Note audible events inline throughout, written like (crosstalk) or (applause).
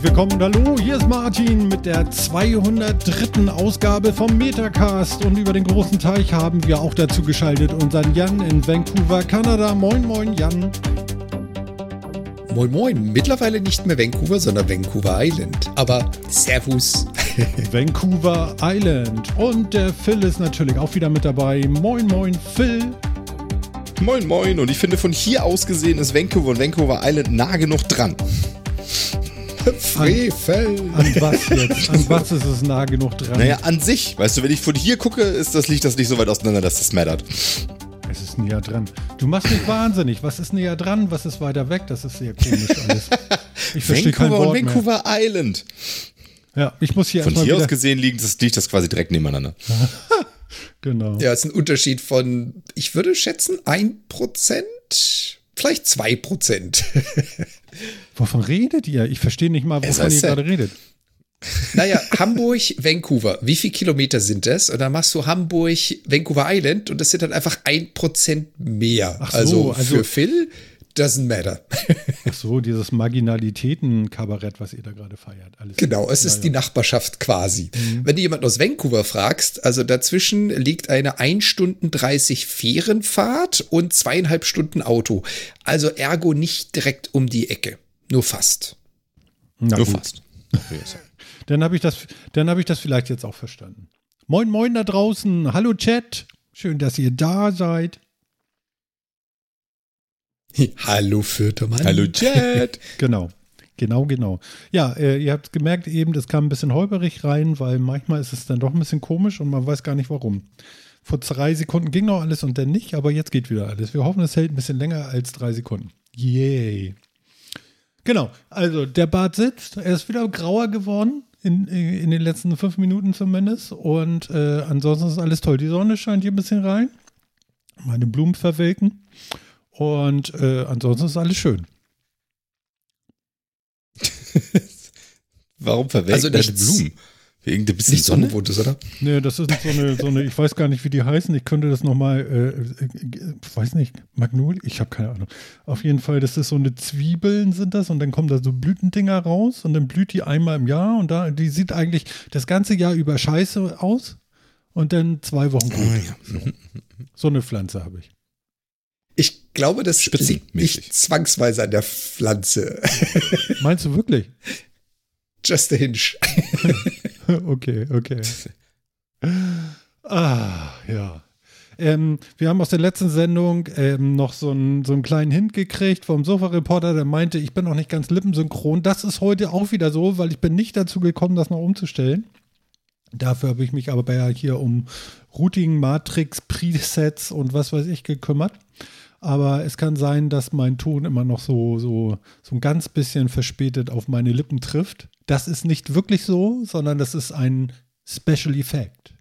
Herzlich willkommen. Hallo, hier ist Martin mit der 203. Ausgabe vom Metacast. Und über den großen Teich haben wir auch dazu geschaltet unseren Jan in Vancouver, Kanada. Moin, moin, Jan. Moin Moin, mittlerweile nicht mehr Vancouver, sondern Vancouver Island. Aber Servus. (laughs) Vancouver Island. Und der Phil ist natürlich auch wieder mit dabei. Moin Moin, Phil. Moin Moin. Und ich finde, von hier aus gesehen ist Vancouver und Vancouver Island nah genug dran. Frevel. An, an was jetzt? An was ist es nah genug dran? Naja, an sich. Weißt du, wenn ich von hier gucke, ist das, liegt das nicht so weit auseinander, dass das mattert. Es ist näher dran. Du machst mich wahnsinnig. Was ist näher dran? Was ist weiter weg? Das ist sehr komisch alles. (laughs) Ich verstehe kein Wort und Vancouver mehr. Island. Ja, ich muss hier Von hier aus gesehen liegt das, liegt das quasi direkt nebeneinander. (laughs) genau. Ja, es ist ein Unterschied von, ich würde schätzen, 1%, vielleicht 2%. (laughs) Wovon redet ihr? Ich verstehe nicht mal, wovon ihr gerade redet. Naja, Hamburg, Vancouver. Wie viele Kilometer sind das? Und dann machst du Hamburg, Vancouver Island und das sind dann einfach ein Prozent mehr. So, also, also für Phil doesn't matter. (laughs) Ach so, dieses Marginalitäten-Kabarett, was ihr da gerade feiert. Alles genau, es ist ja. die Nachbarschaft quasi. Mhm. Wenn du jemanden aus Vancouver fragst, also dazwischen liegt eine 1 Stunden 30 Fährenfahrt und zweieinhalb Stunden Auto. Also ergo nicht direkt um die Ecke. Nur fast. Na Nur gut. fast. Dann habe ich, das, hab ich das vielleicht jetzt auch verstanden. Moin, moin da draußen. Hallo Chat. Schön, dass ihr da seid. (laughs) Hallo Mann. Hallo Chat. (laughs) genau. Genau, genau. Ja, äh, ihr habt gemerkt eben, das kam ein bisschen holperig rein, weil manchmal ist es dann doch ein bisschen komisch und man weiß gar nicht warum. Vor drei Sekunden ging noch alles und dann nicht, aber jetzt geht wieder alles. Wir hoffen, es hält ein bisschen länger als drei Sekunden. Yay. Genau, also der Bart sitzt, er ist wieder grauer geworden in, in den letzten fünf Minuten zumindest. Und äh, ansonsten ist alles toll. Die Sonne scheint hier ein bisschen rein. Meine Blumen verwelken. Und äh, ansonsten ist alles schön. (laughs) Warum verwelken also deine Blumen? Wegen ein bisschen Sonne? Unwohnt oder? Nee, das ist so eine, so eine, ich weiß gar nicht, wie die heißen. Ich könnte das nochmal, äh, äh, weiß nicht, Magnol? Ich habe keine Ahnung. Auf jeden Fall, das ist so eine Zwiebeln sind das und dann kommen da so Blütendinger raus und dann blüht die einmal im Jahr und da, die sieht eigentlich das ganze Jahr über scheiße aus und dann zwei Wochen gut. So, so eine Pflanze habe ich. Ich glaube, das liegt nicht zwangsweise an der Pflanze. Meinst du wirklich? Just a hinge. (laughs) (laughs) okay, okay. Ah, ja. Ähm, wir haben aus der letzten Sendung ähm, noch so einen, so einen kleinen Hint gekriegt vom Sofa-Reporter, der meinte, ich bin noch nicht ganz lippensynchron. Das ist heute auch wieder so, weil ich bin nicht dazu gekommen, das noch umzustellen. Dafür habe ich mich aber hier um Routing, Matrix, Presets und was weiß ich gekümmert. Aber es kann sein, dass mein Ton immer noch so, so, so ein ganz bisschen verspätet auf meine Lippen trifft das ist nicht wirklich so, sondern das ist ein Special Effect.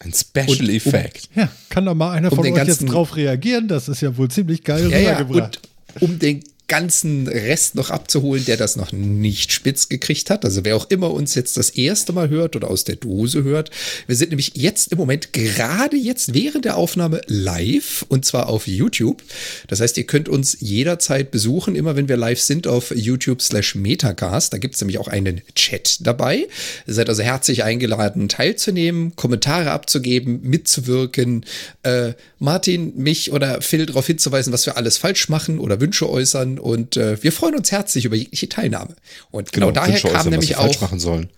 Ein Special und, Effect. Um, ja, kann da mal einer um von euch jetzt drauf reagieren? Das ist ja wohl ziemlich geil ja, rübergebracht. Ja, und um den ganzen Rest noch abzuholen, der das noch nicht spitz gekriegt hat. Also wer auch immer uns jetzt das erste Mal hört oder aus der Dose hört. Wir sind nämlich jetzt im Moment gerade jetzt während der Aufnahme live und zwar auf YouTube. Das heißt, ihr könnt uns jederzeit besuchen, immer wenn wir live sind auf YouTube slash Metacast. Da gibt es nämlich auch einen Chat dabei. Ihr seid also herzlich eingeladen, teilzunehmen, Kommentare abzugeben, mitzuwirken, äh, Martin, mich oder Phil darauf hinzuweisen, was wir alles falsch machen oder Wünsche äußern und äh, wir freuen uns herzlich über jegliche Teilnahme. Und genau, genau daher kam äußern, nämlich was wir auch. machen sollen.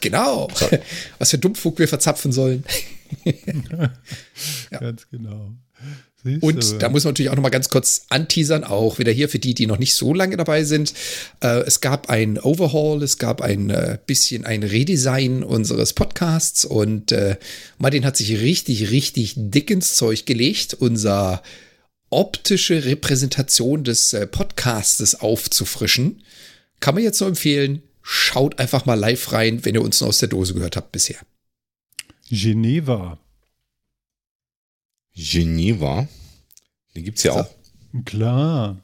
Genau. (laughs) was für Dummfug wir verzapfen sollen. (laughs) ja. Ganz genau. Und da muss man natürlich auch noch mal ganz kurz anteasern, auch wieder hier für die, die noch nicht so lange dabei sind. Äh, es gab ein Overhaul, es gab ein äh, bisschen ein Redesign unseres Podcasts und äh, Martin hat sich richtig, richtig dick ins Zeug gelegt. Unser optische Repräsentation des äh, Podcastes aufzufrischen. Kann man jetzt nur empfehlen, schaut einfach mal live rein, wenn ihr uns noch aus der Dose gehört habt bisher. Geneva. Geneva? Den gibt es ja auch. Klar.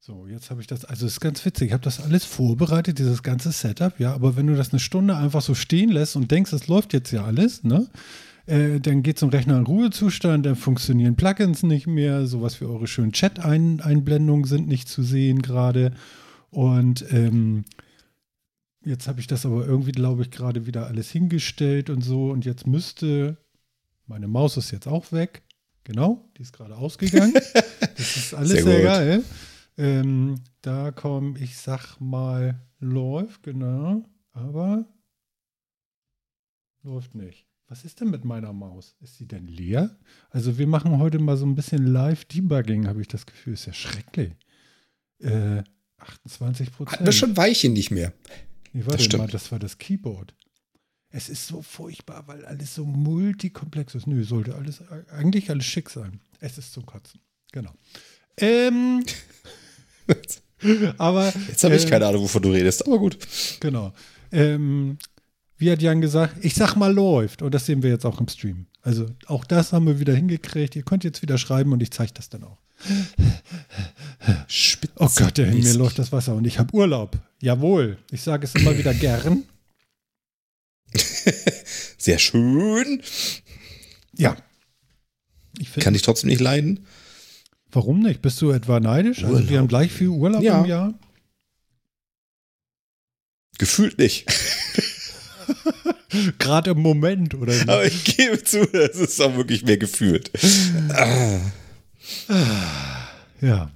So, jetzt habe ich das, also es ist ganz witzig, ich habe das alles vorbereitet, dieses ganze Setup, ja, aber wenn du das eine Stunde einfach so stehen lässt und denkst, es läuft jetzt ja alles, ne, Äh, dann geht zum Rechner in Ruhezustand, dann funktionieren Plugins nicht mehr, sowas wie eure schönen Chat-Einblendungen sind nicht zu sehen gerade. Und ähm, jetzt habe ich das aber irgendwie, glaube ich, gerade wieder alles hingestellt und so. Und jetzt müsste, meine Maus ist jetzt auch weg. Genau, die ist gerade ausgegangen. (laughs) das ist alles Sehr sehr, geil. Ähm, da kommt, ich sag mal, läuft, genau. Aber läuft nicht. Was ist denn mit meiner Maus? Ist sie denn leer? Also wir machen heute mal so ein bisschen Live-Debugging, habe ich das Gefühl. Ist ja schrecklich. Äh, 28 Prozent. Hatten wir schon Weichen nicht mehr. Nee, Das warte stimmt. mal, das war das Keyboard. Es ist so furchtbar, weil alles so multikomplex ist. Nö, sollte alles eigentlich alles schick sein. Es ist zum Kotzen. Genau. Ähm, (laughs) aber Jetzt habe ich ähm, keine Ahnung, wovon du redest, aber gut. Genau. Ähm, wie hat Jan gesagt? Ich sag mal läuft. Und das sehen wir jetzt auch im Stream. Also auch das haben wir wieder hingekriegt. Ihr könnt jetzt wieder schreiben und ich zeige das dann auch. Spitze. Oh Gott, der mir läuft das Wasser und ich habe Urlaub. Jawohl. Ich sage es immer wieder gern. (laughs) Sehr schön. Ja. Ich Kann ich trotzdem nicht leiden. warum nicht? Bist du etwa neidisch? Also wir Urlaub. haben gleich viel Urlaub Ja. im Jahr. Gefühlt nicht. (laughs) Gerade im Moment, oder? wie? Aber ich gebe zu, es ist auch wirklich mehr gefühlt. Ja.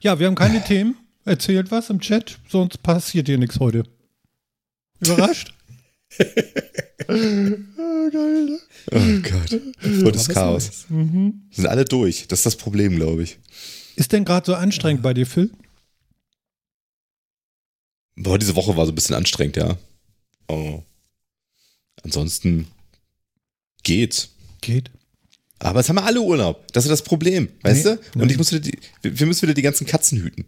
Ja, wir haben keine Themen. Erzählt was im Chat, sonst passiert hier nichts heute. Überrascht? (laughs) Ah, geil, ne? Oh Gott. Und das Chaos. Mhm. Sind alle durch. Das ist das Problem, glaube ich. Ist denn gerade so anstrengend bei dir, Phil? Boah, diese Woche war so ein bisschen anstrengend, ja. Oh. Ansonsten geht's. Geht. Aber jetzt haben wir alle Urlaub. Das ist das Problem, weißt Nee, du? Und ich muss wieder die, wir müssen wieder die ganzen Katzen hüten.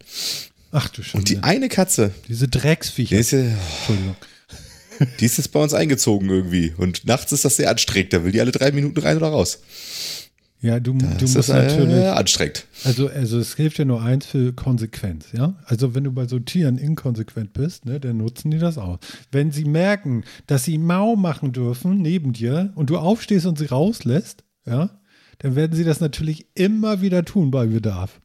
Ach du Scheiße. Und die eine Katze, Diese Drecksviecher. die ist, ja- Entschuldigung. die ist jetzt bei uns eingezogen irgendwie. Und nachts ist das sehr anstrengend. Da will die alle drei Minuten rein oder raus. Ja, du, du Das musst ist natürlich. äh, anstrengend. Also, also es hilft ja nur eins für Konsequenz, ja. Also wenn du bei so Tieren inkonsequent bist, ne, dann nutzen die das auch. Wenn sie merken, dass sie Mau machen dürfen neben dir und du aufstehst und sie rauslässt, ja, dann werden sie das natürlich immer wieder tun bei Bedarf.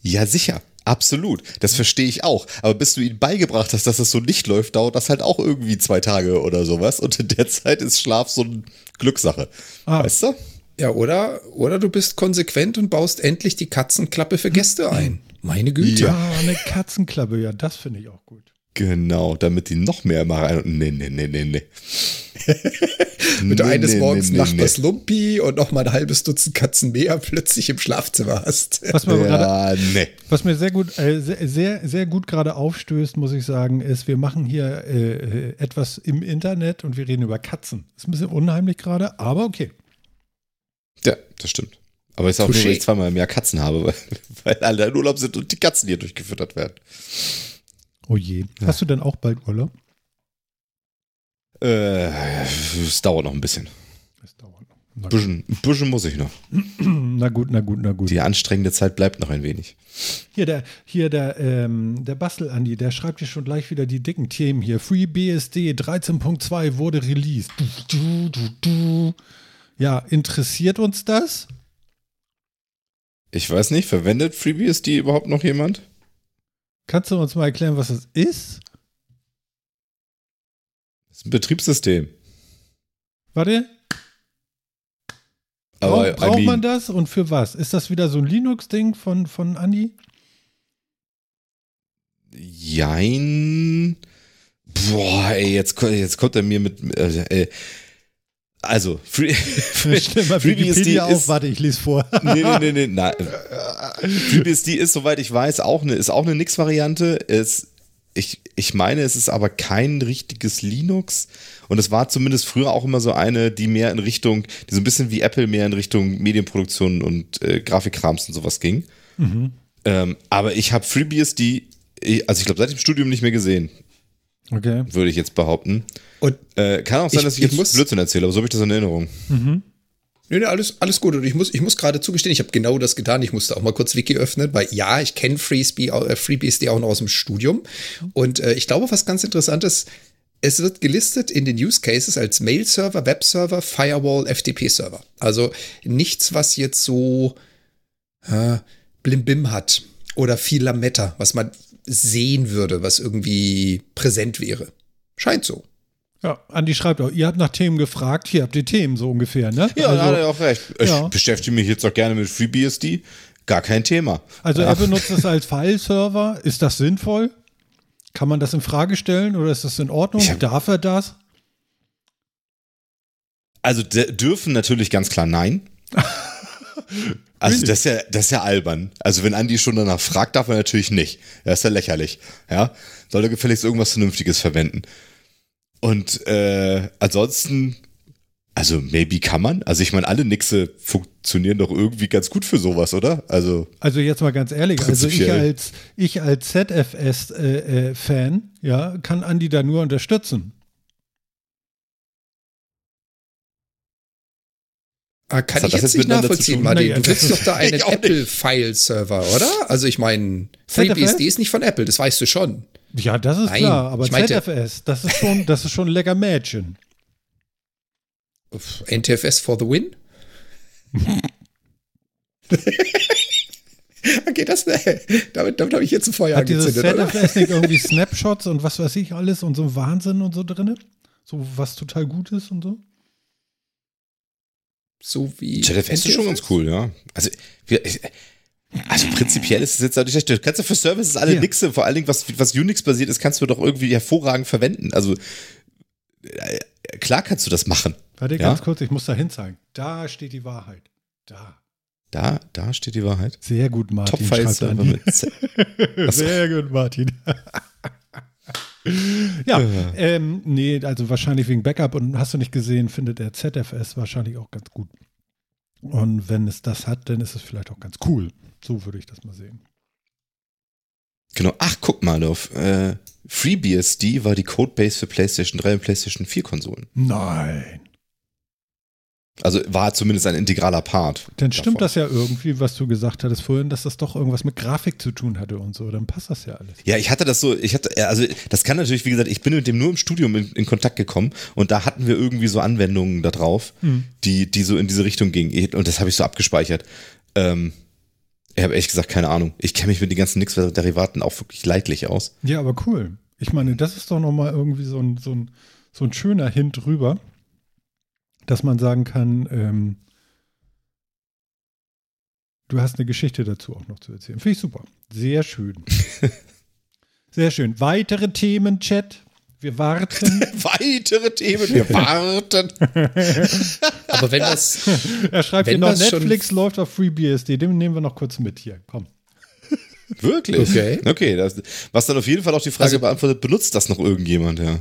Ja, sicher. Absolut. Das verstehe ich auch. Aber bis du ihnen beigebracht hast, dass das so nicht läuft, dauert das halt auch irgendwie zwei Tage oder sowas. Und in der Zeit ist Schlaf so eine Glückssache. Ah. Weißt du? Ja, oder, oder du bist konsequent und baust endlich die Katzenklappe für Gäste ein. Meine Güte. Ja, eine Katzenklappe, ja, das finde ich auch gut. Genau, damit die noch mehr mal rein. Nee, nee, nee, nee, nee. (laughs) Wenn du Nee, eines nee, Morgens nee, Nachbars nee. Lumpi und noch mal ein halbes Dutzend Katzen mehr plötzlich im Schlafzimmer hast. Was mir, aber gerade, Ja, nee. was mir sehr gut, äh, sehr, sehr, sehr gut gerade aufstößt, muss ich sagen, ist, wir machen hier äh, äh, etwas im Internet und wir reden über Katzen. Ist ein bisschen unheimlich gerade, aber okay. Ja, das stimmt. Aber es ist auch nur, Touché. weil ich zweimal im Jahr Katzen habe, (laughs) weil, weil alle in Urlaub sind und die Katzen hier durchgefüttert werden. Oh je. Hast du denn auch bald Urlaub? Äh, es dauert noch ein bisschen. Das dauert noch. Na bisschen, ein bisschen muss ich noch. (clears throat) na gut, na gut. Na gut. Die anstrengende Zeit bleibt noch ein wenig. Hier der, hier der, ähm, der Bastel-Andi, der schreibt dir schon gleich wieder die dicken Themen hier. FreeBSD 13.2 wurde released. Du, du, du, du. Ja, interessiert uns das? Ich weiß nicht, verwendet FreeBSD überhaupt noch jemand? Kannst du uns mal erklären, was das ist? Das ist ein Betriebssystem. Warte, Aber brauch, braucht man das und für was? Ist das wieder so ein Linux-Ding von, von Andi? Jein. Boah, ey, jetzt, jetzt kommt er mir mit. Äh, äh, also, Free, (laughs) FreeBSD auf, ist. warte, ich lese vor. Nee, nee, nee, nee. Na, FreeBSD ist, soweit ich weiß, auch eine, ist auch eine Nix-Variante. Es, ich, ich meine, es ist aber kein richtiges Linux. Und es war zumindest früher auch immer so eine, die mehr in Richtung, die so ein bisschen wie Apple mehr in Richtung Medienproduktion und äh, Grafikkrams und sowas ging. Ähm, aber ich habe FreeBSD, also ich glaube, seit dem Studium nicht mehr gesehen, Okay. würde ich jetzt behaupten. Und Äh, kann auch sein, Ich- dass ich, ich jetzt muss- Blödsinn erzähle, aber so habe ich das in Erinnerung. Nee, nee, alles, alles gut. Und ich muss, ich muss gerade zugestehen, ich habe genau das getan. Ich musste auch mal kurz Wiki öffnen, weil ja, ich kenne FreeBSD, äh, FreeBSD auch noch aus dem Studium. Und äh, ich glaube, was ganz Interessantes, es wird gelistet in den Use Cases als Mail-Server, Web-Server, Firewall, FTP-Server. Also nichts, was jetzt so äh, Blimbim hat oder viel Lametta, was man sehen würde, was irgendwie präsent wäre. Scheint so. Ja, Andi schreibt auch, ihr habt nach Themen gefragt, hier habt ihr Themen so ungefähr, ne? Ja, also, da hat er auch recht. Ich ja. beschäftige mich jetzt auch gerne mit FreeBSD. Gar kein Thema. Also ja. er benutzt es als (laughs) File-Server. Ist das sinnvoll? Kann man das in Frage stellen oder ist das in Ordnung? Hab- Darf er das? Also dürfen natürlich ganz klar nein. (laughs) Also das ist, ja, das ist ja albern. Also wenn Andi schon danach fragt, darf er natürlich nicht. Das ist ja lächerlich. Ja, soll er gefälligst irgendwas Vernünftiges verwenden. Und äh, ansonsten, also maybe kann man. Also ich meine, alle Nixe funktionieren doch irgendwie ganz gut für sowas, oder? Also Also jetzt mal ganz ehrlich, also ich als, ich als ZFS-Fan, äh, äh, Fan, ja, kann Andi da nur unterstützen. Ah, Kann ich das jetzt jetzt nicht nachvollziehen? Martin. Naja, Du willst doch da (laughs) einen. Apple-File-Server, oder? Also ich meine, FreeBSD ist nicht von Apple, das weißt du schon. Ja, das ist Nein, klar, aber ich meinte- ZFS, das ist schon, das ist schon lecker Mädchen. NTFS for the win? (laughs) okay, das, damit, damit habe ich jetzt ein Feuer Hat dieses angezündet, oder? ZFS nicht irgendwie (laughs) Snapshots und was weiß ich alles und so Wahnsinn und so drin? So was total gut ist und so? So wie ZFS ist schon ganz cool, ja. Also, wir, ich- also prinzipiell ist es jetzt auch nicht schlecht. Du kannst ja für Services alle Ja. Nixe, vor allen Dingen was, was Unix-basiert ist, kannst du doch irgendwie hervorragend verwenden. Also äh, klar kannst du das machen. Warte Ja? ganz kurz, ich muss da hin zeigen. Da steht die Wahrheit. Da. Da, da steht die Wahrheit. Sehr gut, Martin. schreibt Top-File-Server Andi. mit Z. (laughs) Sehr gut, Martin. (laughs) ja, ähm, nee, also wahrscheinlich wegen Backup und hast du nicht gesehen, findet der ZFS wahrscheinlich auch ganz gut. Und wenn es das hat, dann ist es vielleicht auch ganz cool. So würde ich das mal sehen. Genau. Ach, guck mal auf. Äh, FreeBSD war die Codebase für PlayStation 3 und PlayStation 4 Konsolen. Nein. Also war zumindest ein integraler Part. Dann stimmt davon. das ja irgendwie, was du gesagt hattest vorhin, dass das doch irgendwas mit Grafik zu tun hatte und so. Dann passt das ja alles. Ja, ich hatte das so, ich hatte, also das kann natürlich, wie gesagt, ich bin mit dem nur im Studium in, in Kontakt gekommen und da hatten wir irgendwie so Anwendungen da drauf, die, die so in diese Richtung gingen. Und das habe ich so abgespeichert. Ähm, ich habe ehrlich gesagt keine Ahnung. Ich kenne mich mit den ganzen Nix-Derivaten auch wirklich leidlich aus. Ja, aber cool. Ich meine, das ist doch nochmal irgendwie so ein, so, ein, so ein schöner Hint drüber, dass man sagen kann, ähm, du hast eine Geschichte dazu auch noch zu erzählen. Finde ich super. Sehr schön. (laughs) Sehr schön. Weitere Themen, Chat. Wir warten. (laughs) Weitere Themen, wir (laughs) warten. (laughs) Aber wenn das, er schreibt Wenn hier noch, Netflix läuft auf FreeBSD. Den nehmen wir noch kurz mit hier. Komm. Wirklich? Okay. Okay, das, was dann auf jeden Fall auch die Frage Also- beantwortet, benutzt das noch irgendjemand, ja?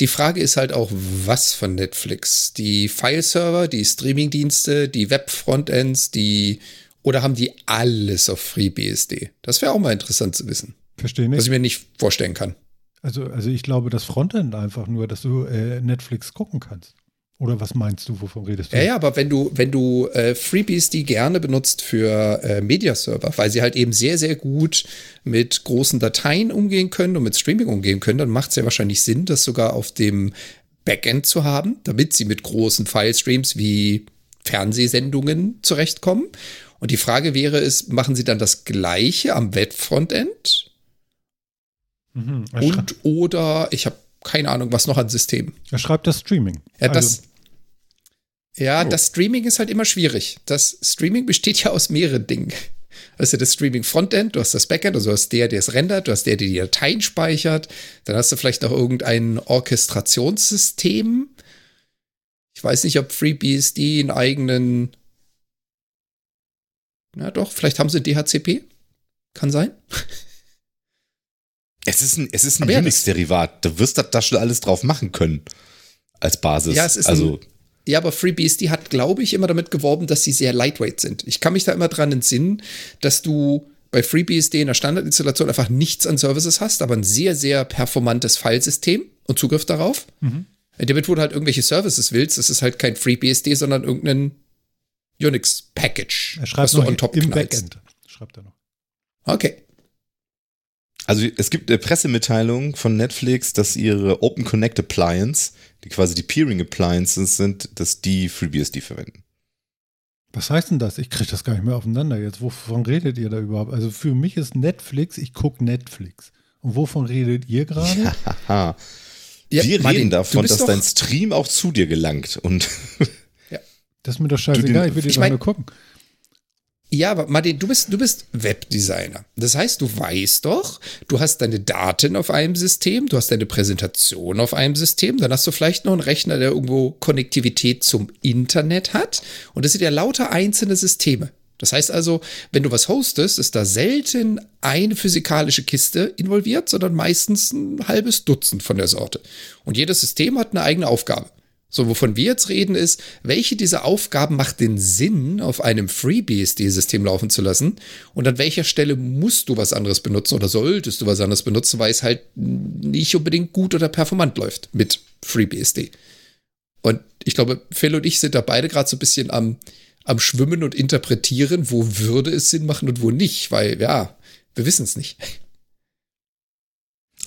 die Frage ist halt auch, was von Netflix? Die File-Server, die Streaming-Dienste, die Web-Frontends, die, oder haben die alles auf FreeBSD? Das wäre auch mal interessant zu wissen, Verstehe was nicht. ich mir nicht vorstellen kann. Also, also ich glaube, das Frontend einfach nur, dass du äh, Netflix gucken kannst. Oder was meinst du, wovon redest du? Ja, ja, aber wenn du, wenn du äh, FreeBSD gerne benutzt für äh, Mediaserver, weil sie halt eben sehr, sehr gut mit großen Dateien umgehen können und mit Streaming umgehen können, dann macht es ja wahrscheinlich Sinn, das sogar auf dem Backend zu haben, damit sie mit großen Filestreams wie Fernsehsendungen zurechtkommen. Und die Frage wäre, ist, machen sie dann das gleiche am Web-Frontend? Mhm. Und oder, ich habe keine Ahnung, was noch an Systemen. er schreibt das Streaming. Ja, das, Also, ja, Oh. das Streaming ist halt immer schwierig. Das Streaming besteht ja aus mehreren Dingen. Du hast ja das Streaming Frontend, du hast das Backend, also du hast der, der es rendert, du hast der, der die Dateien speichert, dann hast du vielleicht noch irgendein Orchestrationssystem. Ich weiß nicht, ob FreeBSD einen eigenen. Na doch, vielleicht haben sie DHCP. Kann sein. Es ist ein, es ist ein Unix-Derivat. Du wirst das da schon alles drauf machen können. Als Basis. Ja, es ist also, ein, ja, aber FreeBSD hat, glaube ich, immer damit geworben, dass sie sehr lightweight sind. Ich kann mich da immer dran entsinnen, dass du bei FreeBSD in der Standardinstallation einfach nichts an Services hast, aber ein sehr, sehr performantes Filesystem und Zugriff darauf. Mhm. Damit, wo du halt irgendwelche Services willst, das ist halt kein FreeBSD, sondern irgendein Unix-Package, er schreibt was du noch on top im knallst. Backend. Schreibt er noch. Okay. Also es gibt eine Pressemitteilung von Netflix, dass ihre Open Connect Appliance, die quasi die Peering Appliances sind, dass die FreeBSD verwenden. Was heißt denn das? Ich kriege das gar nicht mehr aufeinander jetzt. Wovon redet ihr da überhaupt? Also für mich ist Netflix, ich gucke Netflix. Und wovon redet ihr gerade? Ja, Ja, Wir Martin, reden du davon, dass dein Stream auch zu dir gelangt. Und Das ist mir doch scheißegal, ich will dir ich mein- nur gucken. Ja, aber Martin, du bist, du bist Webdesigner. Das heißt, du weißt doch, du hast deine Daten auf einem System, du hast deine Präsentation auf einem System, dann hast du vielleicht noch einen Rechner, der irgendwo Konnektivität zum Internet hat. Und das sind ja lauter einzelne Systeme. Das heißt also, wenn du was hostest, ist da selten eine physikalische Kiste involviert, sondern meistens ein halbes Dutzend von der Sorte. Und jedes System hat eine eigene Aufgabe. So, wovon wir jetzt reden, ist, welche dieser Aufgaben macht den Sinn, auf einem FreeBSD-System laufen zu lassen? Und an welcher Stelle musst du was anderes benutzen oder solltest du was anderes benutzen, weil es halt nicht unbedingt gut oder performant läuft mit FreeBSD? Und ich glaube, Phil und ich sind da beide gerade so ein bisschen am, am Schwimmen und Interpretieren, wo würde es Sinn machen und wo nicht, weil ja, wir wissen es nicht.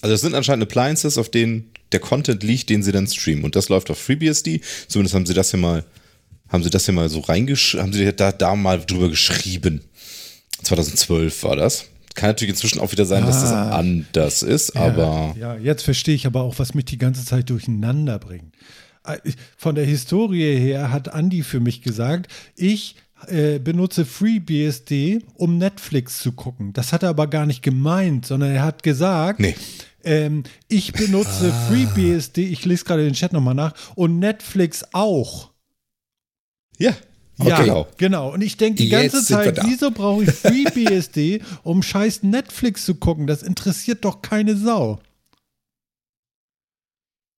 also es sind anscheinend Appliances, auf denen der Content liegt, den sie dann streamen. Und das läuft auf FreeBSD. Zumindest haben sie das hier mal, haben sie das hier mal so reingeschrieben, haben sie da, da mal drüber geschrieben. 2012 war das. Kann natürlich inzwischen auch wieder sein, dass das Ah. anders ist, aber Ja, jetzt verstehe ich aber auch, was mich die ganze Zeit durcheinander bringt. Äh, Von der Historie her hat Andy für mich gesagt, ich äh, benutze FreeBSD, um Netflix zu gucken. Das hat er aber gar nicht gemeint, sondern er hat gesagt, Nee. Ähm, ich benutze FreeBSD, ich lese gerade den Chat nochmal nach, und Netflix auch. ja. Ja, Okay. genau. genau. Und ich denke die Jetzt ganze Zeit, wieso brauche ich (laughs) FreeBSD, um scheiß Netflix zu gucken? Das interessiert doch keine Sau.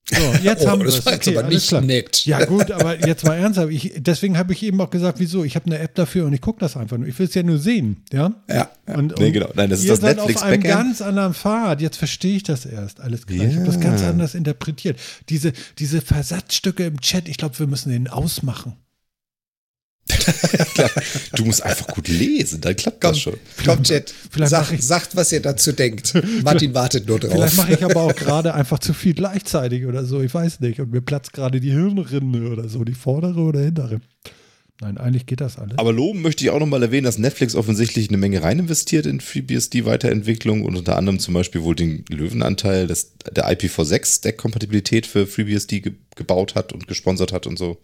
So, jetzt Oh, haben wir das war jetzt Okay, aber nicht klar. nett. Ja gut, aber jetzt mal ernsthaft. Ich, deswegen habe ich eben auch gesagt, wieso? Ich habe eine App dafür und ich gucke das einfach nur. Ich will es ja nur sehen, ja? Ja. Und, Nee, und genau. Nein, das ist ihr das seid Netflix auf einem Backend. ganz anderen Pfad. Jetzt verstehe ich das erst. Alles klar. Ich habe das Ja. ganz anders interpretiert. Diese, diese Versatzstücke im Chat, ich glaube, wir müssen den ausmachen. (laughs) Du musst einfach gut lesen, dann klappt Komm, das schon. komm, Chat. Vielleicht Sag, mach ich- sagt, was ihr dazu denkt. (laughs) Martin wartet nur Vielleicht drauf. mache ich aber auch (laughs) gerade einfach zu viel gleichzeitig oder so. Ich weiß nicht. Und mir platzt gerade die Hirnrinde oder so, die vordere oder hintere. Nein, eigentlich geht das alles. Aber loben möchte ich auch nochmal erwähnen, dass Netflix offensichtlich eine Menge rein investiert in FreeBSD-Weiterentwicklung und unter anderem zum Beispiel wohl den Löwenanteil des, der IPv6-Stack-Kompatibilität für FreeBSD ge gebaut hat und gesponsert hat und so.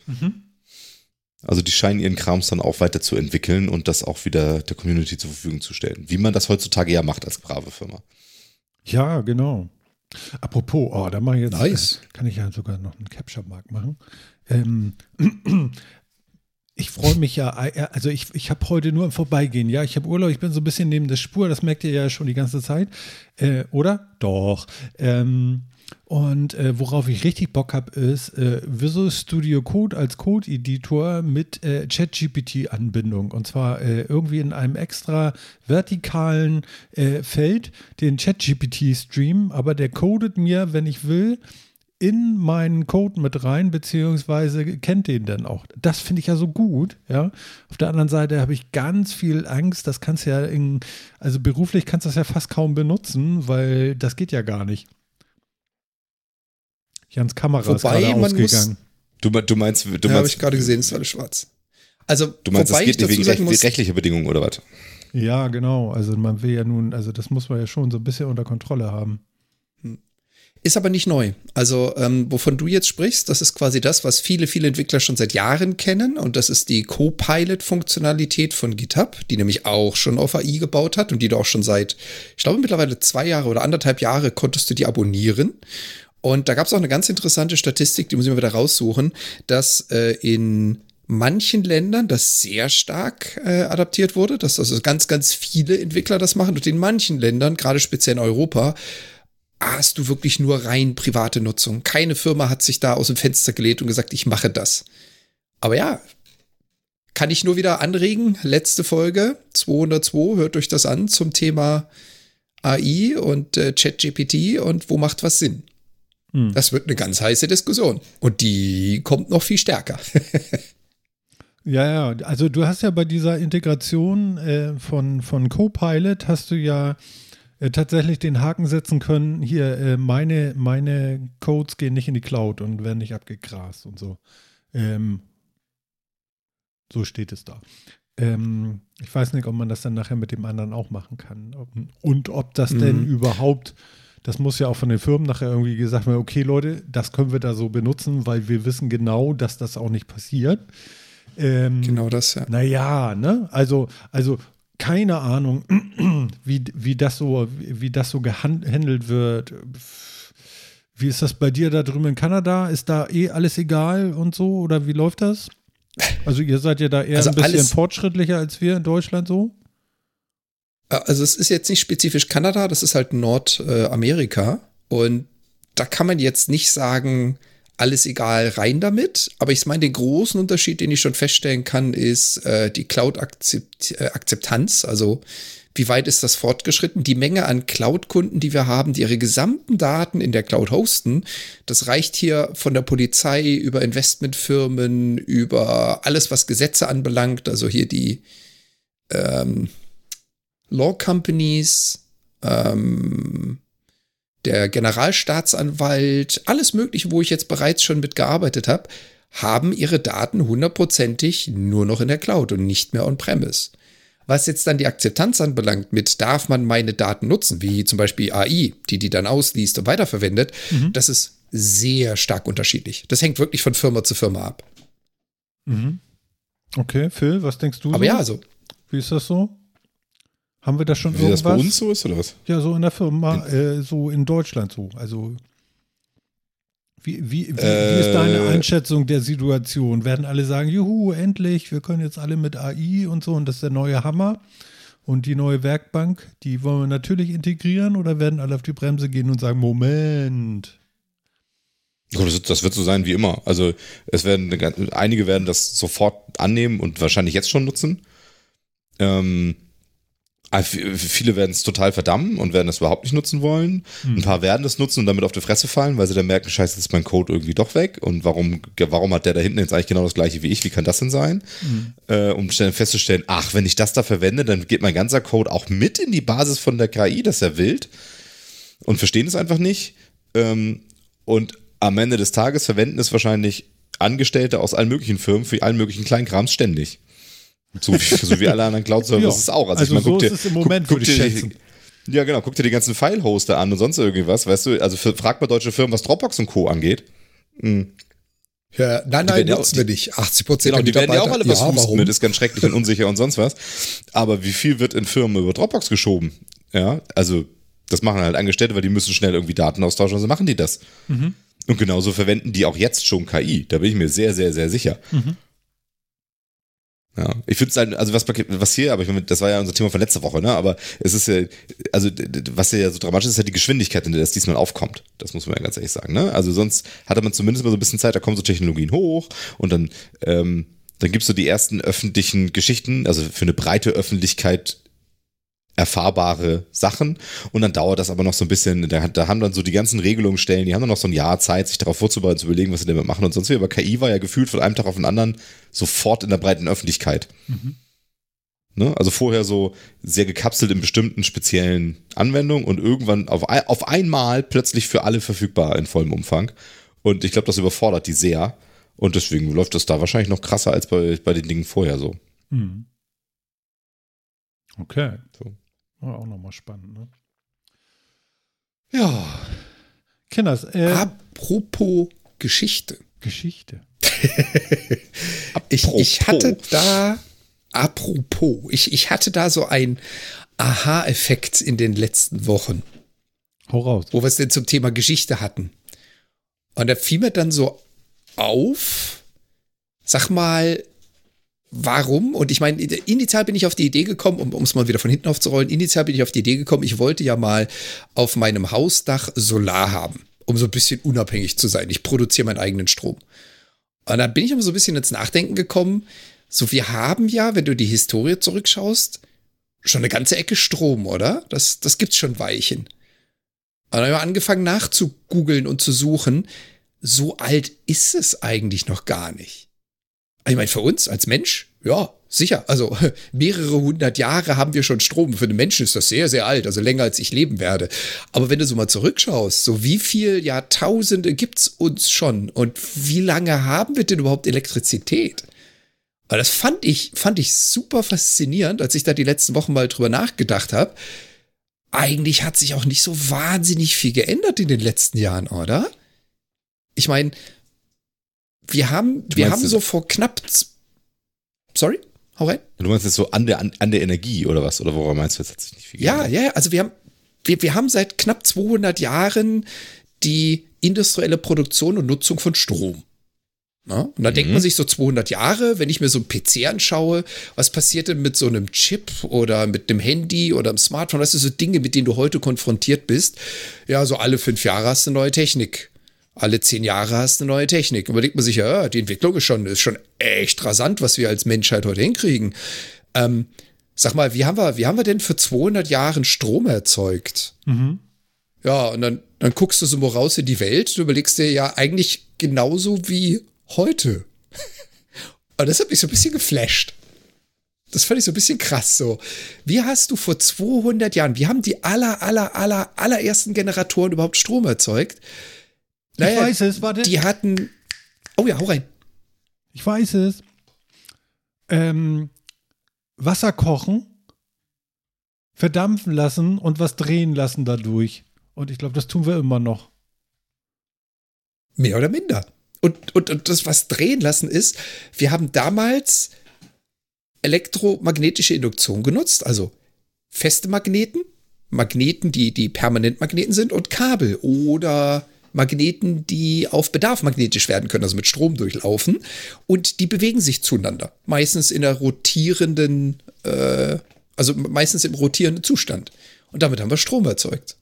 Also die scheinen ihren Krams dann auch weiter zu entwickeln und das auch wieder der Community zur Verfügung zu stellen. Wie man das heutzutage ja macht als brave Firma. Ja, genau. Apropos, oh, da mache ich jetzt, Nice. äh, kann ich ja sogar noch einen Capture-Mark machen. Ähm, (clears throat) ich freue mich ja, äh, also ich, ich habe heute nur im Vorbeigehen, ja, ich habe Urlaub, ich bin so ein bisschen neben der Spur, das merkt ihr ja schon die ganze Zeit, äh, oder? Doch. Ähm, und äh, worauf ich richtig Bock habe, ist äh, Visual Studio Code als Code-Editor mit äh, ChatGPT-Anbindung. Und zwar äh, irgendwie in einem extra vertikalen äh, Feld den ChatGPT-Stream, aber der codet mir, wenn ich will, in meinen Code mit rein, beziehungsweise kennt den dann auch. Das finde ich ja so gut, ja. Auf der anderen Seite habe ich ganz viel Angst, das kannst du ja in, also beruflich kannst du das ja fast kaum benutzen, weil das geht ja gar nicht. Jans Kamera ist Wobei, gerade man muss- ausgegangen. Du, du meinst, du Ja, habe ich gerade gesehen, ist alles schwarz. Also, du meinst, das geht ich nicht wegen recht, muss, rechtlicher Bedingungen oder was? Ja, genau. Also man will ja nun, also das muss man ja schon so ein bisschen unter Kontrolle haben. Ist aber nicht neu. Also, ähm, wovon du jetzt sprichst, das ist quasi das, was viele, viele Entwickler schon seit Jahren kennen. Und das ist die Copilot-Funktionalität von GitHub, die nämlich auch schon auf AI gebaut hat und die du auch schon seit, ich glaube, mittlerweile zwei Jahre oder anderthalb Jahre konntest du die abonnieren. Und da gab es auch eine ganz interessante Statistik, die muss ich mal wieder raussuchen, dass äh, in manchen Ländern das sehr stark äh, adaptiert wurde, dass also ganz, ganz viele Entwickler das machen und in manchen Ländern, gerade speziell in Europa, hast du wirklich nur rein private Nutzung. Keine Firma hat sich da aus dem Fenster gelehnt und gesagt, ich mache das. Aber ja, kann ich nur wieder anregen. Letzte Folge 202, hört euch das an zum Thema AI und äh, ChatGPT und wo macht was Sinn. Hm. Das wird eine ganz heiße Diskussion und die kommt noch viel stärker. (laughs) Ja, ja, also du hast ja bei dieser Integration äh, von, von Copilot hast du ja äh, tatsächlich den Haken setzen können, hier, äh, meine, meine Codes gehen nicht in die Cloud und werden nicht abgegrast und so. Ähm, so steht es da. Ähm, ich weiß nicht, ob man das dann nachher mit dem anderen auch machen kann. Und ob das Mhm. denn überhaupt, das muss ja auch von den Firmen nachher irgendwie gesagt werden, okay Leute, das können wir da so benutzen, weil wir wissen genau, dass das auch nicht passiert. Ähm, Genau das, ja. naja, ne? Also, also keine Ahnung, (clears throat) wie, wie das so, wie das so gehandelt wird. Wie ist das bei dir da drüben in Kanada? Ist da eh alles egal und so? Oder wie läuft das? Also ihr seid ja da eher Also ein bisschen alles- fortschrittlicher als wir in Deutschland so? Also es ist jetzt nicht spezifisch Kanada, das ist halt Nordamerika. Und da kann man jetzt nicht sagen, alles egal, rein damit. Aber ich meine, den großen Unterschied, den ich schon feststellen kann, ist äh, die Cloud-Akzeptanz. Also wie weit ist das fortgeschritten? Die Menge an Cloud-Kunden, die wir haben, die ihre gesamten Daten in der Cloud hosten, das reicht hier von der Polizei über Investmentfirmen, über alles, was Gesetze anbelangt. Also hier die ähm, Law Companies, ähm, der Generalstaatsanwalt, alles Mögliche, wo ich jetzt bereits schon mitgearbeitet habe, haben ihre Daten hundertprozentig nur noch in der Cloud und nicht mehr on-premise. Was jetzt dann die Akzeptanz anbelangt, mit darf man meine Daten nutzen, wie zum Beispiel AI, die die dann ausliest und weiterverwendet, das ist sehr stark unterschiedlich. Das hängt wirklich von Firma zu Firma ab. Mhm. Okay, Phil, was denkst du? Aber so? ja, also Wie ist das so? Haben wir da schon Wie das irgendwas? bei uns so ist, oder was? Ja, so in der Firma, äh, so in Deutschland so. Also wie, wie, wie, wie ist deine Äh. Einschätzung der Situation? Werden alle sagen, juhu, endlich, wir können jetzt alle mit AI und so und das ist der neue Hammer und die neue Werkbank, die wollen wir natürlich integrieren oder werden alle auf die Bremse gehen und sagen, Moment. Das, das wird so sein wie immer. Also es werden einige werden das sofort annehmen und wahrscheinlich jetzt schon nutzen. Ähm, viele werden es total verdammen und werden es überhaupt nicht nutzen wollen. Ein paar werden es nutzen und damit auf die Fresse fallen, weil sie dann merken, scheiße, jetzt ist mein Code irgendwie doch weg. Und warum, warum hat der da hinten jetzt eigentlich genau das gleiche wie ich? Wie kann das denn sein? Äh, um dann festzustellen, ach, wenn ich das da verwende, dann geht mein ganzer Code auch mit in die Basis von der KI, das ist ja wild. Und verstehen es einfach nicht. Ähm, und am Ende des Tages verwenden es wahrscheinlich Angestellte aus allen möglichen Firmen für allen möglichen Kleinkrams ständig. So wie, so wie alle anderen Cloud-Services Ja, auch. also ich meine, so guck ist dir- es im Moment, guck, guck dir schätzen. Die, ja, genau. Guck dir die ganzen File-Hoster an und sonst irgendwas, weißt du. Also für, frag mal deutsche Firmen, was Dropbox und Co. angeht. Ja, nein, nein, ja nutzen auch- wir nicht. 80 Prozent Genau, die werden ja auch alle was ja, warum? mit, ist ganz schrecklich und unsicher und sonst was. Aber wie viel wird in Firmen über Dropbox geschoben? Ja, also das machen halt Angestellte, weil die müssen schnell irgendwie Daten austauschen, also machen die das. Und genauso verwenden die auch jetzt schon KI. Da bin ich mir sehr, sehr, sehr sicher. Ja, ich finde es halt, also was, was hier, aber ich meine, das war ja unser Thema von letzter Woche, ne? Aber es ist ja, also was ja so dramatisch ist, ist halt die Geschwindigkeit, in der das diesmal aufkommt. Das muss man ja ganz ehrlich sagen, ne? Also sonst hatte man zumindest mal so ein bisschen Zeit, da kommen so Technologien hoch und dann, ähm, dann gibt's so die ersten öffentlichen Geschichten, also für eine breite Öffentlichkeit erfahrbare Sachen und dann dauert das aber noch so ein bisschen, da, da haben dann so die ganzen Regelungsstellen, die haben dann noch so ein Jahr Zeit, sich darauf vorzubereiten, zu überlegen, was sie damit machen und sonst wie, aber KI war ja gefühlt von einem Tag auf den anderen sofort in der breiten Öffentlichkeit. Ne? Also vorher so sehr gekapselt in bestimmten speziellen Anwendungen und irgendwann auf, auf einmal plötzlich für alle verfügbar in vollem Umfang. Und ich glaube, das überfordert die sehr. Und deswegen läuft das da wahrscheinlich noch krasser als bei, bei den Dingen vorher so. Hm. Okay. So. Ja, auch nochmal spannend, ne? Ja. Kinders, äh, Apropos Geschichte. Geschichte. (laughs) Ich, ich hatte da, apropos, ich, ich hatte da so ein Aha-Effekt in den letzten Wochen, Hau raus. wo wir es denn zum Thema Geschichte hatten. Und da fiel mir dann so auf, sag mal, warum? Und ich meine, initial bin ich auf die Idee gekommen, um es mal wieder von hinten aufzurollen, initial bin ich auf die Idee gekommen, ich wollte ja mal auf meinem Hausdach Solar haben, um so ein bisschen unabhängig zu sein. Ich produziere meinen eigenen Strom. Und dann bin ich aber so ein bisschen ins Nachdenken gekommen, so wir haben ja, wenn du die Historie zurückschaust, schon eine ganze Ecke Strom, oder? Das, das gibt's schon Weilchen. Und dann haben wir angefangen nachzugoogeln und zu suchen. So alt ist es eigentlich noch gar nicht. Ich meine, für uns als Mensch, ja, sicher. Also (laughs) mehrere hundert Jahre haben wir schon Strom. Für den Menschen ist das sehr, sehr alt, also länger als ich leben werde. Aber wenn du so mal zurückschaust, so wie viel Jahrtausende gibt's uns schon und wie lange haben wir denn überhaupt Elektrizität? Weil das fand ich, fand ich super faszinierend, als ich da die letzten Wochen mal drüber nachgedacht habe. Eigentlich hat sich auch nicht so wahnsinnig viel geändert in den letzten Jahren, oder? Ich meine, wir haben, wir haben so vor knapp. Sorry? Hau rein. Du meinst jetzt so an der, an, an der Energie oder was? Oder woran meinst du, jetzt hat sich nicht viel Ja, ja, also wir haben, wir, wir haben seit knapp 200 Jahren die industrielle Produktion und Nutzung von Strom. Na? Und da mhm. denkt man sich so 200 Jahre, wenn ich mir so einen PC anschaue, was passiert denn mit so einem Chip oder mit dem Handy oder einem Smartphone? Das sind so Dinge, mit denen du heute konfrontiert bist. Ja, so alle fünf Jahre hast du eine neue Technik alle zehn Jahre hast du eine neue Technik. Überlegt man sich ja, die Entwicklung ist schon, ist schon echt rasant, was wir als Menschheit heute hinkriegen. Ähm, sag mal, wie haben wir, wie haben wir denn für 200 Jahre Strom erzeugt? Mhm. Ja, und dann, dann guckst du so mal raus in die Welt, du überlegst dir ja eigentlich genauso wie heute. (laughs) und das hat mich so ein bisschen geflasht. Das fand ich so ein bisschen krass so. Wie hast du vor 200 Jahren, wie haben die aller, aller, aller, allerersten Generatoren überhaupt Strom erzeugt? Naja, ich weiß es, warte. Die hatten. Oh ja, hau rein. Ich weiß es. Ähm, Wasser kochen, verdampfen lassen und was drehen lassen dadurch. Und ich glaube, das tun wir immer noch. Mehr oder minder. Und, und, und das, was drehen lassen ist, wir haben damals elektromagnetische Induktion genutzt, also feste Magneten, Magneten, die, die permanent Magneten sind und Kabel oder Magneten, die auf Bedarf magnetisch werden können, also mit Strom durchlaufen. Und die bewegen sich zueinander. Meistens in einer rotierenden, äh, also meistens im rotierenden Zustand. Und damit haben wir Strom erzeugt.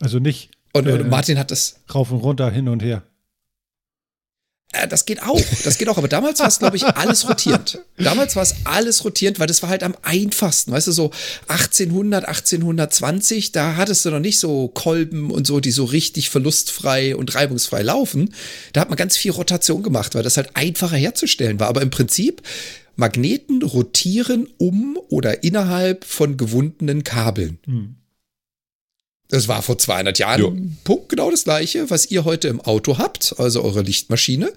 Also nicht. Und, äh, und Martin hat das. Rauf und runter, hin und her. Äh, das geht auch, das geht auch, aber damals war es, glaube ich, alles rotierend. Damals war es alles rotierend, weil das war halt am einfachsten, weißt du, so 1800, 1820, da hattest du noch nicht so Kolben und so, die so richtig verlustfrei und reibungsfrei laufen. Da hat man ganz viel Rotation gemacht, weil das halt einfacher herzustellen war. Aber im Prinzip, Magneten rotieren um oder innerhalb von gewundenen Kabeln. Hm. Das war vor 200 Jahren jo. Punkt genau das gleiche, was ihr heute im Auto habt, also eure Lichtmaschine.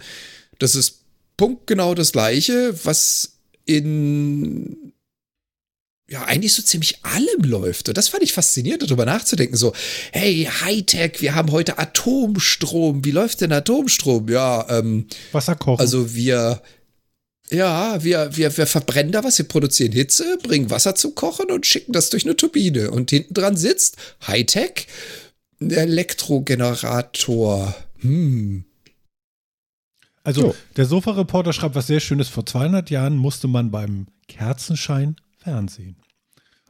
Das ist Punkt genau das gleiche, was in ja, eigentlich so ziemlich allem läuft. Und das fand ich faszinierend, darüber nachzudenken. So, hey, Hightech, wir haben heute Atomstrom. Wie läuft denn Atomstrom? Ja, ähm. Wasser kochen. Also wir, ja, wir, wir, wir verbrennen da was, wir produzieren Hitze, bringen Wasser zum Kochen und schicken das durch eine Turbine. Und hinten dran sitzt Hightech, ein Elektrogenerator. Hm. Also, so. der Sofa-Reporter schreibt was sehr Schönes. Vor 200 Jahren musste man beim Kerzenschein Fernsehen.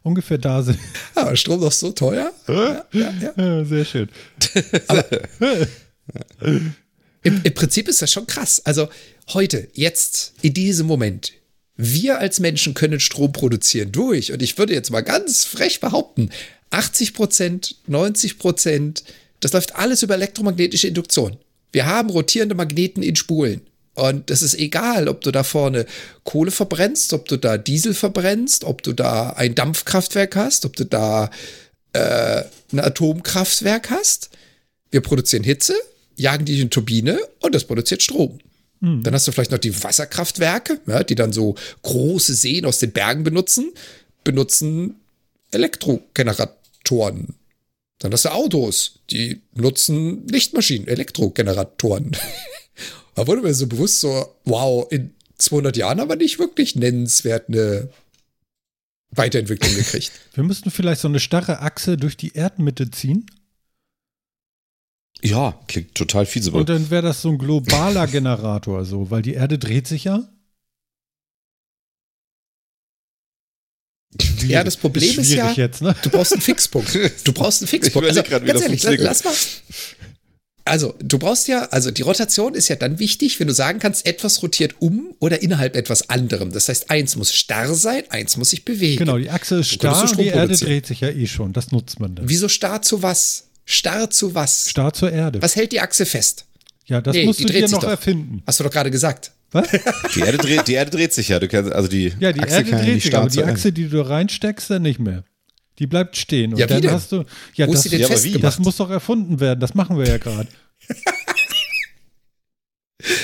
Ungefähr da sind. Ja, (laughs) Strom doch so teuer. ja, ja, ja. (laughs) Sehr schön. (laughs) Aber, im, Im Prinzip ist das schon krass. Also heute, jetzt, in diesem Moment, wir als Menschen können Strom produzieren durch, und ich würde jetzt mal ganz frech behaupten, 80 Prozent, 90 Prozent, das läuft alles über elektromagnetische Induktion. Wir haben rotierende Magneten in Spulen. Und das ist egal, ob du da vorne Kohle verbrennst, ob du da Diesel verbrennst, ob du da ein Dampfkraftwerk hast, ob du da äh, ein Atomkraftwerk hast. Wir produzieren Hitze, jagen die in Turbine und das produziert Strom. Mhm. Dann hast du vielleicht noch die Wasserkraftwerke, ja, die dann so große Seen aus den Bergen benutzen, benutzen Elektrogeneratoren. Dann hast du Autos, die nutzen Lichtmaschinen, Elektrogeneratoren. (laughs) da wurde mir so bewusst so, wow, in 200 Jahren haben wir nicht wirklich nennenswert eine Weiterentwicklung gekriegt. (laughs) Wir müssten vielleicht so eine starre Achse durch die Erdmitte ziehen ja, klingt total feasible. Und dann wäre das so ein globaler (laughs) Generator, so, weil die Erde dreht sich ja. Ja, das Problem ist, ja, jetzt, ne? du brauchst einen Fixpunkt. (laughs) Du brauchst einen Fixpunkt. Also, ganz ehrlich, lass mal. Also, du brauchst ja, also die Rotation ist ja dann wichtig, wenn du sagen kannst, etwas rotiert um oder innerhalb etwas anderem. Das heißt, eins muss starr sein, eins muss sich bewegen. Genau, die Achse ist starr und die Erde dreht sich ja eh schon. Das nutzt man dann. Wieso starr zu was? Starr zu was? Starr zur Erde. Was hält die Achse fest? Ja, das nee, musst du dir noch erfinden. Hast du doch gerade gesagt. Was? Die Erde dreht, die Erde dreht sich ja. Du kannst, also die Ja, die Achse Erde kann ja dreht nicht sich, aber die. Achse, die du reinsteckst, dann nicht mehr. Die bleibt stehen. Und Ja, dann hast du. Ja, Wo das, Ja, aber wie? festgemacht? das muss doch erfunden werden. Das machen wir ja gerade. (laughs)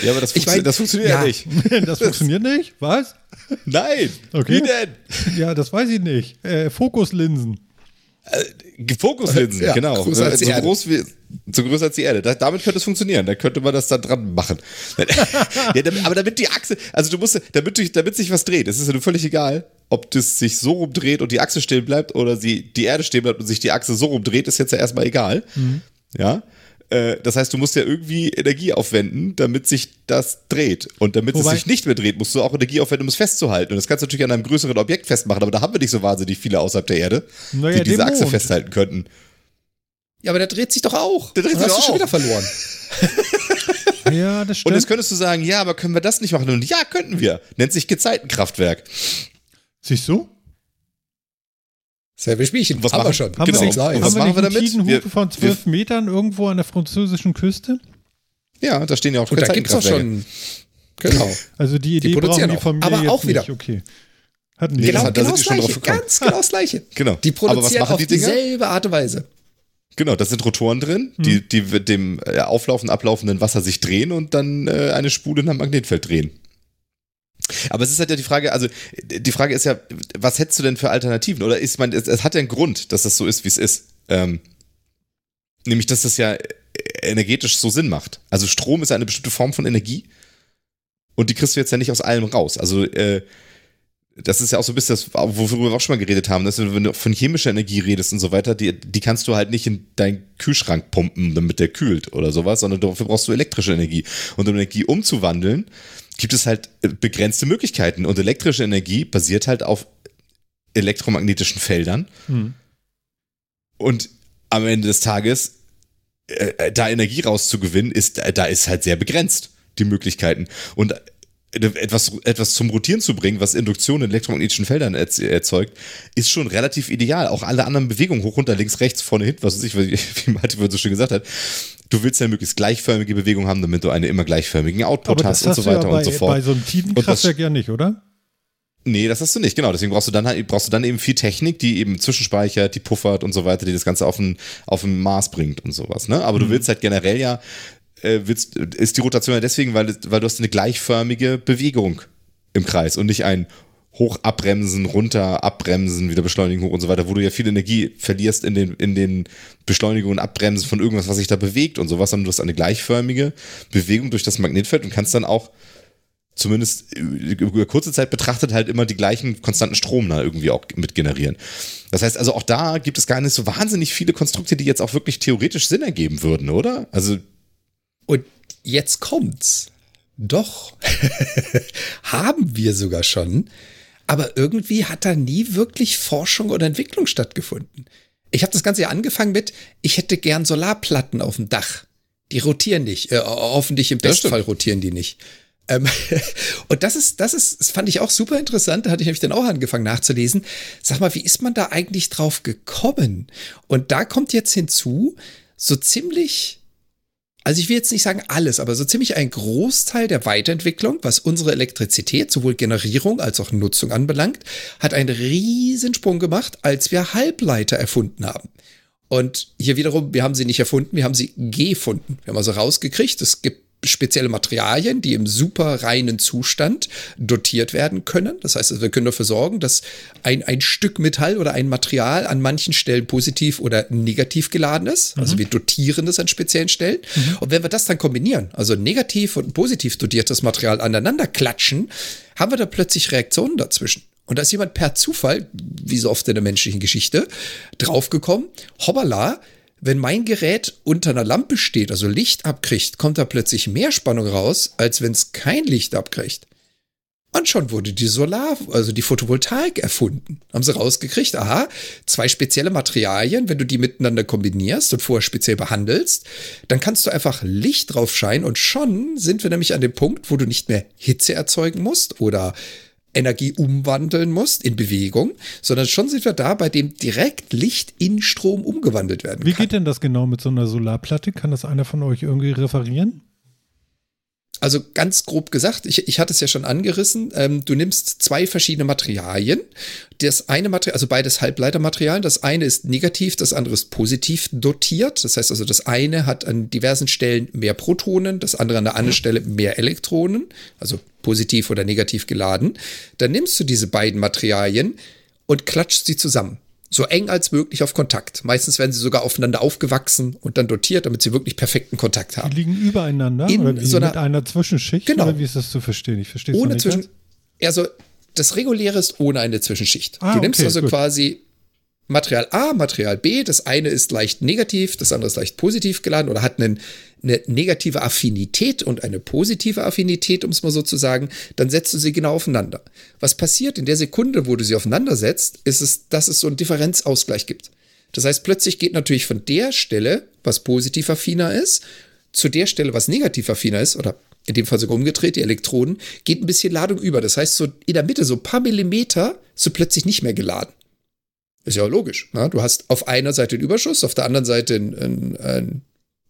Ja, aber das, Ich funktio mein, das funktioniert ja. ja nicht. (laughs) das funktioniert nicht? Was? Nein. Okay. Wie denn? Ja, das weiß ich nicht. Äh, Fokuslinsen. Fokuslinsen, Ja, genau. größer als die so Erde. groß wie so größer als die Erde. Da, damit könnte es funktionieren. Da könnte man das dann dran machen. (laughs) ja, damit, aber damit die Achse, also du musst, damit, du, damit sich was dreht, es ist ja völlig egal, ob das sich so rumdreht und die Achse stehen bleibt oder sie, die Erde stehen bleibt und sich die Achse so rumdreht, ist jetzt ja erstmal egal. Mhm. Ja. Äh, Das heißt, du musst ja irgendwie Energie aufwenden, damit sich das dreht. Und damit Wobei- es sich nicht mehr dreht, musst du auch Energie aufwenden, um es festzuhalten. Und das kannst du natürlich an einem größeren Objekt festmachen, aber da haben wir nicht so wahnsinnig viele außerhalb der Erde, Naja, die diese Achse Mond. festhalten könnten. Ja, aber der dreht sich doch auch. Der dreht sich hast doch du schon auch. wieder verloren. (laughs) (laughs) Ja, das Und stimmt. jetzt könntest du sagen, ja, aber können wir das nicht machen? Und ja, könnten wir. Nennt sich Gezeitenkraftwerk. Siehst du? Selbe Spielchen. Was haben machen- wir schon. Haben Genau. wir haben was wir machen wir damit? Wir- von zwölf Metern irgendwo an der französischen Küste? Ja, da stehen ja auch Und da gibt's doch Gezeitenkraftwerke. schon. Genau. (laughs) Also die Idee produzieren brauchen die auch. von mir Aber jetzt auch wieder. nicht. Okay. Hatten die Genau, das- da genau sind die das schon drauf Gleiche. gekommen. Ganz genau das Gleiche. (laughs) Genau. Die Aber was produzieren machen auf die Dinger? dieselbe Art und Weise. Genau, da sind Rotoren drin, Hm. die, die mit dem äh, auflaufenden, ablaufenden Wasser sich drehen und dann äh, eine Spule in einem Magnetfeld drehen. Aber es ist halt ja die Frage, also die Frage ist ja, was hättest du denn für Alternativen? Oder ist man, es, es hat ja einen Grund, dass das so ist, wie es ist. Ähm, nämlich, dass das ja energetisch so Sinn macht. Also Strom ist eine bestimmte Form von Energie und die kriegst du jetzt ja nicht aus allem raus. Also äh, das ist ja auch so ein bisschen das, worüber wir auch schon mal geredet haben, dass wenn du von chemischer Energie redest und so weiter, die, die kannst du halt nicht in deinen Kühlschrank pumpen, damit der kühlt oder sowas, sondern dafür brauchst du elektrische Energie. Und um Energie umzuwandeln, gibt es halt äh, begrenzte Möglichkeiten. Und elektrische Energie basiert halt auf elektromagnetischen Feldern. Hm. Und am Ende des Tages, äh, äh, da Energie rauszugewinnen, ist, äh, da ist halt sehr begrenzt, die Möglichkeiten. Und etwas, etwas zum Rotieren zu bringen, was Induktion in elektromagnetischen Feldern erz- erzeugt, ist schon relativ ideal. Auch alle anderen Bewegungen, hoch, runter, links, rechts, vorne, hinten, was weiß ich, wie (laughs) Martin vorhin so schön gesagt hat. Du willst ja möglichst gleichförmige Bewegung haben, damit du einen immer gleichförmigen Output hast und so du ja weiter bei, und so fort. bei so einem Tidenkraftwerk ja nicht, oder? Nee, das hast du nicht, genau. Deswegen brauchst du dann halt, brauchst du dann eben viel Technik, die eben zwischenspeichert, die puffert und so weiter, die das Ganze auf den, auf den Maß bringt und sowas. Ne? Aber du willst halt generell ja, äh, ist die Rotation ja deswegen, weil, weil du hast eine gleichförmige Bewegung im Kreis und nicht ein hoch abbremsen, runter abbremsen, wieder beschleunigen, hoch und so weiter, wo du ja viel Energie verlierst in den, in den Beschleunigungen und Abbremsen von irgendwas, was sich da bewegt und sowas, sondern du hast eine gleichförmige Bewegung durch das Magnetfeld und kannst dann auch zumindest über kurze Zeit betrachtet halt immer die gleichen konstanten Strom da irgendwie auch mit generieren. Das heißt also auch da gibt es gar nicht so wahnsinnig viele Konstrukte, die jetzt auch wirklich theoretisch Sinn ergeben würden, oder? Also Und jetzt kommt's. Doch. (laughs) Haben wir sogar schon. Aber irgendwie hat da nie wirklich Forschung oder Entwicklung stattgefunden. Ich habe das Ganze ja angefangen mit, ich hätte gern Solarplatten auf dem Dach. Die rotieren nicht. Äh, hoffentlich im Bestfall rotieren die nicht. Ähm, (laughs) und das ist, das ist, das fand ich auch super interessant. Da hatte ich nämlich dann auch angefangen nachzulesen. Sag mal, wie ist man da eigentlich drauf gekommen? Und da kommt jetzt hinzu, so ziemlich also ich will jetzt nicht sagen alles, aber so ziemlich ein Großteil der Weiterentwicklung, was unsere Elektrizität, sowohl Generierung als auch Nutzung anbelangt, hat einen Riesensprung gemacht, als wir Halbleiter erfunden haben. Und hier wiederum, wir haben sie nicht erfunden, wir haben sie gefunden. Wir haben also rausgekriegt, es gibt spezielle Materialien, die im super reinen Zustand dotiert werden können. Das heißt, also wir können dafür sorgen, dass ein, ein Stück Metall oder ein Material an manchen Stellen positiv oder negativ geladen ist. Also wir dotieren das an speziellen Stellen. Und wenn wir das dann kombinieren, also negativ und positiv dotiertes Material aneinander klatschen, haben wir da plötzlich Reaktionen dazwischen. Und da ist jemand per Zufall, wie so oft in der menschlichen Geschichte, draufgekommen, hoppala, wenn mein Gerät unter einer Lampe steht, also Licht abkriegt, kommt da plötzlich mehr Spannung raus, als wenn es kein Licht abkriegt. Und schon wurde die Solar, also die Photovoltaik erfunden. Haben sie rausgekriegt, aha, zwei spezielle Materialien, wenn du die miteinander kombinierst und vorher speziell behandelst, dann kannst du einfach Licht drauf scheinen und schon sind wir nämlich an dem Punkt, wo du nicht mehr Hitze erzeugen musst oder Energie umwandeln musst in Bewegung, sondern schon sind wir da, bei dem direkt Licht in Strom umgewandelt werden Wie kann. geht denn das genau mit so einer Solarplatte? Kann das einer von euch irgendwie referieren? Also ganz grob gesagt, ich, ich hatte es ja schon angerissen, ähm, du nimmst zwei verschiedene Materialien. Das eine Material, also beides Halbleitermaterialien, das eine ist negativ, das andere ist positiv dotiert. Das heißt also, das eine hat an diversen Stellen mehr Protonen, das andere an der anderen Stelle mehr Elektronen, also positiv oder negativ geladen. Dann nimmst du diese beiden Materialien und klatscht sie zusammen so eng als möglich auf Kontakt. Meistens werden sie sogar aufeinander aufgewachsen und dann dotiert, damit sie wirklich perfekten Kontakt haben. Die liegen übereinander In oder so einer- mit einer Zwischenschicht? Genau. Oder wie ist das zu verstehen? Ich verstehe es noch ohne nicht Zwischen. ganz. Also das Reguläre ist ohne eine Zwischenschicht. Ah, du nimmst okay, also gut. quasi Material A, Material B. Das eine ist leicht negativ, das andere ist leicht positiv geladen oder hat einen, eine negative Affinität und eine positive Affinität, um es mal so zu sagen. Dann setzt du sie genau aufeinander. Was passiert in der Sekunde, wo du sie aufeinander setzt, ist es, dass es so einen Differenzausgleich gibt. Das heißt, plötzlich geht natürlich von der Stelle, was positiv affiner ist, zu der Stelle, was negativ affiner ist, oder in dem Fall sogar umgedreht, die Elektronen, geht ein bisschen Ladung über. Das heißt, so in der Mitte, so ein paar Millimeter, so plötzlich nicht mehr geladen. Ist ja auch logisch. Ne? Du hast auf einer Seite einen Überschuss, auf der anderen Seite ein, ein, ein,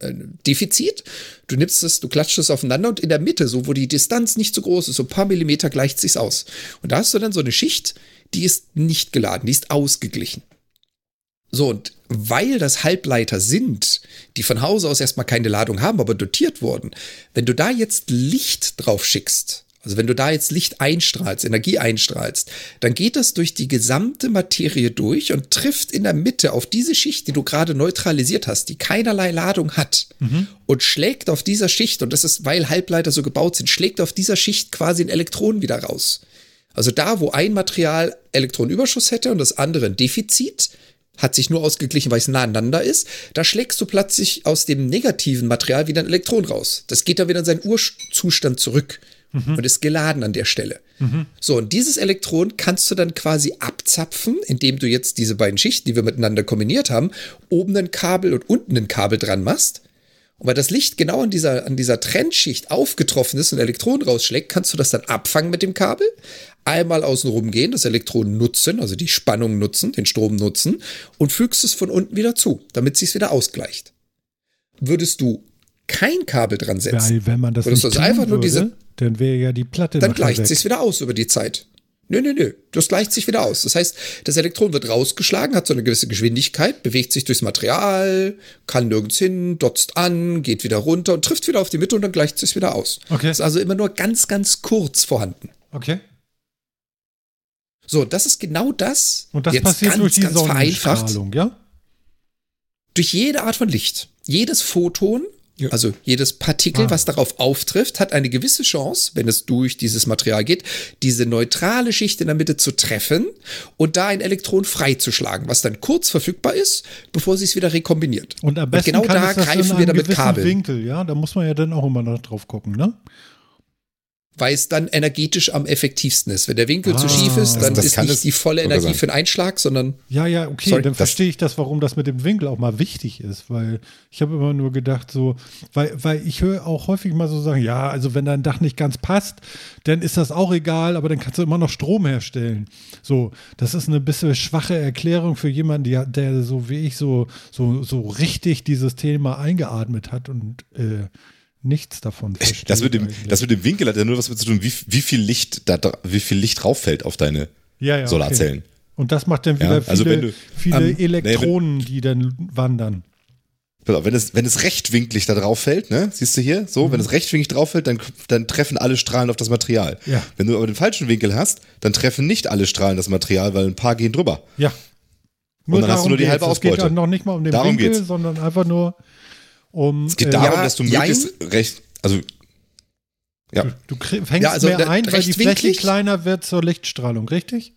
ein Defizit. Du nimmst es, du klatschst es aufeinander und in der Mitte, so wo die Distanz nicht so groß ist, so ein paar Millimeter gleicht sich's aus. Und da hast du dann so eine Schicht, die ist nicht geladen, die ist ausgeglichen. So, und weil das Halbleiter sind, die von Hause aus erstmal keine Ladung haben, aber dotiert wurden, wenn du da jetzt Licht drauf schickst, also wenn du da jetzt Licht einstrahlst, Energie einstrahlst, dann geht das durch die gesamte Materie durch und trifft in der Mitte auf diese Schicht, die du gerade neutralisiert hast, die keinerlei Ladung hat und schlägt auf dieser Schicht, und das ist, weil Halbleiter so gebaut sind, schlägt auf dieser Schicht quasi ein Elektron wieder raus. Also da, wo ein Material Elektronenüberschuss hätte und das andere ein Defizit, hat sich nur ausgeglichen, weil es nah aneinander ist, da schlägst du plötzlich aus dem negativen Material wieder ein Elektron raus. Das geht dann wieder in seinen Urzustand zurück und ist geladen an der Stelle. So, und dieses Elektron kannst du dann quasi abzapfen, indem du jetzt diese beiden Schichten, die wir miteinander kombiniert haben, oben ein Kabel und unten ein Kabel dran machst. Und weil das Licht genau an dieser, an dieser Trennschicht aufgetroffen ist und Elektronen rausschlägt, kannst du das dann abfangen mit dem Kabel, einmal außen rum gehen, das Elektron nutzen, also die Spannung nutzen, den Strom nutzen und fügst es von unten wieder zu, damit sich wieder ausgleicht. Würdest du kein Kabel dran setzen, Weil wenn man das würdest du also einfach nur würde, diese, dann wäre ja die Platte dann gleicht weg. sich's wieder aus über die Zeit. Nö, nö, nö. Das gleicht sich wieder aus. Das heißt, das Elektron wird rausgeschlagen, hat so eine gewisse Geschwindigkeit, bewegt sich durchs Material, kann nirgends hin, dotzt an, geht wieder runter und trifft wieder auf die Mitte und dann gleicht sich's wieder aus. Okay. Ist also immer nur ganz, ganz kurz vorhanden. Okay. So, das ist genau das. Und das jetzt passiert ganz, durch die ganz vereinfacht. Ja? Durch jede Art von Licht. Jedes Photon, also jedes Partikel, Ah. was darauf auftrifft, hat eine gewisse Chance, wenn es durch dieses Material geht, diese neutrale Schicht in der Mitte zu treffen und da ein Elektron freizuschlagen, was dann kurz verfügbar ist, bevor sie es wieder rekombiniert. Und am besten genau kann da greifen wir dann mit gewissen Kabeln, Winkel, ja? Da muss man ja dann auch immer noch drauf gucken, ne? Weil es dann energetisch am effektivsten ist. Wenn der Winkel Ah. zu schief ist, Das- dann das ist kann nicht die volle Energie sagen. für den Einschlag, sondern Ja, ja, okay, Sorry, dann das- verstehe ich das, warum das mit dem Winkel auch mal wichtig ist, weil ich habe immer nur gedacht, so, weil, weil ich höre auch häufig mal so sagen, ja, also wenn dein Dach nicht ganz passt, dann ist das auch egal, aber dann kannst du immer noch Strom herstellen. So, das ist eine bisschen schwache Erklärung für jemanden, der, der so wie ich so, so, so richtig dieses Thema eingeatmet hat und äh, nichts davon versteht. Das mit, dem, eigentlich. das mit dem Winkel hat ja nur was mit zu tun, wie, wie viel Licht da, wie viel Licht drauf fällt auf deine ja, ja, okay. Solarzellen. Und das macht dann wieder Ja, also viele, wenn du- viele ähm, Elektronen, die dann wandern. Wenn es, wenn es rechtwinklig da drauf fällt, ne, siehst du hier, so, wenn es rechtwinklig drauf fällt, dann, dann treffen alle Strahlen auf das Material. Ja. Wenn du aber den falschen Winkel hast, dann treffen nicht alle Strahlen das Material, weil ein paar gehen drüber. Ja. Und dann hast du nur die halbe Es geht Ausbeute. auch noch nicht mal um den Darum Winkel, geht's. sondern einfach nur um. Es geht äh, darum, ja, dass du jein. möglichst recht, also, ja, Du krie- fängst Ja, also mehr ein, weil die Fläche kleiner wird zur Lichtstrahlung, richtig?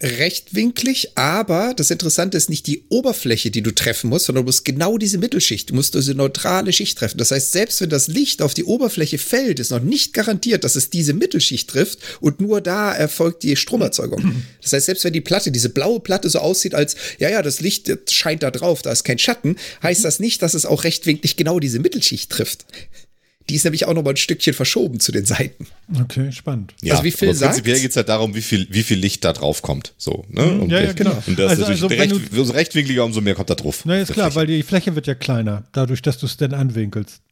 Rechtwinklig, aber das Interessante ist nicht die Oberfläche, die du treffen musst, sondern du musst genau diese Mittelschicht, du musst diese neutrale Schicht treffen. Das heißt, selbst wenn das Licht auf die Oberfläche fällt, ist noch nicht garantiert, dass es diese Mittelschicht trifft und nur da erfolgt die Stromerzeugung. Das heißt, selbst wenn die Platte, diese blaue Platte so aussieht als, ja, ja, das Licht scheint da drauf, da ist kein Schatten, heißt das nicht, dass es auch rechtwinklig genau diese Mittelschicht trifft. Die ist nämlich auch noch mal ein Stückchen verschoben zu den Seiten. Okay, spannend. ja. Also wie Phil aber prinzipiell sagt- geht es halt darum, wie viel, wie viel Licht da drauf kommt. So, ne? Und ja, ja, genau. Und das Also- ist natürlich also wenn recht, umso rechtwinkliger, umso mehr kommt da drauf. Na, ist klar, Fläche. weil die Fläche wird ja kleiner, dadurch, dass du es dann anwinkelst.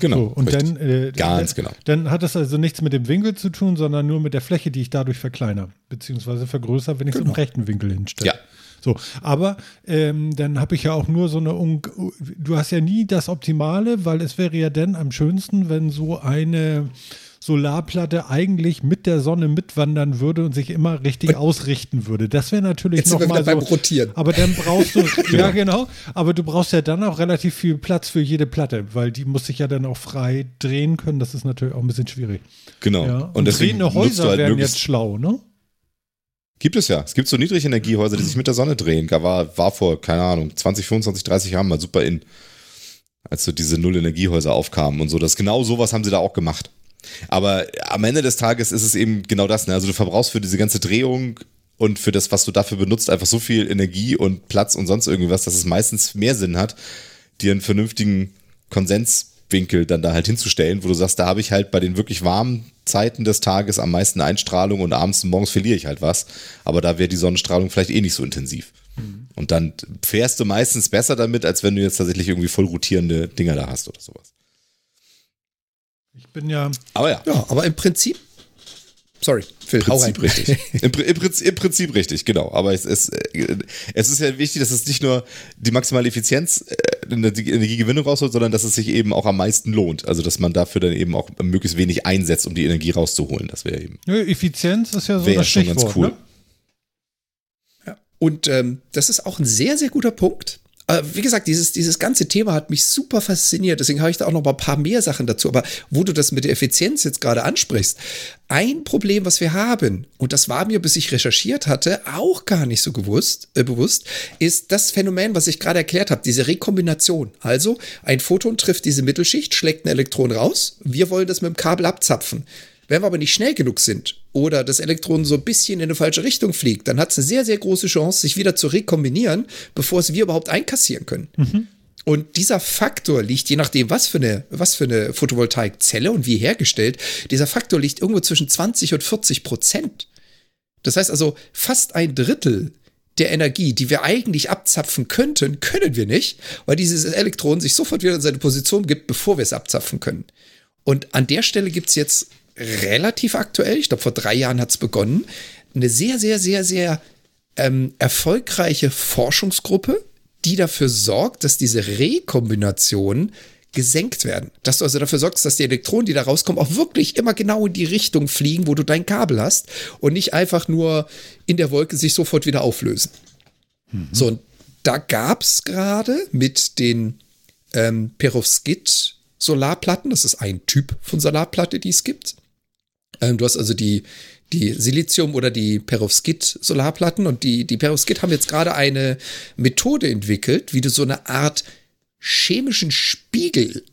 Genau. So, und richtig. dann, äh, Ganz dann, genau. Dann hat es also nichts mit dem Winkel zu tun, sondern nur mit der Fläche, die ich dadurch verkleinere, beziehungsweise vergrößere, wenn ich es Genau. im rechten Winkel hinstelle. Ja. So, aber ähm, dann habe ich ja auch nur so eine, Un du hast ja nie das Optimale, weil es wäre ja dann am schönsten, wenn so eine Solarplatte eigentlich mit der Sonne mitwandern würde und sich immer richtig ausrichten würde. Das wäre natürlich nochmal so. beim Rotieren. Aber dann brauchst du, (laughs) ja genau, aber du brauchst ja dann auch relativ viel Platz für jede Platte, weil die muss sich ja dann auch frei drehen können. Das ist natürlich auch ein bisschen schwierig. Genau. Ja. Und deswegen drehende Häuser halt werden jetzt schlau, ne? Gibt es ja. Es gibt so Niedrigenergiehäuser, die sich mit der Sonne drehen. War, war vor, keine Ahnung, 20, 25, 30 Jahren mal super in. Als so diese Null-Energiehäuser aufkamen und so. Das genau sowas haben sie da auch gemacht. Aber am Ende des Tages ist es eben genau das. Ne? Also du verbrauchst für diese ganze Drehung und für das, was du dafür benutzt, einfach so viel Energie und Platz und sonst irgendwas, dass es meistens mehr Sinn hat, dir einen vernünftigen Konsenswinkel dann da halt hinzustellen, wo du sagst, da habe ich halt bei den wirklich warmen Zeiten des Tages am meisten Einstrahlung und abends und morgens verliere ich halt was. Aber da wäre die Sonnenstrahlung vielleicht eh nicht so intensiv. Und dann fährst du meistens besser damit, als wenn du jetzt tatsächlich irgendwie voll rotierende Dinger da hast oder sowas. Ich bin ja, Aber ja, Ja, aber im Prinzip. Sorry, Phil, im hau rein. Prinzip richtig. Im, im, Prinzip, Im Prinzip richtig, genau. Aber es ist, äh, es ist ja wichtig, dass es nicht nur die maximale Effizienz äh, in der die Energiegewinnung rausholt, sondern dass es sich eben auch am meisten lohnt. Also, dass man dafür dann eben auch möglichst wenig einsetzt, um die Energie rauszuholen. Das wäre eben, Nö, Effizienz ist ja so wäre ja das schon Stichwort. ganz cool. Ne? Und ähm, das ist auch ein sehr, sehr guter Punkt. Äh, wie gesagt, dieses, dieses ganze Thema hat mich super fasziniert. Deswegen habe ich da auch noch mal ein paar mehr Sachen dazu. Aber wo du das mit der Effizienz jetzt gerade ansprichst, ein Problem, was wir haben, und das war mir, bis ich recherchiert hatte, auch gar nicht so gewusst, äh, bewusst, ist das Phänomen, was ich gerade erklärt habe, diese Rekombination. Also ein Photon trifft diese Mittelschicht, schlägt ein Elektron raus. Wir wollen das mit dem Kabel abzapfen. Wenn wir aber nicht schnell genug sind oder das Elektron so ein bisschen in eine falsche Richtung fliegt, dann hat es eine sehr, sehr große Chance, sich wieder zu rekombinieren, bevor es wir überhaupt einkassieren können. Und dieser Faktor liegt, je nachdem, was für eine, was für eine Photovoltaikzelle und wie hergestellt, dieser Faktor liegt irgendwo zwischen 20 und 40 Prozent. Das heißt also, fast ein Drittel der Energie, die wir eigentlich abzapfen könnten, können wir nicht, weil dieses Elektron sich sofort wieder in seine Position gibt, bevor wir es abzapfen können. Und an der Stelle gibt es jetzt relativ aktuell, ich glaube vor drei Jahren hat es begonnen, eine sehr, sehr, sehr, sehr ähm, erfolgreiche Forschungsgruppe, die dafür sorgt, dass diese Rekombinationen gesenkt werden. Dass du also dafür sorgst, dass die Elektronen, die da rauskommen, auch wirklich immer genau in die Richtung fliegen, wo du dein Kabel hast und nicht einfach nur in der Wolke sich sofort wieder auflösen. So, und da gab es gerade mit den ähm, Perovskit-Solarplatten, das ist ein Typ von Solarplatte, die es gibt. Ähm, du hast also die, die Silizium- oder die Perovskit-Solarplatten und die, die Perovskit haben jetzt gerade eine Methode entwickelt, wie du so eine Art chemischen Spiegel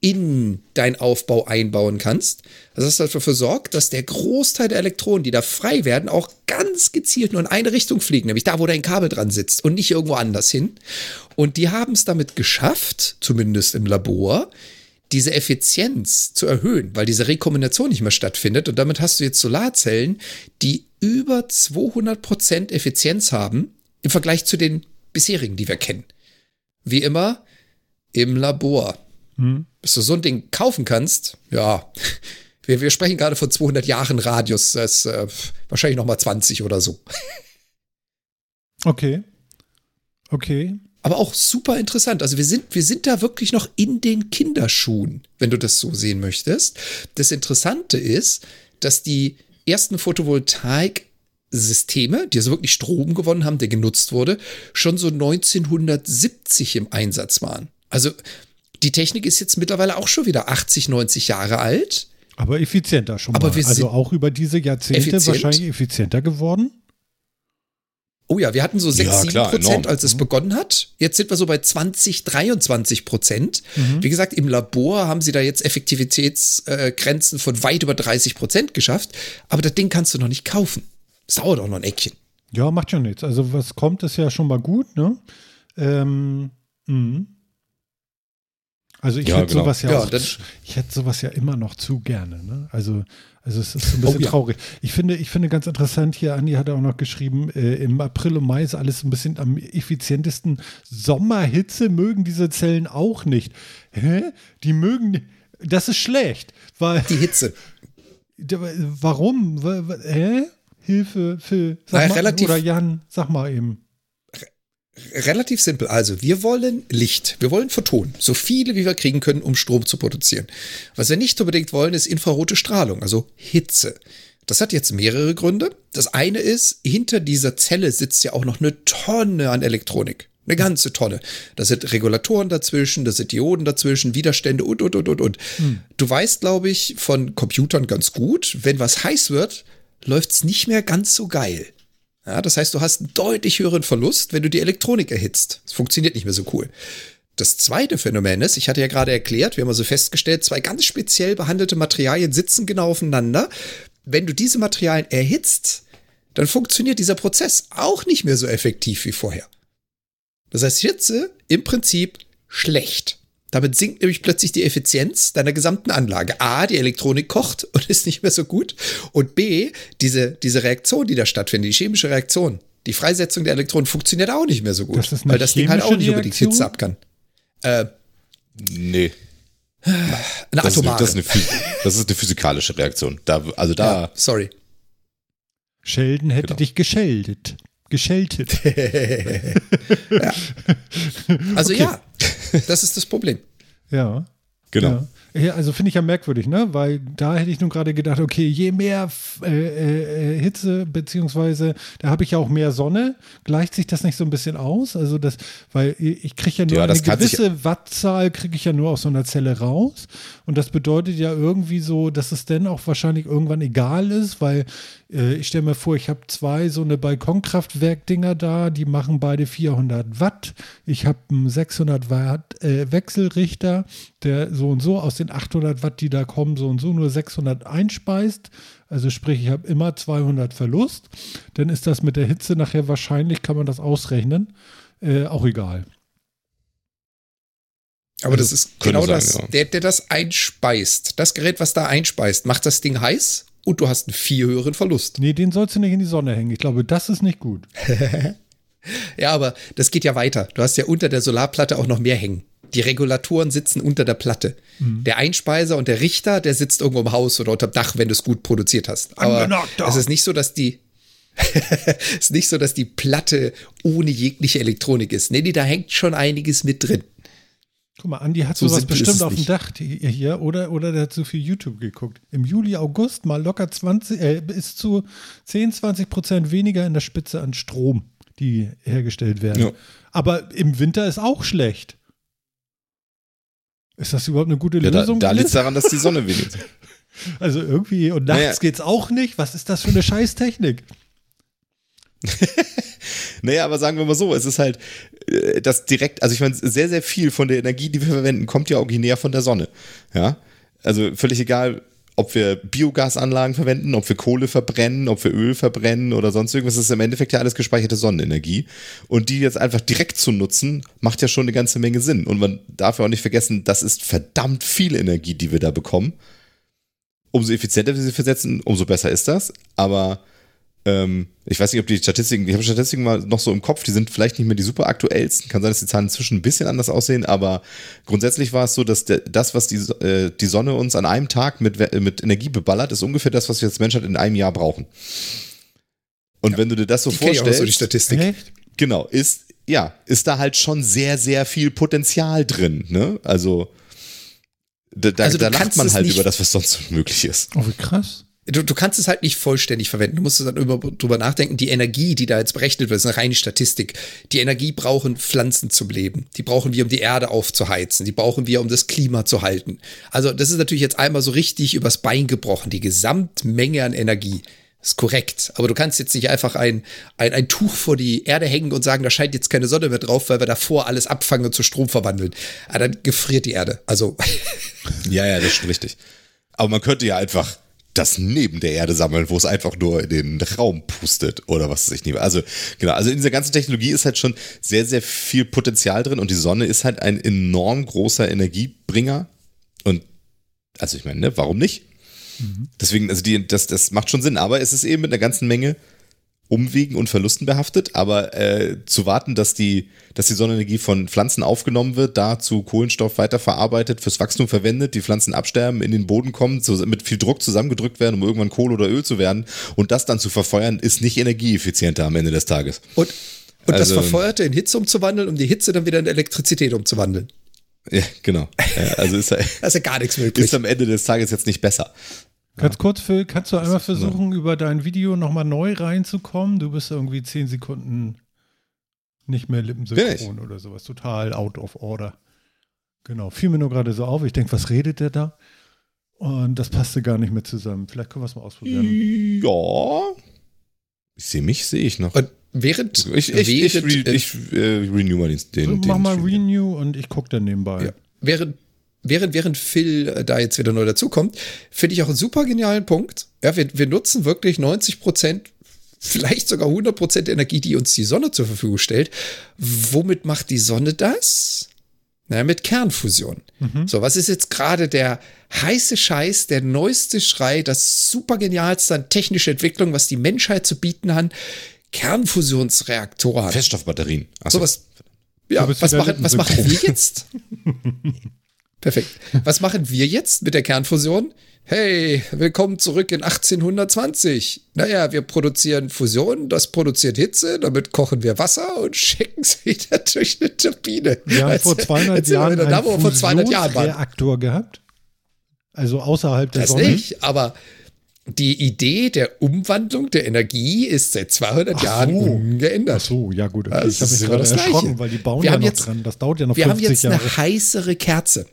in deinen Aufbau einbauen kannst. Also das dafür sorgt, dass der Großteil der Elektronen, die da frei werden, auch ganz gezielt nur in eine Richtung fliegen, nämlich da, wo dein Kabel dran sitzt und nicht irgendwo anders hin. Und die haben es damit geschafft, zumindest im Labor, diese Effizienz zu erhöhen, weil diese Rekombination nicht mehr stattfindet. Und damit hast du jetzt Solarzellen, die über 200% Effizienz haben im Vergleich zu den bisherigen, die wir kennen. Wie immer im Labor. Bis du so ein Ding kaufen kannst, ja, wir, wir sprechen gerade von 200 Jahren Radius, das ist äh, wahrscheinlich noch mal 20 oder so. Okay. Okay. Aber auch super interessant. Also wir sind, wir sind da wirklich noch in den Kinderschuhen, wenn du das so sehen möchtest. Das Interessante ist, dass die ersten Photovoltaik-Systeme, die also wirklich Strom gewonnen haben, der genutzt wurde, schon so 1970 im Einsatz waren. Also die Technik ist jetzt mittlerweile auch schon wieder 80, 90 Jahre alt. Aber effizienter schon Aber mal. wir sind also auch über diese Jahrzehnte effizient. wahrscheinlich effizienter geworden. Oh ja, wir hatten so 6, Ja, 7 klar, Prozent, enorm. als es begonnen hat. Jetzt sind wir so bei 20, 23 Prozent. Wie gesagt, im Labor haben sie da jetzt Effektivitätsgrenzen von weit über 30 Prozent geschafft. Aber das Ding kannst du noch nicht kaufen. Das dauert auch noch ein Eckchen. Ja, macht schon nichts. Also was kommt, ist ja schon mal gut, ne? Ähm, mhm. Also ich Ja, hätte genau. sowas ja, Ja, auch, ich hätte sowas ja immer noch zu gerne. Ne? Also, also es ist ein bisschen Oh ja. traurig. Ich finde, ich finde ganz interessant hier, Andi hat auch noch geschrieben, äh, im April und Mai ist alles ein bisschen am effizientesten. Sommerhitze mögen diese Zellen auch nicht. Hä? Die mögen, das ist schlecht, weil, Die Hitze. (laughs) warum? Wa- wa- Hä? Hilfe, Phil, sag Na, mal, relativ- oder Jan, sag mal eben. Relativ simpel. Also, wir wollen Licht. Wir wollen Photonen. So viele, wie wir kriegen können, um Strom zu produzieren. Was wir nicht unbedingt wollen, ist infrarote Strahlung, also Hitze. Das hat jetzt mehrere Gründe. Das eine ist, hinter dieser Zelle sitzt ja auch noch eine Tonne an Elektronik. Eine ganze Tonne. Da sind Regulatoren dazwischen, da sind Dioden dazwischen, Widerstände und, und, und, und, und. Du weißt, glaube ich, von Computern ganz gut, wenn was heiß wird, läuft's nicht mehr ganz so geil. Ja, das heißt, du hast einen deutlich höheren Verlust, wenn du die Elektronik erhitzt. Das funktioniert nicht mehr so cool. Das zweite Phänomen ist, ich hatte ja gerade erklärt, wir haben also festgestellt, zwei ganz speziell behandelte Materialien sitzen genau aufeinander. Wenn du diese Materialien erhitzt, dann funktioniert dieser Prozess auch nicht mehr so effektiv wie vorher. Das heißt, Hitze im Prinzip schlecht. Damit sinkt nämlich plötzlich die Effizienz deiner gesamten Anlage. A, die Elektronik kocht (laughs) und ist nicht mehr so gut. Und B, diese, diese Reaktion, die da stattfindet, die chemische Reaktion, die Freisetzung der Elektronen funktioniert auch nicht mehr so gut. Das weil das Ding halt auch nicht unbedingt Reaktion? Hitze ab kann. Äh, Nee. eine Das ist, eine, das, ist eine, das ist eine physikalische Reaktion. Da, also da, ja, sorry. Sheldon hätte Genau. dich gescheldet. Gescheltet. (laughs) Also Okay. ja, das ist das Problem. Ja. genau. Ja. Ja, also finde ich ja merkwürdig, ne? Weil da hätte ich nun gerade gedacht, okay, je mehr äh, äh, Hitze, beziehungsweise da habe ich ja auch mehr Sonne, gleicht sich das nicht so ein bisschen aus? Also das, weil ich kriege ja nur Ja, eine gewisse Wattzahl kriege ich ja nur aus so einer Zelle raus. Und das bedeutet ja irgendwie so, dass es dann auch wahrscheinlich irgendwann egal ist, weil äh, ich stelle mir vor, ich habe zwei so eine Balkonkraftwerk-Dinger da, die machen beide 400 Watt. Ich habe einen 600 Watt äh, Wechselrichter, der so und so aus den 800 Watt, die da kommen, so und so nur 600 einspeist. Also sprich, ich habe immer 200 Verlust. Dann ist das mit der Hitze nachher wahrscheinlich, kann man das ausrechnen, äh, auch egal. Aber das ist genau sein, das. ja. Der, der das einspeist, das Gerät, was da einspeist, macht das Ding heiß und du hast einen viel höheren Verlust. Nee, den sollst du nicht in die Sonne hängen. Ich glaube, das ist nicht gut. (laughs) Ja, aber das geht ja weiter. Du hast ja unter der Solarplatte auch noch mehr hängen. Die Regulatoren sitzen unter der Platte. Der Einspeiser und der Richter, der sitzt irgendwo im Haus oder unterm Dach, wenn du es gut produziert hast. Aber es ist nicht so, dass die (laughs) ist nicht so, dass die Platte ohne jegliche Elektronik ist. Nee, nee, da hängt schon einiges mit drin. Guck mal, Andi hat So sowas bestimmt es auf dem. Dach hier, oder, oder der hat zu viel YouTube geguckt. Im Juli, August mal locker 20, äh, bis zu 10, 20 Prozent weniger in der Spitze an Strom, die hergestellt werden. Ja. Aber im Winter ist auch schlecht. Ist das überhaupt eine gute Ja, da Lösung? da liegt Liz? es daran, dass die Sonne wenig ist. (laughs) also irgendwie, und nachts Naja. geht's auch nicht. Was ist das für eine Scheißtechnik? (laughs) Naja, aber sagen wir mal so, es ist halt äh, das direkt, also ich meine, sehr, sehr viel von der Energie, die wir verwenden, kommt ja originär von der Sonne. Ja. Also völlig egal, ob wir Biogasanlagen verwenden, ob wir Kohle verbrennen, ob wir Öl verbrennen oder sonst irgendwas, das ist im Endeffekt ja alles gespeicherte Sonnenenergie. Und die jetzt einfach direkt zu nutzen, macht ja schon eine ganze Menge Sinn. Und man darf ja auch nicht vergessen, das ist verdammt viel Energie, die wir da bekommen. Umso effizienter wir sie versetzen, umso besser ist das. Aber ähm, ich weiß nicht, ob die Statistiken, ich habe Statistiken mal noch so im Kopf, die sind vielleicht nicht mehr die super aktuellsten. Kann sein, dass die Zahlen inzwischen ein bisschen anders aussehen, aber grundsätzlich war es so, dass der, das, was die, äh, die Sonne uns an einem Tag mit, We- mit Energie beballert, ist ungefähr das, was wir als Menschheit in einem Jahr brauchen. Und wenn du dir das so Die kenne ich auch vorstellst, so die Statistik. Echt? genau, ist, ja, ist da halt schon sehr, sehr viel Potenzial drin, ne? Also, da, da, Also da lacht man halt nicht- über das, was sonst möglich ist. Oh, wie krass. Du, du kannst es halt nicht vollständig verwenden. Du musst dann immer drüber nachdenken. Die Energie, die da jetzt berechnet wird, ist eine reine Statistik. Die Energie brauchen Pflanzen zum Leben. Die brauchen wir, um die Erde aufzuheizen. Die brauchen wir, um das Klima zu halten. Also das ist natürlich jetzt einmal so richtig übers Bein gebrochen. Die Gesamtmenge an Energie ist korrekt. Aber du kannst jetzt nicht einfach ein, ein, ein Tuch vor die Erde hängen und sagen, da scheint jetzt keine Sonne mehr drauf, weil wir davor alles abfangen und zu Strom verwandeln. Aber dann gefriert die Erde. Also (laughs) Ja, ja, das ist schon richtig. Aber man könnte ja einfach das neben der Erde sammeln, wo es einfach nur in den Raum pustet oder was weiß ich nicht. Also genau, also in dieser ganzen Technologie ist halt schon sehr, sehr viel Potenzial drin und die Sonne ist halt ein enorm großer Energiebringer und also ich meine, ne, warum nicht? Mhm. Deswegen, also die, das, das macht schon Sinn, aber es ist eben mit einer ganzen Menge Umwegen und Verlusten behaftet, aber äh, zu warten, dass die, dass die Sonnenenergie von Pflanzen aufgenommen wird, da zu Kohlenstoff weiterverarbeitet, fürs Wachstum verwendet, die Pflanzen absterben, in den Boden kommen, so, mit viel Druck zusammengedrückt werden, um irgendwann Kohle oder Öl zu werden und das dann zu verfeuern, ist nicht energieeffizienter am Ende des Tages. Und, und also, das Verfeuerte in Hitze umzuwandeln, um die Hitze dann wieder in Elektrizität umzuwandeln. Ja, genau. Also (laughs) ist ja gar nichts (laughs) möglich. Ist am Ende des Tages jetzt nicht besser. Ganz kurz, Phil, kannst du einmal versuchen, über dein Video nochmal neu reinzukommen? Du bist irgendwie zehn Sekunden nicht mehr lippensynchron oder sowas. Total out of order. Genau, fiel mir nur gerade so auf. Ich denke, was redet der da? Und das passte gar nicht mehr zusammen. Vielleicht können wir es mal ausprobieren. Ja. Ich sehe mich, sehe ich noch. Und während. Ich, ich, während, ich, ich, ich äh, renew mal den. den, den Mach mal Renew und ich gucke dann nebenbei. Ja. Während während, während Phil äh, da jetzt wieder neu dazukommt, finde ich auch einen super genialen Punkt. Ja, wir, wir nutzen wirklich 90 Prozent, vielleicht sogar 100 Prozent der Energie, die uns die Sonne zur Verfügung stellt. Womit macht die Sonne das? Na, mit Kernfusion. Mhm. So, was ist jetzt gerade der heiße Scheiß, der neueste Schrei, das super genialste an technischer Entwicklung, was die Menschheit zu bieten hat? Kernfusionsreaktoren. Feststoffbatterien. Achso. So was, ja, was, machen, was machen wir jetzt? (laughs) Perfekt. Was machen wir jetzt mit der Kernfusion? Hey, willkommen zurück in 1820. Naja, wir produzieren Fusion, das produziert Hitze, damit kochen wir Wasser und (laughs) schicken es wieder durch eine Turbine. Wir haben vor 200 Jahren einen da, vor 200 Jahren Reaktor gehabt. Also außerhalb der das Sonne. nicht, aber die Idee der Umwandlung der Energie ist seit 200 Ach Jahren so. ungeändert. Ach so, ja gut. Okay. Ich habe mich gerade erschrocken, weil die bauen wir ja noch jetzt, dran. Das dauert ja noch wir 50 Jahre. Wir haben jetzt Jahre. eine heißere Kerze.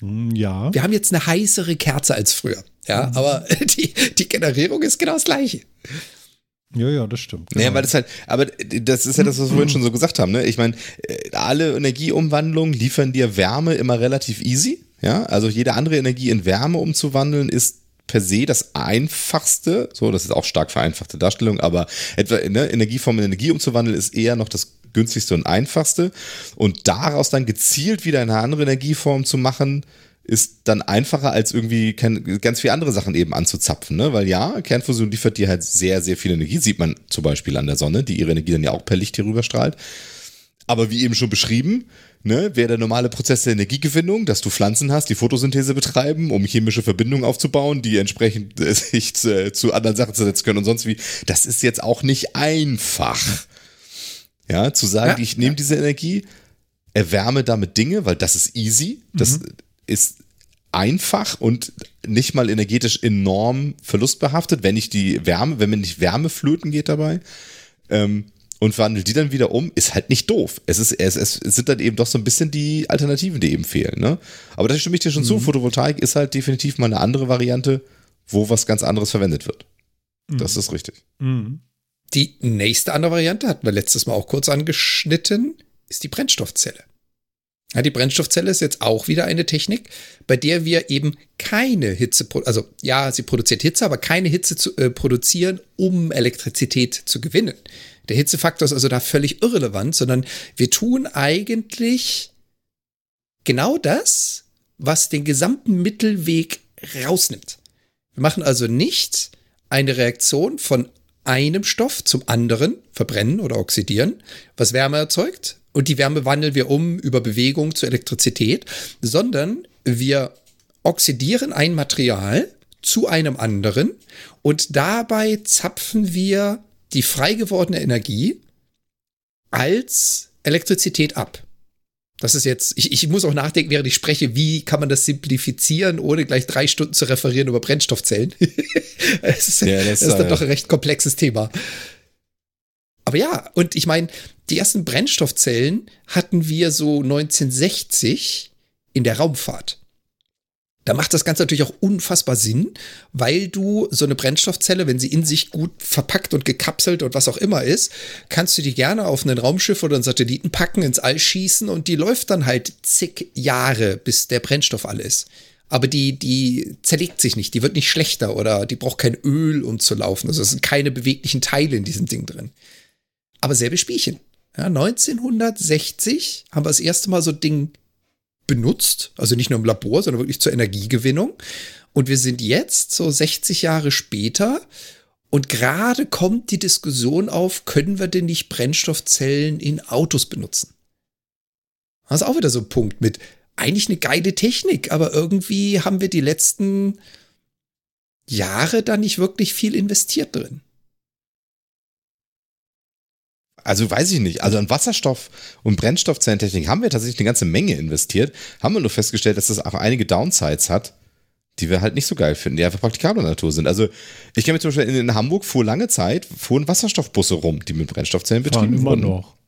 Hm, ja. Wir haben jetzt eine heißere Kerze als früher. Ja, mhm. aber (laughs) die, die Generierung ist genau das gleiche. Ja, ja, das stimmt. Genau. Naja, weil das halt, aber das ist ja das, was wir vorhin schon so gesagt haben, ne? Ich meine, äh, alle Energieumwandlungen liefern dir Wärme immer relativ easy. Ja, also jede andere Energie in Wärme umzuwandeln ist per se das einfachste, so, das ist auch stark vereinfachte Darstellung, aber etwa ne, Energieform in Energie umzuwandeln ist eher noch das günstigste und einfachste. Und daraus dann gezielt wieder eine andere Energieform zu machen, ist dann einfacher als irgendwie ganz viele andere Sachen eben anzuzapfen, ne? Weil ja, Kernfusion liefert dir halt sehr, sehr viel Energie. Sieht man zum Beispiel an der Sonne, die ihre Energie dann ja auch per Licht hier rüber strahlt. Aber wie eben schon beschrieben, ne, wäre der normale Prozess der Energiegewinnung, dass du Pflanzen hast, die Photosynthese betreiben, um chemische Verbindungen aufzubauen, die entsprechend äh, sich zu, zu anderen Sachen zu setzen können und sonst wie. Das ist jetzt auch nicht einfach. Ja, zu sagen, ja, ich nehme ja. diese Energie, erwärme damit Dinge, weil das ist easy, das mhm. ist einfach und nicht mal energetisch enorm verlustbehaftet, wenn ich die Wärme, wenn mir nicht Wärme flöten geht dabei. Ähm, und wandelt die dann wieder um, ist halt nicht doof. Es, ist, es, es sind dann eben doch so ein bisschen die Alternativen, die eben fehlen. Ne? Aber da stimme ich dir schon mhm. zu, Photovoltaik ist halt definitiv mal eine andere Variante, wo was ganz anderes verwendet wird. Mhm. Das ist richtig. Mhm. Die nächste andere Variante, hatten wir letztes Mal auch kurz angeschnitten, ist die Brennstoffzelle. Ja, die Brennstoffzelle ist jetzt auch wieder eine Technik, bei der wir eben keine Hitze, also ja, sie produziert Hitze, aber keine Hitze zu, äh, produzieren, um Elektrizität zu gewinnen. Der Hitzefaktor ist also da völlig irrelevant, sondern wir tun eigentlich genau das, was den gesamten Mittelweg rausnimmt. Wir machen also nicht eine Reaktion von einem Stoff zum anderen verbrennen oder oxidieren, was Wärme erzeugt. Und die Wärme wandeln wir um über Bewegung zu Elektrizität, sondern wir oxidieren ein Material zu einem anderen und dabei zapfen wir die frei gewordene Energie als Elektrizität ab. Das ist jetzt, ich, ich muss auch nachdenken, während ich spreche, wie kann man das simplifizieren, ohne gleich drei Stunden zu referieren über Brennstoffzellen. (laughs) es ist, ja, das, das ist dann doch ein recht komplexes Thema. Aber ja, und ich meine, die ersten Brennstoffzellen hatten wir so 1960 in der Raumfahrt. Da macht das Ganze natürlich auch unfassbar Sinn, weil du so eine Brennstoffzelle, wenn sie in sich gut verpackt und gekapselt und was auch immer ist, kannst du die gerne auf ein Raumschiff oder einen Satelliten packen, ins All schießen und die läuft dann halt zig Jahre, bis der Brennstoff alle ist. Aber die, die zerlegt sich nicht, die wird nicht schlechter oder die braucht kein Öl, um zu laufen. Also es sind keine beweglichen Teile in diesem Ding drin. Aber selbe Spielchen. Ja, 1960 haben wir das erste Mal so Ding benutzt, also nicht nur im Labor, sondern wirklich zur Energiegewinnung. Und wir sind jetzt so 60 Jahre später und gerade kommt die Diskussion auf, können wir denn nicht Brennstoffzellen in Autos benutzen? Das ist auch wieder so ein Punkt mit eigentlich eine geile Technik, aber irgendwie haben wir die letzten Jahre da nicht wirklich viel investiert drin. Also weiß ich nicht. Also an Wasserstoff- und Brennstoffzellentechnik haben wir tatsächlich eine ganze Menge investiert. Haben wir nur festgestellt, dass das auch einige Downsides hat, die wir halt nicht so geil finden, die einfach praktikabler Natur sind. Also ich kenne mich zum Beispiel in, in, Hamburg fuhr lange Zeit, fuhren Wasserstoffbusse rum, die mit Brennstoffzellen betrieben immer wurden. noch.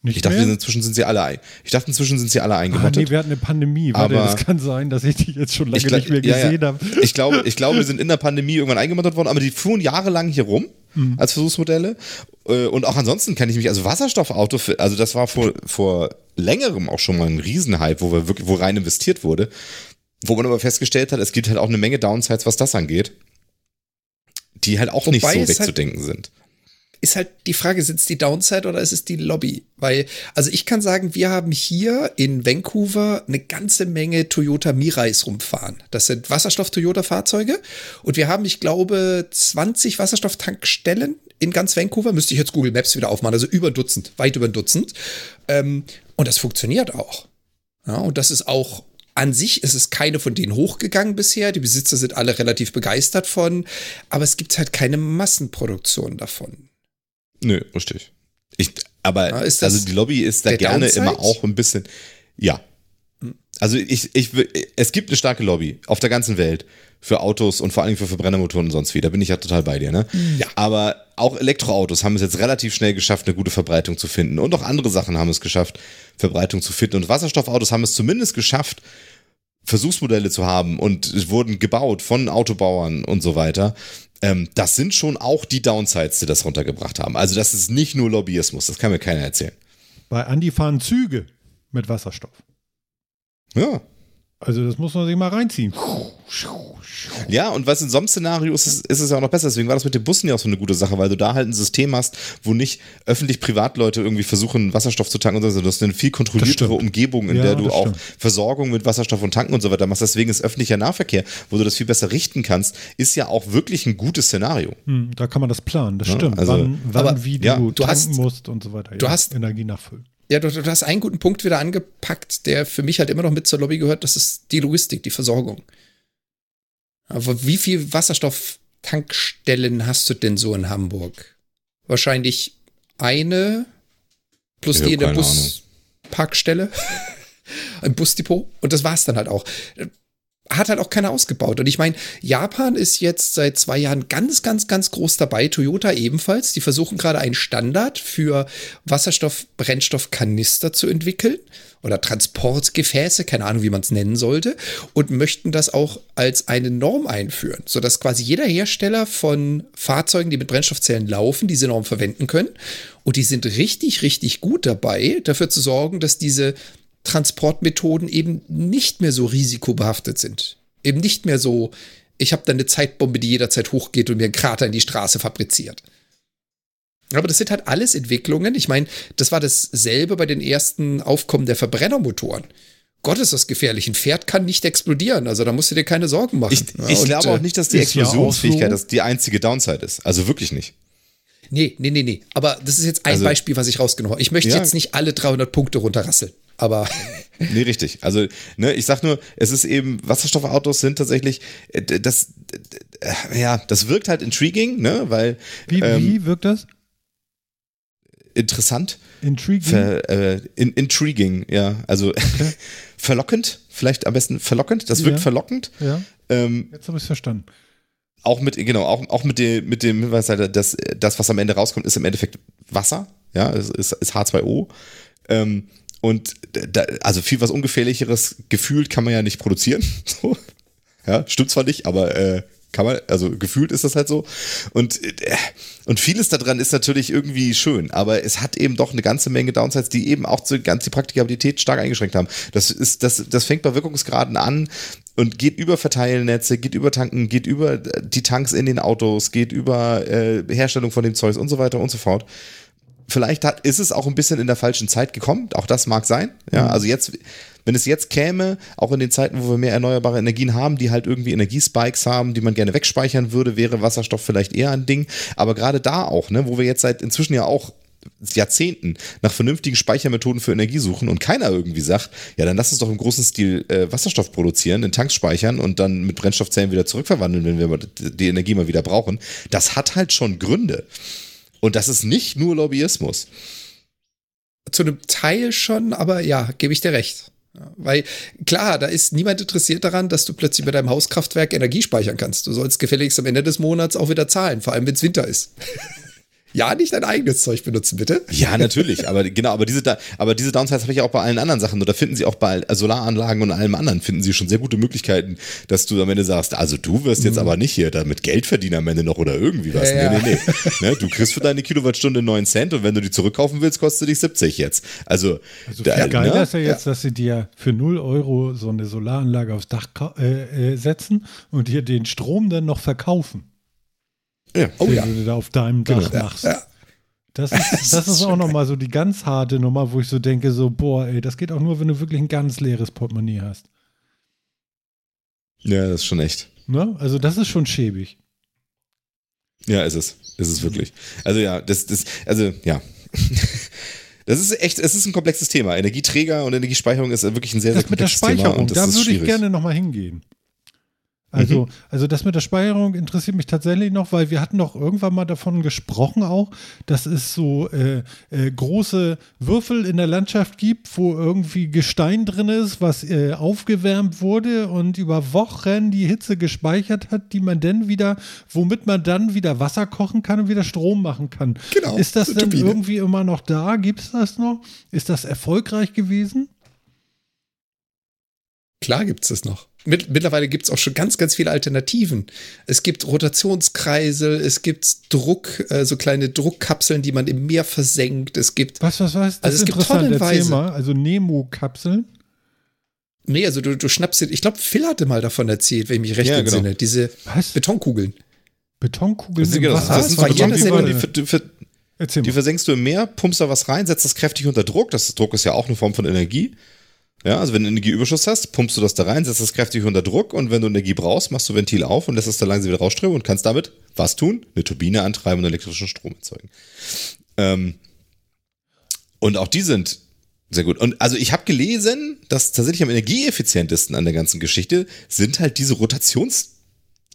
Nicht Ich dachte, mehr? inzwischen sind sie alle ein. Ich dachte, inzwischen sind sie alle Ah, eingemottet. nee, wir hatten eine Pandemie. Warte, Aber- das kann sein, dass ich die jetzt schon lange Ich gla- nicht mehr ja, ja. gesehen habe. Ich glaube, ich glaube, wir (laughs) sind in der Pandemie irgendwann eingemottet worden, aber die fuhren jahrelang hier rum Mhm. als Versuchsmodelle. Äh, Und auch ansonsten kann ich mich, also Wasserstoffauto, also das war vor, vor längerem auch schon mal ein Riesenhype, wo wir wirklich, wo rein investiert wurde. Wo man aber festgestellt hat, es gibt halt auch eine Menge Downsides, was das angeht, die halt auch nicht Wobei so es halt- wegzudenken sind. Ist halt die Frage, sind es die Downside oder ist es die Lobby? Weil, also ich kann sagen, wir haben hier in Vancouver eine ganze Menge Toyota Mirais rumfahren. Das sind Wasserstoff-Toyota-Fahrzeuge. Und wir haben, ich glaube, 20 Wasserstofftankstellen in ganz Vancouver. Müsste ich jetzt Google Maps wieder aufmachen. Also über ein Dutzend, weit über ein Dutzend. Ähm, und das funktioniert auch. Ja, und das ist auch an sich ist es keine von denen hochgegangen bisher. Die Besitzer sind alle relativ begeistert von, aber es gibt halt keine Massenproduktion davon. Nö, richtig. Ich, aber das also die Lobby ist da gerne Downside? immer auch ein bisschen. Ja. Also ich, ich, es gibt eine starke Lobby auf der ganzen Welt für Autos und vor allem für Verbrennermotoren und sonst wie. Da bin ich ja total bei dir, ne? Ja. Aber auch Elektroautos haben es jetzt relativ schnell geschafft, eine gute Verbreitung zu finden. Und auch andere Sachen haben es geschafft, Verbreitung zu finden. Und Wasserstoffautos haben es zumindest geschafft, Versuchsmodelle zu haben und es wurden gebaut von Autobauern und so weiter. Ähm, das sind schon auch die Downsides, die das runtergebracht haben. Also das ist nicht nur Lobbyismus, das kann mir keiner erzählen. Bei Andi fahren Züge mit Wasserstoff. Ja. Also das muss man sich mal reinziehen. Ja, und was in so einem Szenario ist, es- ist es ja auch noch besser. Deswegen war das mit den Bussen ja auch so eine gute Sache, weil du da halt ein System hast, wo nicht öffentlich-Privatleute irgendwie versuchen, Wasserstoff zu tanken, und so, sondern du hast eine viel kontrolliertere. Umgebung, in Ja, der du auch stimmt. Versorgung mit Wasserstoff und Tanken und so weiter machst. Deswegen ist öffentlicher Nahverkehr, wo du das viel besser richten kannst, ist ja auch wirklich ein gutes Szenario. Hm, da kann man das planen, das Ja, stimmt. also- wann, wann aber- wie du ja, tanken du hast- musst und so weiter. du hast- Energie nachfüllen. Ja, du, du hast einen guten Punkt wieder angepackt, der für mich halt immer noch mit zur Lobby gehört, das ist die Logistik, die Versorgung. Aber wie viel Wasserstofftankstellen hast du denn so in Hamburg? Wahrscheinlich eine plus die in der Busparkstelle, (laughs) ein Busdepot und das war's dann halt auch. Hat halt auch keiner ausgebaut. Und ich meine, Japan ist jetzt seit zwei Jahren ganz, ganz, ganz groß dabei. Toyota ebenfalls. Die versuchen gerade einen Standard für Wasserstoff-Brennstoffkanister zu entwickeln oder Transportgefäße, keine Ahnung, wie man es nennen sollte, und möchten das auch als eine Norm einführen, sodass quasi jeder Hersteller von Fahrzeugen, die mit Brennstoffzellen laufen, diese Norm verwenden können. Und die sind richtig, richtig gut dabei, dafür zu sorgen, dass diese Transportmethoden eben nicht mehr so risikobehaftet sind. Eben nicht mehr so, ich habe da eine Zeitbombe, die jederzeit hochgeht und mir einen Krater in die Straße fabriziert. Aber das sind halt alles Entwicklungen. Ich meine, das war dasselbe bei den ersten Aufkommen der Verbrennermotoren. Gott ist das gefährlich. Ein Pferd kann nicht explodieren. Also da musst du dir keine Sorgen machen. Ich, Ja, ich und, glaube äh, auch nicht, dass die ja Explosionsfähigkeit so. das die einzige Downside ist. Also wirklich nicht. Nee, nee, nee, nee. Aber das ist jetzt ein Also- Beispiel, was ich rausgenommen habe. Ich möchte Ja. jetzt nicht alle 300 Punkte runterrasseln. Aber (laughs) Nee, richtig. Also, ne, ich sag nur, es ist eben, Wasserstoffautos sind tatsächlich, äh, das, äh, ja, das wirkt halt intriguing, ne, weil Wie, ähm, wie wirkt das? interessant, Intriguing? ver, äh, in, intriguing, ja, also (laughs) verlockend, vielleicht am besten verlockend, das wirkt Ja. verlockend. ja, Ähm, jetzt habe ich es verstanden. auch mit, genau, auch, auch mit dem, mit dem Hinweis, dass das, was am Ende rauskommt, ist im Endeffekt Wasser, ja, es ist, ist H2O. Ähm, und da, also viel was Ungefährlicheres gefühlt kann man ja nicht produzieren. (laughs) So. Ja, stimmt zwar nicht, aber äh, kann man, also gefühlt ist das halt so. Und, äh, und vieles daran ist natürlich irgendwie schön, aber es hat eben doch eine ganze Menge Downsides, die eben auch so ganz die Praktikabilität stark eingeschränkt haben. Das ist, das, das fängt bei Wirkungsgraden an, und geht über Verteilnetze, geht über Tanken, geht über die Tanks in den Autos, geht über äh, Herstellung von dem Zeugs und so weiter und so fort. Vielleicht hat, ist es auch ein bisschen in der falschen Zeit gekommen, auch das mag sein. Ja, also jetzt, wenn es jetzt käme, auch in den Zeiten, wo wir mehr erneuerbare Energien haben, die halt irgendwie Energiespikes haben, die man gerne wegspeichern würde, wäre Wasserstoff vielleicht eher ein Ding. Aber gerade da auch, ne, wo wir jetzt seit inzwischen ja auch Jahrzehnten nach vernünftigen Speichermethoden für Energie suchen und keiner irgendwie sagt, ja, dann lass uns doch im großen Stil äh, Wasserstoff produzieren, in Tanks speichern und dann mit Brennstoffzellen wieder zurückverwandeln, wenn wir die Energie mal wieder brauchen. Das hat halt schon Gründe. Und das ist nicht nur Lobbyismus. Zu einem Teil schon, aber ja, gebe ich dir recht. Weil klar, da ist niemand interessiert daran, dass du plötzlich mit deinem Hauskraftwerk Energie speichern kannst. Du sollst gefälligst am Ende des Monats auch wieder zahlen, vor allem wenn es Winter ist. Ja, nicht dein eigenes Zeug benutzen, bitte. Ja, natürlich, aber genau, aber diese, aber diese Downsides habe ich ja auch bei allen anderen Sachen. Oder finden sie auch bei Solaranlagen und allem anderen, finden sie schon sehr gute Möglichkeiten, dass du am Ende sagst, also du wirst jetzt mhm. aber nicht hier damit Geld verdienen am Ende noch oder irgendwie was. Ja, nee, nee, nee. ne, du kriegst für deine Kilowattstunde 9 Cent und wenn du die zurückkaufen willst, kostet dich 70 jetzt. Also, also da, geil ne? ist ja jetzt, dass sie dir für 0 Euro so eine Solaranlage aufs Dach äh, äh, setzen und dir den Strom dann noch verkaufen. Ja. Oh, ja. du da auf deinem. Dach genau. machst. Ja. Das ist, (laughs) das ist auch nochmal so die ganz harte Nummer, wo ich so denke, so, boah, ey, das geht auch nur, wenn du wirklich ein ganz leeres Portemonnaie hast. Ja, das ist schon echt. Ne? Also das ist schon schäbig. Ja, ist es. Ist es wirklich. Also ja, das, das, also ja. (laughs) Das ist echt, es ist ein komplexes Thema. Energieträger und Energiespeicherung ist wirklich ein sehr, das sehr komplexes Thema. Mit der Speicherung, Thema da würde ich gerne nochmal hingehen. Also, mhm. also das mit der Speicherung interessiert mich tatsächlich noch, weil wir hatten doch irgendwann mal davon gesprochen auch, dass es so äh, äh, große Würfel in der Landschaft gibt, wo irgendwie Gestein drin ist, was äh, aufgewärmt wurde und über Wochen die Hitze gespeichert hat, die man dann wieder, womit man dann wieder Wasser kochen kann und wieder Strom machen kann. Genau. Ist das denn irgendwie immer noch da? Gibt es das noch? Ist das erfolgreich gewesen? Klar gibt es das noch mittlerweile gibt es auch schon ganz, ganz viele Alternativen. Es gibt Rotationskreisel, es gibt Druck, äh, so kleine Druckkapseln, die man im Meer versenkt. Es gibt. Was, was, was? Das also es gibt tonnenweise. Mal. Also Nemo-Kapseln. Nee, also du, du schnappst ich glaube, Phil hatte mal davon erzählt, wenn ich mich recht ja, genau. entsinne. Diese was? Betonkugeln. Betonkugeln das, genau, das, das sind so Betonkugeln, die, die versenkst du im Meer, pumpst da was rein, setzt das kräftig unter Druck. Das Druck ist ja auch eine Form von Energie. Ja, also wenn du Energieüberschuss hast, pumpst du das da rein, setzt das kräftig unter Druck und wenn du Energie brauchst, machst du Ventil auf und lässt es da langsam wieder rausströmen und kannst damit was tun? Eine Turbine antreiben und elektrischen Strom erzeugen. Ähm, und auch die sind sehr gut. Und also ich habe gelesen, dass tatsächlich am energieeffizientesten an der ganzen Geschichte sind halt diese Rotations-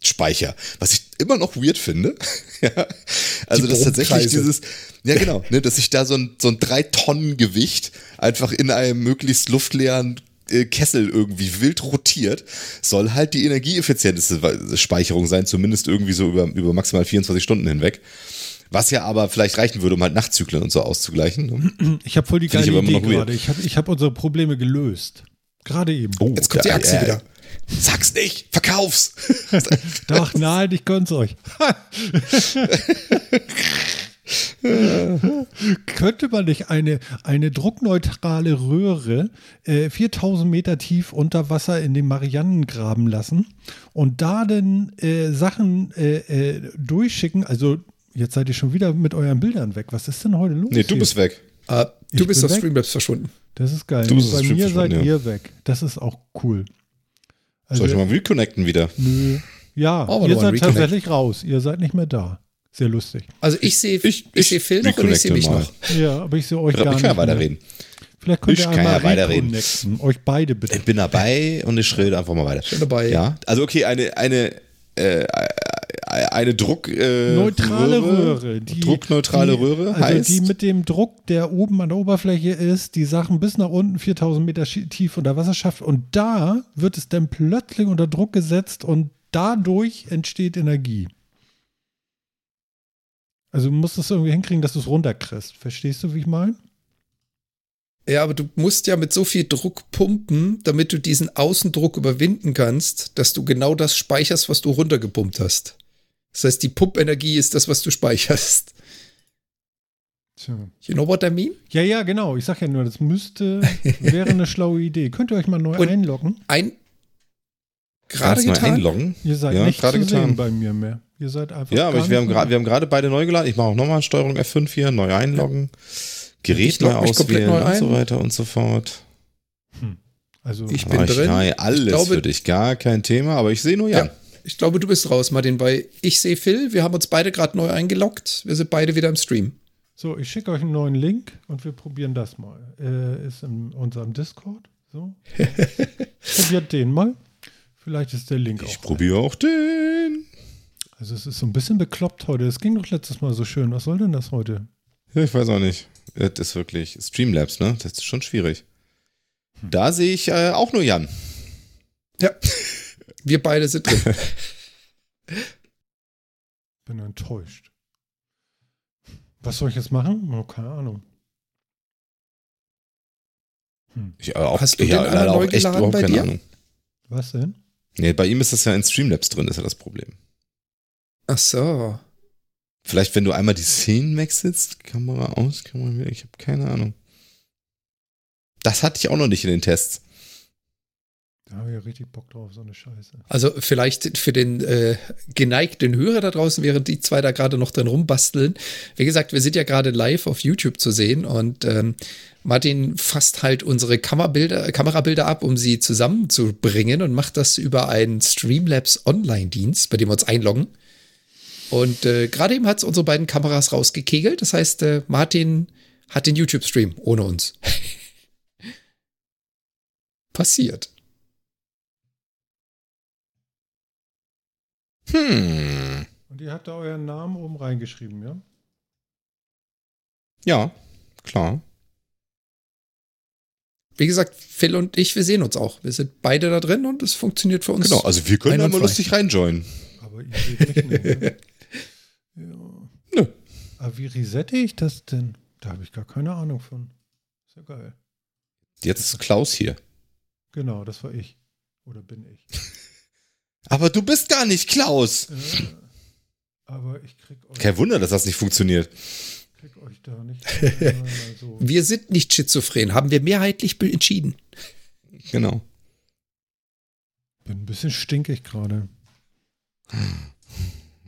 Speicher, was ich immer noch weird finde. (laughs) ja. Also, dass tatsächlich dieses, ja genau, ne, dass ich da so ein, so ein drei Tonnen Gewicht einfach in einem möglichst luftleeren äh, Kessel irgendwie wild rotiert, soll halt die energieeffizienteste Speicherung sein, zumindest irgendwie so über, über maximal 24 Stunden hinweg. Was ja aber vielleicht reichen würde, um halt Nachtzyklen und so auszugleichen. Ne? (clears throat) Ich habe voll die geile Idee gerade. Ich habe ich hab unsere Probleme gelöst. Gerade eben. Oh, jetzt kommt die Achse äh, wieder. Sag's nicht, verkauf's. (laughs) Doch, nein, ich gönn's euch. (laughs) Könnte man nicht eine, eine druckneutrale Röhre äh, 4000 Meter tief unter Wasser in den Marianen graben lassen und da dann äh, Sachen äh, äh, durchschicken? Also, jetzt seid ihr schon wieder mit euren Bildern weg. Was ist denn heute los? Nee, du hier? bist weg. Uh, du bist auf Streamlabs verschwunden. Das ist geil. Du Bei mir seid ja. ihr weg. Das ist auch cool. Also, Soll ich mal reconnecten wieder? Nö. Ja, oh, ihr seid tatsächlich raus. Ihr seid nicht mehr da. Sehr lustig. Also ich sehe ich, ich, seh Phil noch und ich sehe mich mal. noch. Ja, aber ich sehe euch gar nicht. Ich kann ja weiterreden. Vielleicht könnt ich ihr einmal ja weiterreden. Euch beide bitte. Ich bin dabei und ich rede einfach mal weiter. Ich bin dabei. Ja, also okay, eine, eine, äh, eine Druck äh, neutrale Röhre, Röhre die, druckneutrale die, Röhre also heißt die mit dem Druck, der oben an der Oberfläche ist, die Sachen bis nach unten 4000 Meter tief unter Wasser schafft und da wird es dann plötzlich unter Druck gesetzt und dadurch entsteht Energie. Also du musst es irgendwie hinkriegen, dass du es runterkriegst. Verstehst du, wie ich meine? Ja, aber du musst ja mit so viel Druck pumpen, damit du diesen Außendruck überwinden kannst, dass du genau das speicherst, was du runtergepumpt hast. Das heißt, die Pumpenergie ist das, was du speicherst. Tja. You know what I mean? Ja, ja, genau. Ich sag ja nur, das müsste, (laughs) wäre eine schlaue Idee. Könnt ihr euch mal neu Und einloggen? Ein, Gerade getan? einloggen. Ihr seid ja, nicht gerade zu sehen getan. bei mir mehr. Ihr seid einfach. Ja, aber ich, wir, haben grad, wir haben gerade beide neu geladen. Ich mache auch nochmal Steuerung F5 hier, neu einloggen, Gerät neu auswählen neu und so weiter und so fort. Also, Ich bin ich, drin. nein, alles Ich glaube- für dich, gar kein Thema, aber ich sehe nur Jan. Ja. Ich glaube, du bist raus, Martin, weil ich sehe Phil. Wir haben uns beide gerade neu eingeloggt. Wir sind beide wieder im Stream. so, ich schicke euch einen neuen Link und wir probieren das mal. Äh, ist in unserem Discord. So. (laughs) Probiert den mal. Vielleicht ist der Link Ich auch. probiere auch den. Also es ist so ein bisschen bekloppt heute. Es ging doch letztes Mal so schön. Was soll denn das heute? Ja, ich weiß auch nicht. Das ist wirklich Streamlabs, ne? Das ist schon schwierig. Da sehe ich äh, auch nur Jan. Ja. (laughs) Wir beide sind drin. (laughs) Bin enttäuscht. Was soll ich jetzt machen? Oh, keine Ahnung. Ich, äh, auch, Hast du ich, den ja, leider auch echt überhaupt bei keine dir? Ahnung. Was denn? Nee, bei ihm ist das ja in Streamlabs drin, ist ja das Problem. Ach so. Vielleicht, wenn du einmal die Szenen wechselst, Kamera aus, Kamera wieder, ich habe keine Ahnung. Das hatte ich auch noch nicht in den Tests. Da habe ich ja richtig Bock drauf, so eine Scheiße. Also vielleicht für den äh, geneigten Hörer da draußen, während die zwei da gerade noch drin rumbasteln. Wie gesagt, wir sind ja gerade live auf YouTube zu sehen und ähm, Martin fasst halt unsere Kamerabilder, Kamerabilder ab, um sie zusammenzubringen und macht das über einen Streamlabs Online-Dienst, bei dem wir uns einloggen. Und äh, gerade eben hat es unsere beiden Kameras rausgekegelt. Das heißt, äh, Martin hat den YouTube-Stream ohne uns. (laughs) Passiert. Hm. Und ihr habt da euren Namen oben reingeschrieben, ja? Ja, klar. Wie gesagt, Phil und ich, wir sehen uns auch. Wir sind beide da drin und es funktioniert für uns. Genau, also wir können da mal lustig reinjoinen. Aber ihr seht mich nicht. Ne? (laughs) Ja. Nö. Aber wie resette ich das denn? Da habe ich gar keine Ahnung von. Ist ja geil. Jetzt ist Klaus hier. Genau, das war ich. Oder bin ich. (laughs) Aber du bist gar nicht Klaus. Äh, aber ich krieg euch, Kein Wunder, dass das nicht funktioniert. krieg euch da nicht. (laughs) so. Wir sind nicht schizophren, haben wir mehrheitlich entschieden. Genau. Bin ein bisschen stinkig gerade.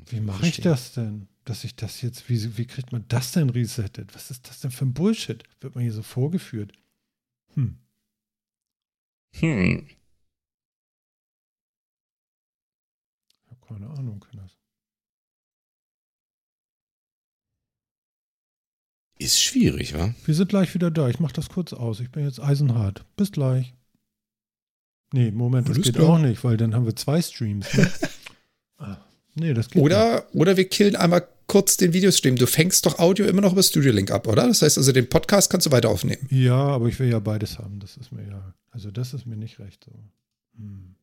Wie mache ich das denn? Dass ich das jetzt, wie, wie kriegt man das denn resettet? Was ist das denn für ein Bullshit? Wird man hier so vorgeführt? Hm. Hm. Ich habe keine Ahnung, das. Ist schwierig, wa? Wir sind gleich wieder da. Ich mache das kurz aus. Ich bin jetzt eisenhart. Bis gleich. Nee, Moment, das geht auch nicht, weil dann haben wir zwei Streams. Ne? (laughs) ah, nee, das geht nicht. Oder, oder wir killen einmal kurz den Videostream. Du fängst doch Audio immer noch über Studio Link ab, oder? Das heißt also, den Podcast kannst du weiter aufnehmen. Ja, aber ich will ja beides haben. Das ist mir ja, also das ist mir nicht recht so. Hm.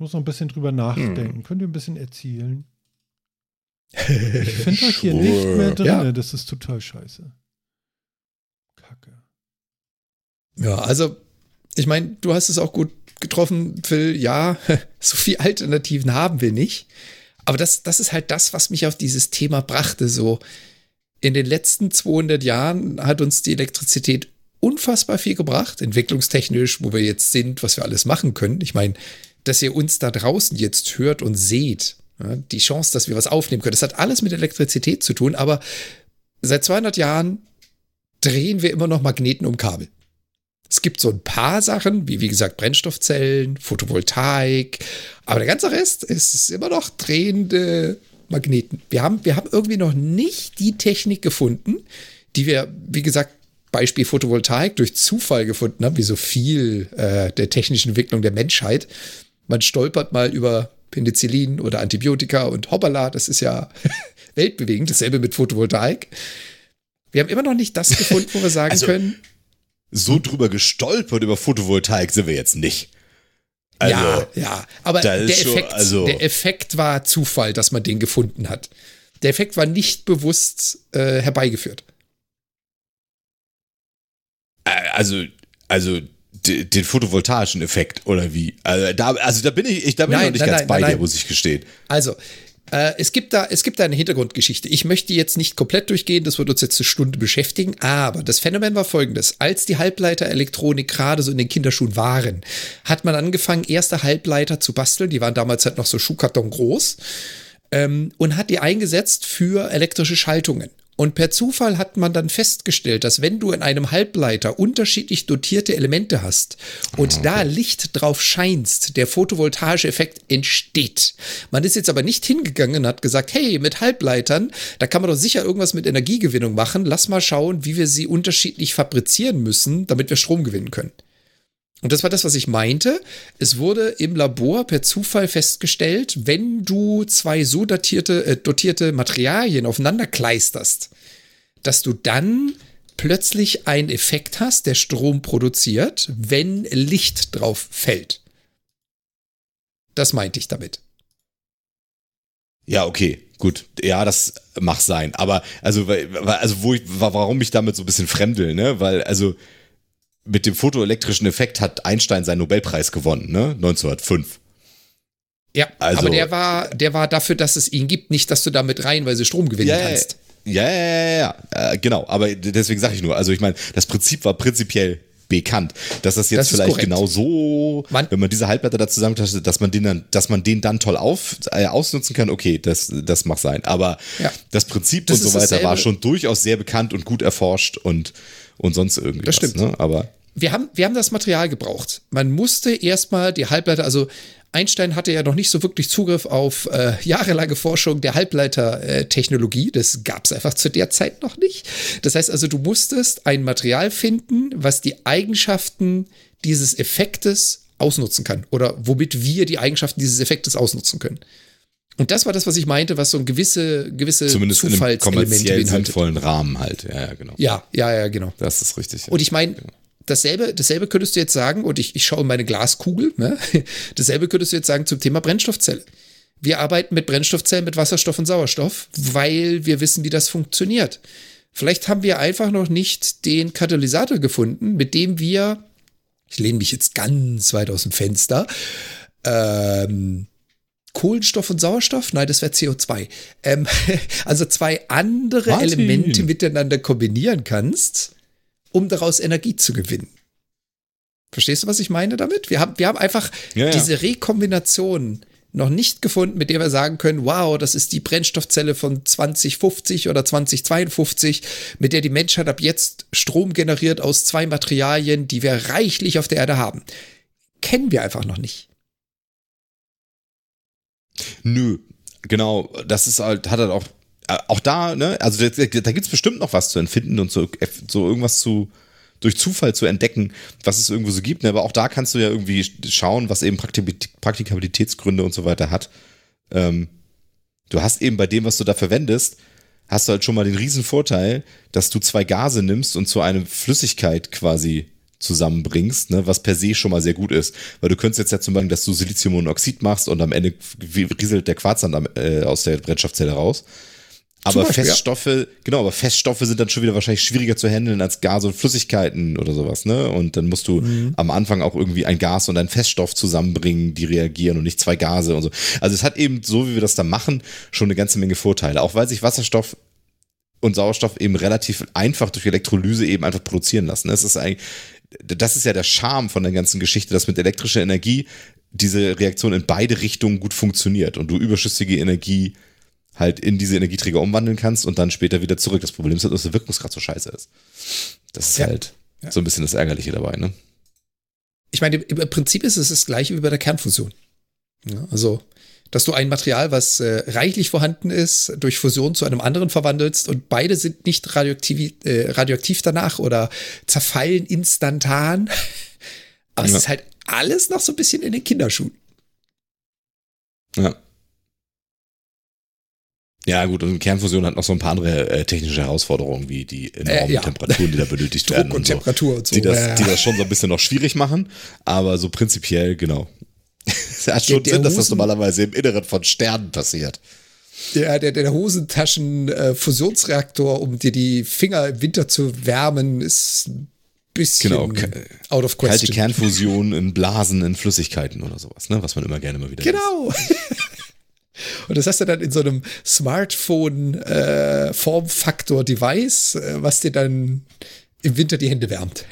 Ich muss noch ein bisschen drüber nachdenken. Könnt ihr ein bisschen erzählen? (laughs) Ich finde euch hier nicht mehr drin. Ja. Das ist total scheiße. Kacke. Ja, also, ich meine, du hast es auch gut getroffen, Phil. Ja, (laughs) so viel Alternativen haben wir nicht. Aber das, das ist halt das, was mich auf dieses Thema brachte. So, in den letzten 200 Jahren hat uns die Elektrizität unfassbar viel gebracht, entwicklungstechnisch, wo wir jetzt sind, was wir alles machen können. Ich meine, dass ihr uns da draußen jetzt hört und seht, ja, die Chance, dass wir was aufnehmen können, das hat alles mit Elektrizität zu tun, aber seit 200 Jahren drehen wir immer noch Magneten um Kabel. Es gibt so ein paar Sachen, wie wie gesagt Brennstoffzellen, Photovoltaik, aber der ganze Rest ist immer noch drehende Magneten. Wir haben, wir haben irgendwie noch nicht die Technik gefunden, die wir, wie gesagt, Beispiel Photovoltaik durch Zufall gefunden haben, wie so viel äh, der technischen Entwicklung der Menschheit. Man stolpert mal über Penicillin oder Antibiotika und hoppala, das ist ja (laughs) weltbewegend. Dasselbe mit Photovoltaik. Wir haben immer noch nicht das gefunden, wo wir sagen (laughs) Also, können, So drüber gestolpert über Photovoltaik sind wir jetzt nicht. Also, ja, ja, aber der schon- Effekt, also- der Effekt war Zufall, dass man den gefunden hat. Der Effekt war nicht bewusst äh, herbeigeführt. äh, also, also den photovoltaischen Effekt oder wie? Also da, also da bin ich, ich da bin ich Nein, noch nicht nein, ganz nein, bei dir, muss ich gestehen. Also, Äh, es, gibt da, es gibt da eine Hintergrundgeschichte. Ich möchte jetzt nicht komplett durchgehen, das wird uns jetzt eine Stunde beschäftigen, aber das Phänomen war folgendes. Als die Halbleiterelektronik gerade so in den Kinderschuhen waren, hat man angefangen, erste Halbleiter zu basteln. Die waren damals halt noch so Schuhkarton groß ähm, und hat die eingesetzt für elektrische Schaltungen. Und per Zufall hat man dann festgestellt, dass wenn du in einem Halbleiter unterschiedlich dotierte Elemente hast und okay. da Licht drauf scheinst, der photovoltaische Effekt entsteht. Man ist jetzt aber nicht hingegangen und hat gesagt, hey, mit Halbleitern, da kann man doch sicher irgendwas mit Energiegewinnung machen. Lass mal schauen, wie wir sie unterschiedlich fabrizieren müssen, damit wir Strom gewinnen können. Und das war das, was ich meinte. Es wurde im Labor per Zufall festgestellt, wenn du zwei so datierte, äh, dotierte Materialien aufeinander kleisterst, dass du dann plötzlich einen Effekt hast, der Strom produziert, wenn Licht drauf fällt. Das meinte ich damit. Ja, okay, gut. Ja, das mag sein. Aber also, also wo ich, warum ich damit so ein bisschen fremdel, ne? Weil, also, mit dem fotoelektrischen Effekt hat Einstein seinen Nobelpreis gewonnen, ne? 1905. Ja, also, aber der war, der war dafür, dass es ihn gibt, nicht, dass du damit reihenweise Strom gewinnen ja, kannst. Ja, ja, ja. Äh, genau. Aber deswegen sage ich nur, also ich meine, das Prinzip war prinzipiell bekannt. Dass das jetzt das vielleicht korrekt. genau so, man, wenn man diese Halbleiter da zusammentastet, dass man den dann, dass man den dann toll auf, äh, ausnutzen kann, okay, das, das mag sein. Aber ja. das Prinzip das und so weiter war schon durchaus sehr bekannt und gut erforscht und, und sonst irgendwie. Das stimmt. Ne? Aber wir haben, wir haben das Material gebraucht. Man musste erstmal die Halbleiter, also Einstein hatte ja noch nicht so wirklich Zugriff auf äh, jahrelange Forschung der Halbleitertechnologie. Das gab es einfach zu der Zeit noch nicht. Das heißt also, du musstest ein Material finden, was die Eigenschaften dieses Effektes ausnutzen kann oder womit wir die Eigenschaften dieses Effektes ausnutzen können. Und das war das, was ich meinte, was so ein gewisse, gewisse Zumindest in einem kommerziell sinnvollen Rahmen halt. Ja, ja, genau. Ja, ja, ja, genau. Das ist richtig. Ja. Und ich meine, genau dasselbe, dasselbe könntest du jetzt sagen, und ich, ich schaue in meine Glaskugel, ne? (laughs) dasselbe könntest du jetzt sagen zum Thema Brennstoffzelle. Wir arbeiten mit Brennstoffzellen mit Wasserstoff und Sauerstoff, weil wir wissen, wie das funktioniert. Vielleicht haben wir einfach noch nicht den Katalysator gefunden, mit dem wir, ich lehne mich jetzt ganz weit aus dem Fenster, ähm, Kohlenstoff und Sauerstoff? Nein, das wäre CO2. Ähm, (laughs) also zwei andere Martin. Elemente miteinander kombinieren kannst um daraus Energie zu gewinnen. Verstehst du, was ich meine damit? Wir haben, wir haben einfach ja, ja. diese Rekombination noch nicht gefunden, mit der wir sagen können, wow, das ist die Brennstoffzelle von 2050 oder 2052, mit der die Menschheit ab jetzt Strom generiert aus zwei Materialien, die wir reichlich auf der Erde haben. Kennen wir einfach noch nicht. Nö, genau, das ist halt, hat halt auch äh, auch da, ne, also da, da gibt es bestimmt noch was zu empfinden und so, so irgendwas zu, durch Zufall zu entdecken, was es irgendwo so gibt. Ne? Aber auch da kannst du ja irgendwie schauen, was eben Praktikabilitätsgründe und so weiter hat. Ähm, du hast eben bei dem, was du da verwendest, hast du halt schon mal den riesen Vorteil, dass du zwei Gase nimmst und zu einer Flüssigkeit quasi zusammenbringst, ne, was per se schon mal sehr gut ist. Weil du könntest jetzt ja zum Beispiel, dass du Siliziummonoxid machst und am Ende rieselt der Quarz dann äh, aus der Brennstoffzelle raus. Aber Beispiel, Feststoffe, ja. genau, aber Feststoffe sind dann schon wieder wahrscheinlich schwieriger zu handeln als Gase und Flüssigkeiten oder sowas, ne? Und dann musst du mhm. am Anfang auch irgendwie ein Gas und ein Feststoff zusammenbringen, die reagieren und nicht zwei Gase und so. Also es hat eben, so wie wir das da machen, schon eine ganze Menge Vorteile. Auch weil sich Wasserstoff und Sauerstoff eben relativ einfach durch Elektrolyse eben einfach produzieren lassen. Das ist eigentlich, das ist ja der Charme von der ganzen Geschichte, dass mit elektrischer Energie diese Reaktion in beide Richtungen gut funktioniert und du überschüssige Energie halt in diese Energieträger umwandeln kannst und dann später wieder zurück. Das Problem ist halt, dass der Wirkungsgrad so scheiße ist. Das ist ja. halt ja. so ein bisschen das Ärgerliche dabei, ne? Ich meine, im Prinzip ist es das gleiche wie bei der Kernfusion. Ja, also, dass du ein Material, was äh, reichlich vorhanden ist, durch Fusion zu einem anderen verwandelst und beide sind nicht radioaktiv, äh, radioaktiv danach oder zerfallen instantan. (laughs) Aber ja. es ist halt alles noch so ein bisschen in den Kinderschuhen. Ja. Ja, gut, und Kernfusion hat noch so ein paar andere äh, technische Herausforderungen, wie die enormen äh, ja. Temperaturen, die da benötigt (laughs) werden. und, und Temperatur und so. Die das, ja. die das schon so ein bisschen noch schwierig machen, aber so prinzipiell, genau. Es hat schon der, Sinn, dass das normalerweise im Inneren von Sternen passiert. Der, der, der Hosentaschen-Fusionsreaktor, äh, um dir die Finger im Winter zu wärmen, ist ein bisschen genau, out of question. Kalte Kernfusion in Blasen in Flüssigkeiten oder sowas, ne? was man immer gerne mal wieder Genau. (laughs) Und das hast du dann in so einem Smartphone-Formfaktor-Device, äh, äh, was dir dann im Winter die Hände wärmt.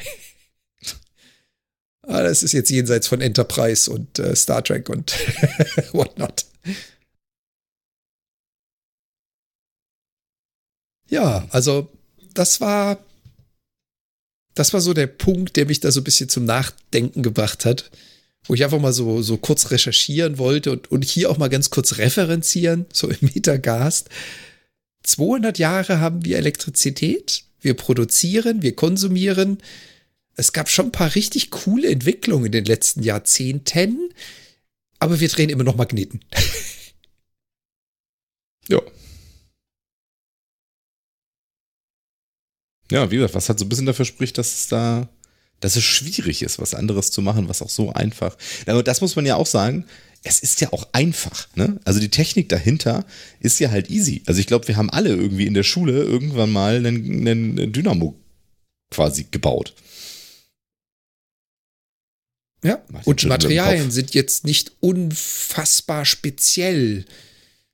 Ah, das ist jetzt jenseits von Enterprise und äh, Star Trek und (laughs) whatnot. Ja, also das war das war so der Punkt, der mich da so ein bisschen zum Nachdenken gebracht hat, wo ich einfach mal so, so kurz recherchieren wollte und, und hier auch mal ganz kurz referenzieren, so im Metagast. 200 Jahre haben wir Elektrizität, wir produzieren, wir konsumieren. Es gab schon ein paar richtig coole Entwicklungen in den letzten Jahrzehnten, aber wir drehen immer noch Magneten. (laughs) ja. Ja, wie gesagt, was halt so ein bisschen dafür spricht, dass es da, dass es schwierig ist, was anderes zu machen, was auch so einfach. Aber das muss man ja auch sagen, es ist ja auch einfach. Ne? Also die Technik dahinter ist ja halt easy. Also ich glaube, wir haben alle irgendwie in der Schule irgendwann mal einen, einen Dynamo quasi gebaut. Ja, und Materialien sind jetzt nicht unfassbar speziell.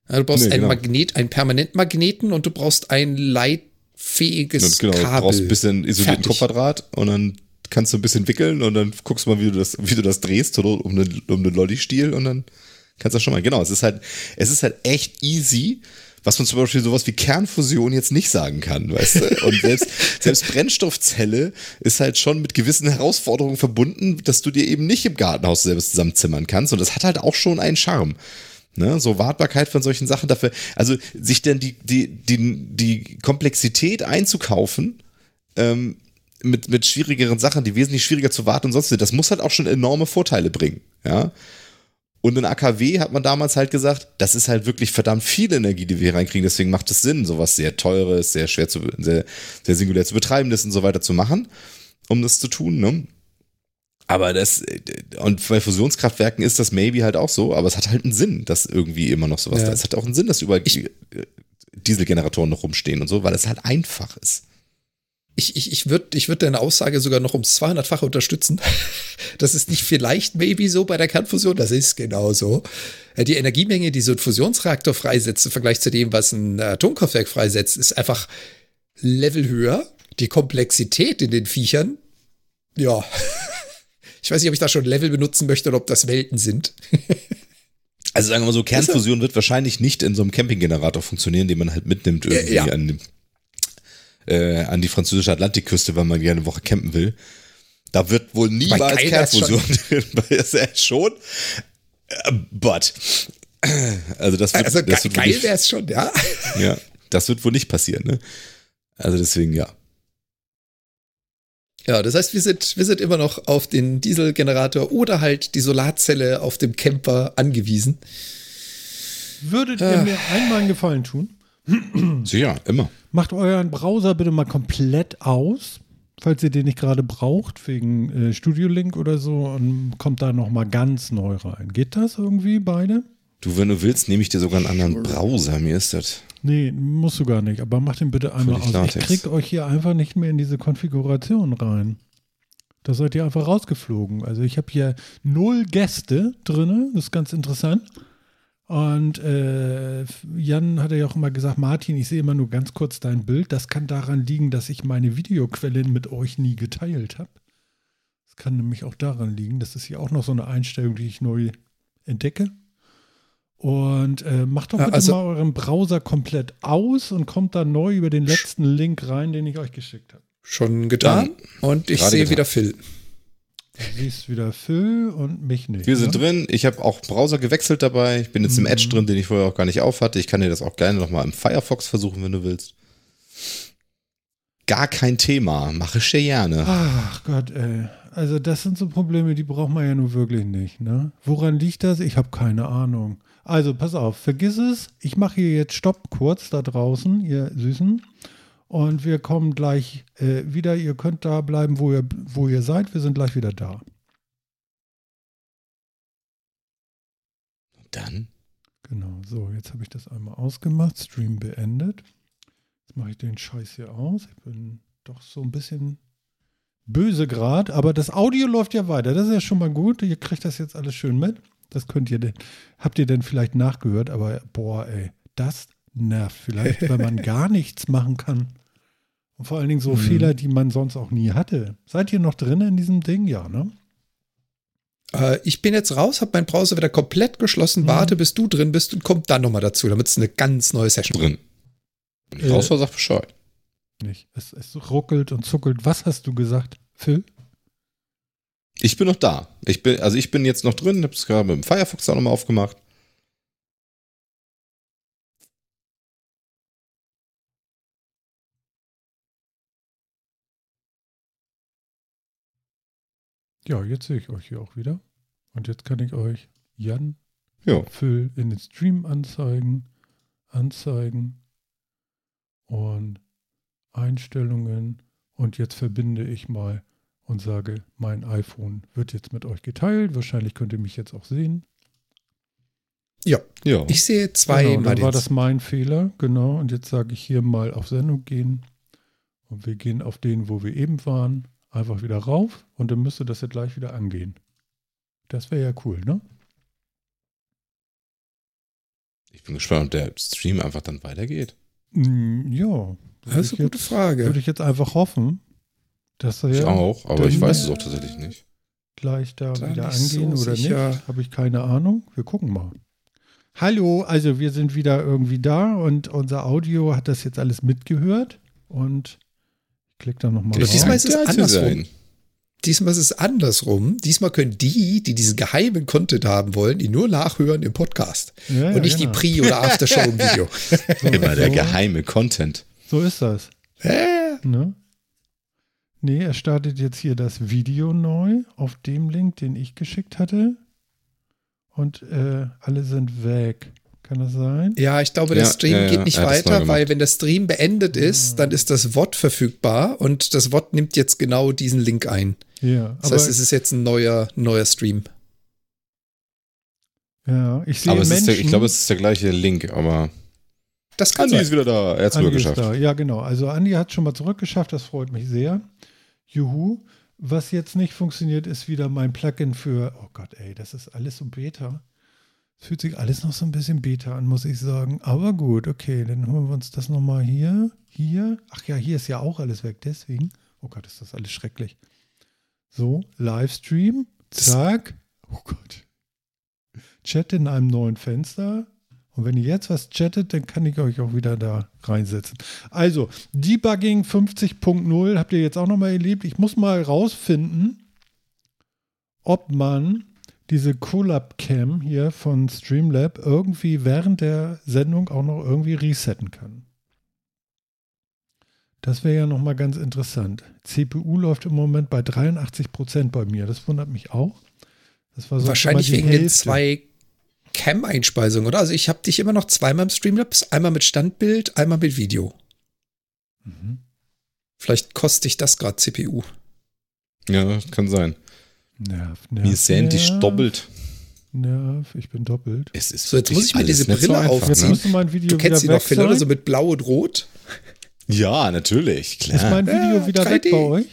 Du brauchst nee, einen genau. Magnet, einen Permanentmagneten und du brauchst ein Leit fähiges genau, Kabel. Du brauchst ein bisschen isolierten Kupferdraht und dann kannst du ein bisschen wickeln und dann guckst du mal, wie du das, (laughs) wie du das drehst oder um einen, um einen Lolli-Stiel und dann kannst du das schon mal. Genau, es ist halt, es ist halt echt easy, was man zum Beispiel sowas wie Kernfusion jetzt nicht sagen kann, weißt du? Und selbst, (laughs) selbst Brennstoffzelle ist halt schon mit gewissen Herausforderungen verbunden, dass du dir eben nicht im Gartenhaus selbst zusammenzimmern kannst. Und das hat halt auch schon einen Charme. Ne, so Wartbarkeit von solchen Sachen dafür, also sich denn die, die, die, die Komplexität einzukaufen, ähm, mit, mit schwierigeren Sachen, die wesentlich schwieriger zu warten und sonst das muss halt auch schon enorme Vorteile bringen, ja. Und in AKW hat man damals halt gesagt, das ist halt wirklich verdammt viel Energie, die wir hier reinkriegen, deswegen macht es Sinn, sowas sehr teures, sehr schwer zu, sehr, sehr singulär zu betreibendes und so weiter zu machen, um das zu tun, ne? Aber das, und bei Fusionskraftwerken ist das maybe halt auch so, aber es hat halt einen Sinn, dass irgendwie immer noch sowas ja. da ist. Es hat auch einen Sinn, dass überall ich, Dieselgeneratoren noch rumstehen und so, weil es halt einfach ist. Ich, ich, ich würde ich würd deine Aussage sogar noch ums 200-fache unterstützen. (laughs) Das ist nicht vielleicht maybe so bei der Kernfusion, das ist genau so. Äh, die Energiemenge, die so ein Fusionsreaktor freisetzt im Vergleich zu dem, was ein Atomkraftwerk freisetzt, ist einfach Level höher. Die Komplexität in den Viechern, ja, (laughs) ich weiß nicht, ob ich da schon Level benutzen möchte oder ob das Welten sind. also sagen wir mal so, Kernfusion wird wahrscheinlich nicht in so einem Campinggenerator funktionieren, den man halt mitnimmt irgendwie ja. an, äh, an die französische Atlantikküste, weil man gerne eine Woche campen will. Da wird wohl niemals Kernfusion (laughs) drin. ist ja schon. Äh, but. Also das wird, also das wird geil wäre es schon, ja. (laughs) Ja, das wird wohl nicht passieren, ne? Also deswegen ja. Ja, das heißt, wir sind, wir sind immer noch auf den Dieselgenerator oder halt die Solarzelle auf dem Camper angewiesen. Würdet ihr äh. mir einmal einen Gefallen tun? Sicher, immer. Macht euren Browser bitte mal komplett aus, falls ihr den nicht gerade braucht, wegen äh, Studio Link oder so, und kommt da nochmal ganz neu rein. Geht das irgendwie beide? Du, wenn du willst, nehme ich dir sogar einen anderen Browser. Mir ist das. Nee, musst du gar nicht. Aber mach den bitte einmal aus. Latex. Ich krieg euch hier einfach nicht mehr in diese Konfiguration rein. Da seid ihr einfach rausgeflogen. Also ich habe hier null Gäste drin. Das ist ganz interessant. Und äh, Jan hat ja auch immer gesagt, Martin, ich sehe immer nur ganz kurz dein Bild. Das kann daran liegen, dass ich meine Videoquellen mit euch nie geteilt habe. Das kann nämlich auch daran liegen. Das ist hier auch noch so eine Einstellung, die ich neu entdecke. Und äh, macht doch bitte also, mal euren Browser komplett aus und kommt dann neu über den letzten Link rein, den ich euch geschickt habe. Schon getan. Ja, und ich sehe wieder Phil. Du siehst wieder Phil und mich nicht. Wir sind ne? drin. Ich habe auch Browser gewechselt dabei. Ich bin jetzt mhm. im Edge drin, den ich vorher auch gar nicht auf hatte. Ich kann dir das auch gerne nochmal im Firefox versuchen, wenn du willst. Gar kein Thema. Mache ich gerne. Ach Gott, ey. Also das sind so Probleme, die braucht man ja nun wirklich nicht. Ne? Woran liegt das? Ich habe keine Ahnung. Also, pass auf, vergiss es. Ich mache hier jetzt Stopp kurz da draußen, ihr Süßen. Und wir kommen gleich äh, wieder. Ihr könnt da bleiben, wo ihr, wo ihr seid. Wir sind gleich wieder da. Dann? Genau, so, jetzt habe ich das einmal ausgemacht. Stream beendet. Jetzt mache ich den Scheiß hier aus. Ich bin doch so ein bisschen böse gerade, aber das Audio läuft ja weiter. Das ist ja schon mal gut. Ihr kriegt das jetzt alles schön mit. Das könnt ihr denn, habt ihr denn vielleicht nachgehört, aber boah, ey, das nervt vielleicht, wenn man (laughs) gar nichts machen kann. Und vor allen Dingen so Mhm. Fehler, die man sonst auch nie hatte. Seid ihr noch drin in diesem Ding? Ja, ne? Äh, ich bin jetzt raus, habe meinen Browser wieder komplett geschlossen, Mhm. warte, bis du drin bist und komm dann nochmal dazu, damit es eine ganz neue Session Drin. Wenn ich Äh, raus war, sag Bescheid. Nicht. Es, es ruckelt und zuckelt. Was hast du gesagt, Phil? Ich bin noch da. Ich bin, also ich bin jetzt noch drin, hab's gerade mit dem Firefox auch nochmal aufgemacht. Ja, jetzt sehe ich euch hier auch wieder. Und jetzt kann ich euch Jan, Ja. Phil in den Stream anzeigen, anzeigen und Einstellungen. Und jetzt verbinde ich mal und sage, mein iPhone wird jetzt mit euch geteilt. Wahrscheinlich könnt ihr mich jetzt auch sehen. Ja, Ja. ich sehe zwei genau, dann war das mein Fehler, genau. Und jetzt sage ich hier mal auf Sendung gehen. Und wir gehen auf den, wo wir eben waren, einfach wieder rauf. Und dann müsste das ja gleich wieder angehen. Das wäre ja cool, ne? Ich bin gespannt, ob der Stream einfach dann weitergeht. Mm, ja. Das ist eine gute jetzt- Frage. Würde ich jetzt einfach hoffen, dass er Ich ja auch, aber ich weiß es auch tatsächlich nicht. gleich da Da wieder nicht so angehen oder sicher. nicht. Habe ich keine Ahnung. Wir gucken mal. Hallo, also wir sind wieder irgendwie da und unser Audio hat das jetzt alles mitgehört und ich klicke da nochmal Aber diesmal ist es andersrum. Diesmal ist es andersrum. Diesmal können die, die diesen geheimen Content haben wollen, ihn nur nachhören im Podcast. Ja, ja, und nicht genau. die Pre- oder Aftershow im Video. (laughs) So, (laughs) Immer der so, geheime Content. So ist das. Äh, Ne? Nee, er startet jetzt hier das Video neu auf dem Link, den ich geschickt hatte. Und äh, alle sind weg. Kann das sein? ja, ich glaube, der Ja, Stream ja, ja, geht nicht er weiter, weil wenn der Stream beendet ist, dann ist das Wort verfügbar und das Wort nimmt jetzt genau diesen Link ein. Ja, Das aber heißt, es ist jetzt ein neuer, neuer Stream. ja, ich sehe Aber es ist Menschen. der, ich glaube, es ist der gleiche Link, aber Das kann Andi sein. ist wieder da. Er hat es geschafft. da. Ja, genau. Also Andi hat schon mal zurückgeschafft, das freut mich sehr. Juhu. Was jetzt nicht funktioniert, ist wieder mein Plugin für, oh Gott, ey, das ist alles so Beta. Es fühlt sich alles noch so ein bisschen Beta an, muss ich sagen. Aber gut, okay, dann holen wir uns das nochmal hier. Hier. Ach ja, hier ist ja auch alles weg, deswegen. Oh Gott, ist das alles schrecklich. So, Livestream. Zack. Oh Gott. Chat in einem neuen Fenster. Und wenn ihr jetzt was chattet, dann kann ich euch auch wieder da reinsetzen. Also, Debugging 50.0 habt ihr jetzt auch nochmal erlebt. Ich muss mal rausfinden, ob man diese Collab Cam hier von Streamlab irgendwie während der Sendung auch noch irgendwie resetten kann. Das wäre ja nochmal ganz interessant. CPU läuft im Moment bei 83% bei mir. Das wundert mich auch. Das war sonst Wahrscheinlich wegen den Hälfte. zwei Cam-Einspeisungen, oder? Also ich habe dich immer noch zweimal im Streamlabs, einmal mit Standbild, einmal mit Video. Mhm. Vielleicht kostet dich das gerade CPU. Ja, das kann sein. Nerv, nerv, Mir ist Sandy nerv, doppelt. Nerv, ich bin doppelt. Es ist So, jetzt muss ich mir wirklich diese Brille Jetzt aufziehen. Ne? müsste mein Video Du kennst sie wieder noch, Phil, oder? So mit Blau und Rot. Ja, natürlich, Ist klar. mein Video Ja, wieder 3D. weg bei euch?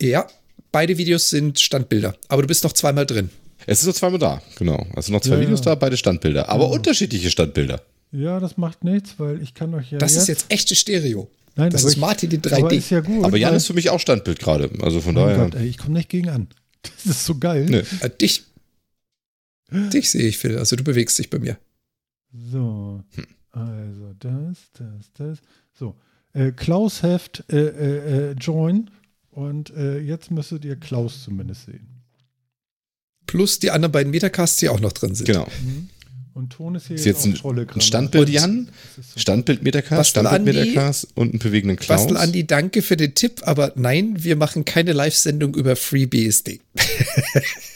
Ja, beide Videos sind Standbilder. Aber du bist noch zweimal drin. Es ist noch zweimal da, genau. Also noch zwei Ja, Videos ja. da, beide Standbilder. Aber Ja. unterschiedliche Standbilder. Ja, das macht nichts, weil ich kann euch ja Das jetzt, ist jetzt echte Stereo. Nein, das aber ist Martin in aber 3D. ist ja gut. Aber Jan ist für mich auch Standbild gerade. Also von Oh daher. Gott, ey, ich komme nicht gegen an. (laughs) Das ist so geil. Nö. Äh, dich, dich sehe ich, Phil. Also du bewegst dich bei mir. So, Hm. also das, das, das. So, äh, Klaus Heft äh, äh, äh, Join und äh, jetzt müsstet ihr Klaus zumindest sehen. Plus die anderen beiden Metacasts, die auch noch drin sind. Genau. Und Ton ist hier Ist jetzt, jetzt ein, ein. Standbild Und- Jan, Standbild Metacast, Standbild. Metacast und einen bewegenden Klaus. Bastel Andi, danke für den Tipp, aber nein, wir machen keine Live-Sendung über FreeBSD. (laughs)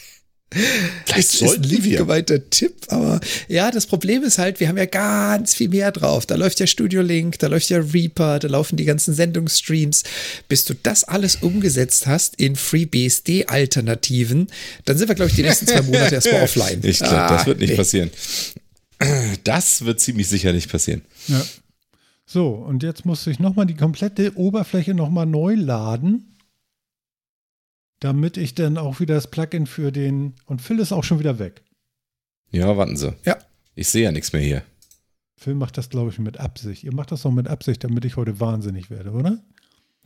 Vielleicht ist, ist ein sollten lieb wir. gemeinter Tipp, aber ja, das Problem ist halt, wir haben ja ganz viel mehr drauf. Da läuft ja Studio Link, da läuft ja Reaper, da laufen die ganzen Sendungsstreams. Bis du das alles umgesetzt hast in FreeBSD-Alternativen, dann sind wir, glaube ich, die nächsten zwei Monate erstmal (laughs) offline. Ich glaube, das Ah, wird nicht nee. passieren. Das wird ziemlich sicher nicht passieren. Ja. So, und jetzt musste ich nochmal die komplette Oberfläche nochmal neu laden, damit ich dann auch wieder das Plugin für den. Und Phil ist auch schon wieder weg. Ja, warten Sie. Ja. Ich sehe ja nichts mehr hier. Phil macht das, glaube ich, mit Absicht. Ihr macht das doch mit Absicht, damit ich heute wahnsinnig werde, oder?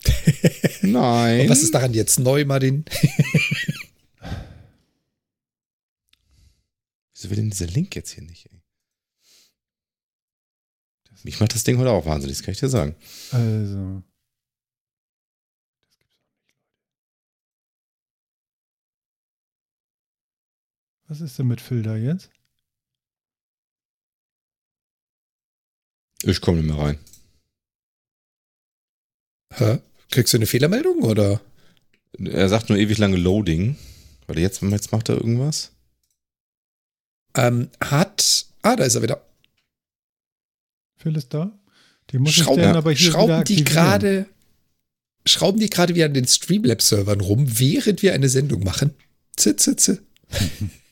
(laughs) Nein. Und was ist daran jetzt neu, Martin? (laughs) Wieso will denn dieser Link jetzt hier nicht? Ey? Mich macht das Ding heute auch wahnsinnig, das kann ich dir sagen. Also. Was ist denn mit Phil da jetzt? Ich komme nicht mehr rein. Hä? Kriegst du eine Fehlermeldung oder? Er sagt nur ewig lange Loading. Warte, jetzt, jetzt macht er irgendwas. Ähm, hat. Ah, da ist er wieder. Phil ist da? Die muss Schrauben, ich dann aber hier wieder schrauben die gerade. Schrauben die gerade wieder an den Streamlabs-Servern rum, während wir eine Sendung machen? Zit, zit, zit. (laughs)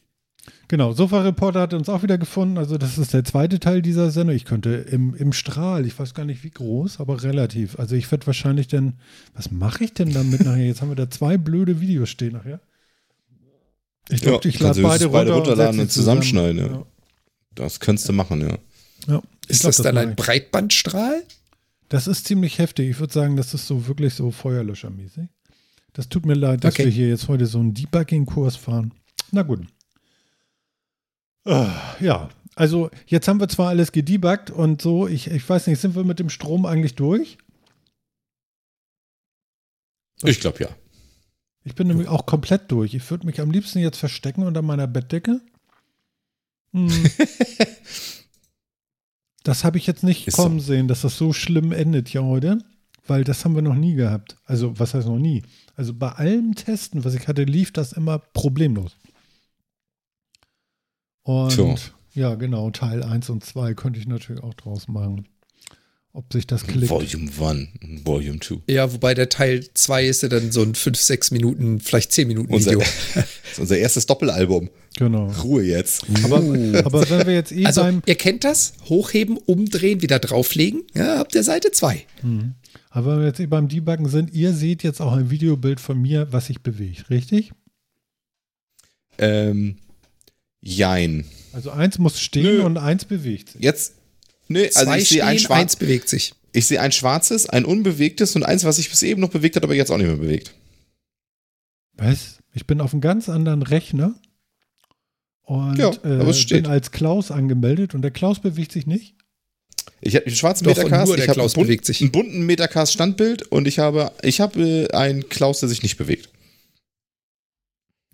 Genau, Sofa Reporter hat uns auch wieder gefunden. Also, das ist der zweite Teil dieser Sendung. Ich könnte im, im Strahl, ich weiß gar nicht wie groß, aber relativ. Also, ich werde wahrscheinlich dann, was mache ich denn damit nachher? Jetzt haben wir da zwei blöde Videos stehen nachher. Ich glaube, Ja, ich lade du beide, beide runter runterladen setze und sie zusammen. zusammenschneiden, ja. Das kannst du machen, ja. Ja, Ist glaub, das dann mach ein. Breitbandstrahl? Das ist ziemlich heftig. Ich würde sagen, das ist so wirklich so Feuerlöschermäßig. Das tut mir leid, dass Okay. wir hier jetzt heute so einen Debugging-Kurs fahren. Na gut. Ah, ja, also jetzt haben wir zwar alles gedebuggt und so, ich, ich weiß nicht, sind wir mit dem Strom eigentlich durch? Ich glaube ja. Ich bin nämlich auch komplett durch. Ich würde mich am liebsten jetzt verstecken unter meiner Bettdecke. Hm. (laughs) das habe ich jetzt nicht Ist kommen sehen, dass das so schlimm endet hier heute, weil das haben wir noch nie gehabt. Also, was heißt noch nie? Also, bei allem Testen, was ich hatte, lief das immer problemlos. Und Tja. ja, genau, Teil 1 und 2 könnte ich natürlich auch draus machen. Ob sich das klickt. Volume 1, Volume 2. Ja, wobei der Teil 2 ist ja dann so ein 5, 6 Minuten, vielleicht 10 Minuten Unser, Video. das (laughs) ist unser erstes Doppelalbum. Genau. Ruhe jetzt. Aber, (laughs) aber wenn wir jetzt eh Also, beim. ihr kennt das? Hochheben, umdrehen, wieder drauflegen. Ja, habt ihr Seite 2. Mhm. Aber wenn wir jetzt eh beim Debuggen sind, ihr seht jetzt auch ein Videobild von mir, was sich bewegt, richtig? Ähm, jein. Also eins muss stehen Nö. und eins bewegt sich. Jetzt, nö, also Zwei ich sehe ein, eins schwarz, bewegt sich. ich sehe ein schwarzes, ein unbewegtes und eins, was sich bis eben noch bewegt hat, aber jetzt auch nicht mehr bewegt. Was? Ich bin auf einem ganz anderen Rechner und Ja, aber es äh, steht. bin als Klaus angemeldet und der Klaus bewegt sich nicht. Ich habe einen schwarzen Doch, und Metacast, ich habe einen, sich. einen bunten Metacast Standbild und ich habe, ich habe äh, einen Klaus, der sich nicht bewegt.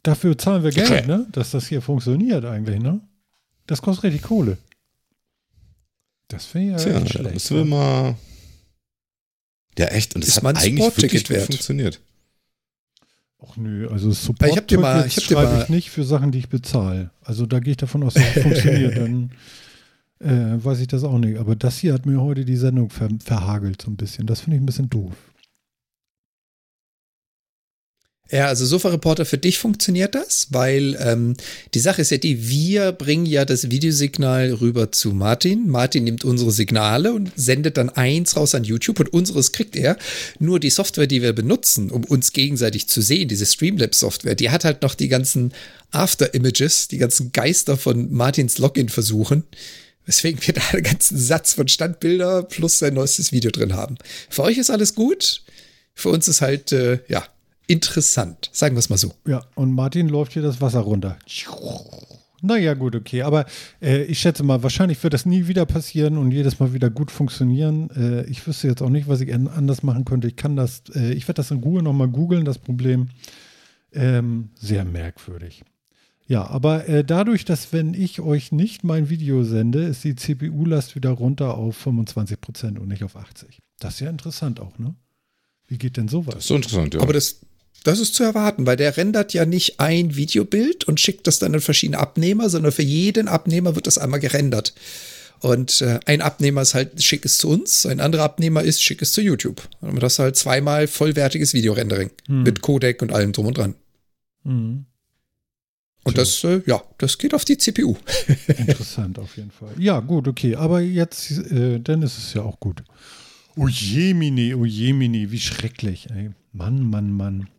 Dafür zahlen wir Geld, Okay. ne? Dass das hier funktioniert eigentlich, ne? Das kostet richtig Kohle. Das finde ich ja Tja, echt schlecht. das will mal. Ja, echt. Und das Ist hat eigentlich wirklich wert. funktioniert. Ach nö, also Support Ich hab dir mal- ich hab dir schreibe mal- ich nicht für Sachen, die ich bezahle. Also da gehe ich davon aus, dass es funktioniert. (laughs) Dann äh, weiß ich das auch nicht. Aber das hier hat mir heute die Sendung ver verhagelt so ein bisschen. Das finde ich ein bisschen doof. Ja, also Sofa-Reporter, für dich funktioniert das, weil ähm, die Sache ist ja die, wir bringen ja das Videosignal rüber zu Martin. Martin nimmt unsere Signale und sendet dann eins raus an YouTube und unseres kriegt er. Nur die Software, die wir benutzen, um uns gegenseitig zu sehen, diese Streamlabs-Software, die hat halt noch die ganzen After-Images, die ganzen Geister von Martins Login-Versuchen. Weswegen wir da einen ganzen Satz von Standbilder plus sein neuestes Video drin haben. Für euch ist alles gut. Für uns ist halt, äh, ja, interessant. Sagen wir es mal so. Ja, und Martin läuft hier das Wasser runter. Naja, gut, okay. Aber äh, ich schätze mal, wahrscheinlich wird das nie wieder passieren und jedes Mal wieder gut funktionieren. Äh, ich wüsste jetzt auch nicht, was ich an- anders machen könnte. Ich kann das, äh, ich werde das in Ruhe nochmal googeln, das Problem. Ähm, sehr merkwürdig. Ja, aber äh, dadurch, dass wenn ich euch nicht mein Video sende, ist die CPU-Last wieder runter auf 25% und nicht auf 80. Das ist ja interessant auch, ne? Wie geht denn sowas? Das ist so interessant, ja. Aber das, das ist zu erwarten, weil der rendert ja nicht ein Videobild und schickt das dann an verschiedene Abnehmer, sondern für jeden Abnehmer wird das einmal gerendert. Und äh, ein Abnehmer ist halt, schick es zu uns, ein anderer Abnehmer ist, schick es zu YouTube. Und das ist halt zweimal vollwertiges Videorendering mit Codec und allem drum und dran. Mhm. Und das, äh, ja, das geht auf die CPU. (laughs) Interessant auf jeden Fall. Ja, gut, okay. Aber jetzt, äh, dann ist es ja auch gut. Oh Jemini, oh Jemini, wie schrecklich. Ey. Mann, Mann, Mann.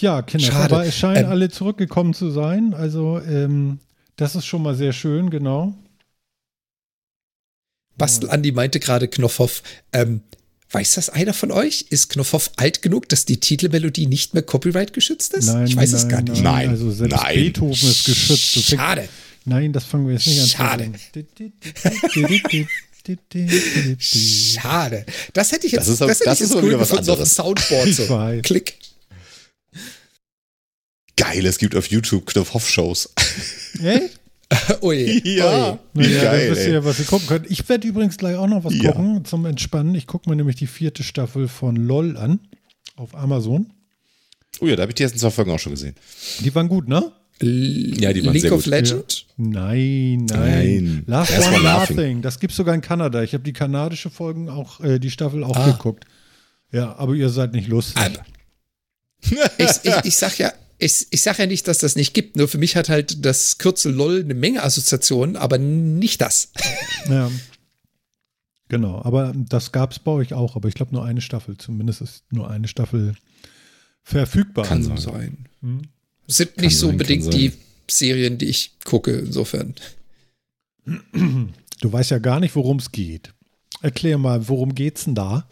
Ja, Kinder, Schade. aber es scheinen Ähm, alle zurückgekommen zu sein. Also, ähm, Das ist schon mal sehr schön, genau. Bastel Andi meinte gerade Knopfhoff, ähm, weiß das einer von euch? Ist Knopfhoff alt genug, dass die Titelmelodie nicht mehr Copyright geschützt ist? Nein, ich weiß nein, es gar nicht. Nein. Also selbst Nein. Beethoven ist geschützt. Du fängst- Schade. Nein, das fangen wir jetzt nicht an. Schade. Schade. Das hätte ich jetzt, Das ist das hätte das ich ist jetzt cool wieder was gefunden auf dem anderes. Soundboard. Ich So. Klick. Geil, es gibt auf YouTube Knopfhoff-Shows. Echt? (laughs) Ui, Ja. ui. Naja, Geil, wisst ihr, was ihr gucken könnt. Ich werde übrigens gleich auch noch was Ja. gucken zum Entspannen. Ich gucke mir nämlich die vierte Staffel von LOL an auf Amazon. Oh ja, da habe ich die ersten zwei Folgen auch schon gesehen. Die waren gut, ne? Ja, die waren League sehr of gut. Legend? Nein, nein. Nein. Last Erst One Laughing. Laughing. Das gibt's sogar in Kanada. Ich habe die kanadische Folgen auch, äh, die Staffel auch Ah. geguckt. Ja, aber ihr seid nicht lustig. Aber- Ich, ich, ich sag ja, ich, ich sag ja nicht, dass das nicht gibt. Nur für mich hat halt das Kürzel LOL eine Menge Assoziationen, aber nicht das. (laughs) Ja. Genau, aber das gab's bei euch auch, aber ich glaube nur eine Staffel. Zumindest ist nur eine Staffel verfügbar. Kann Kann sein. sein. Hm. Sind nicht so sein, unbedingt kann die. Serien, die ich gucke, insofern. Du weißt ja gar nicht, worum es geht. Erklär mal, worum geht's denn da?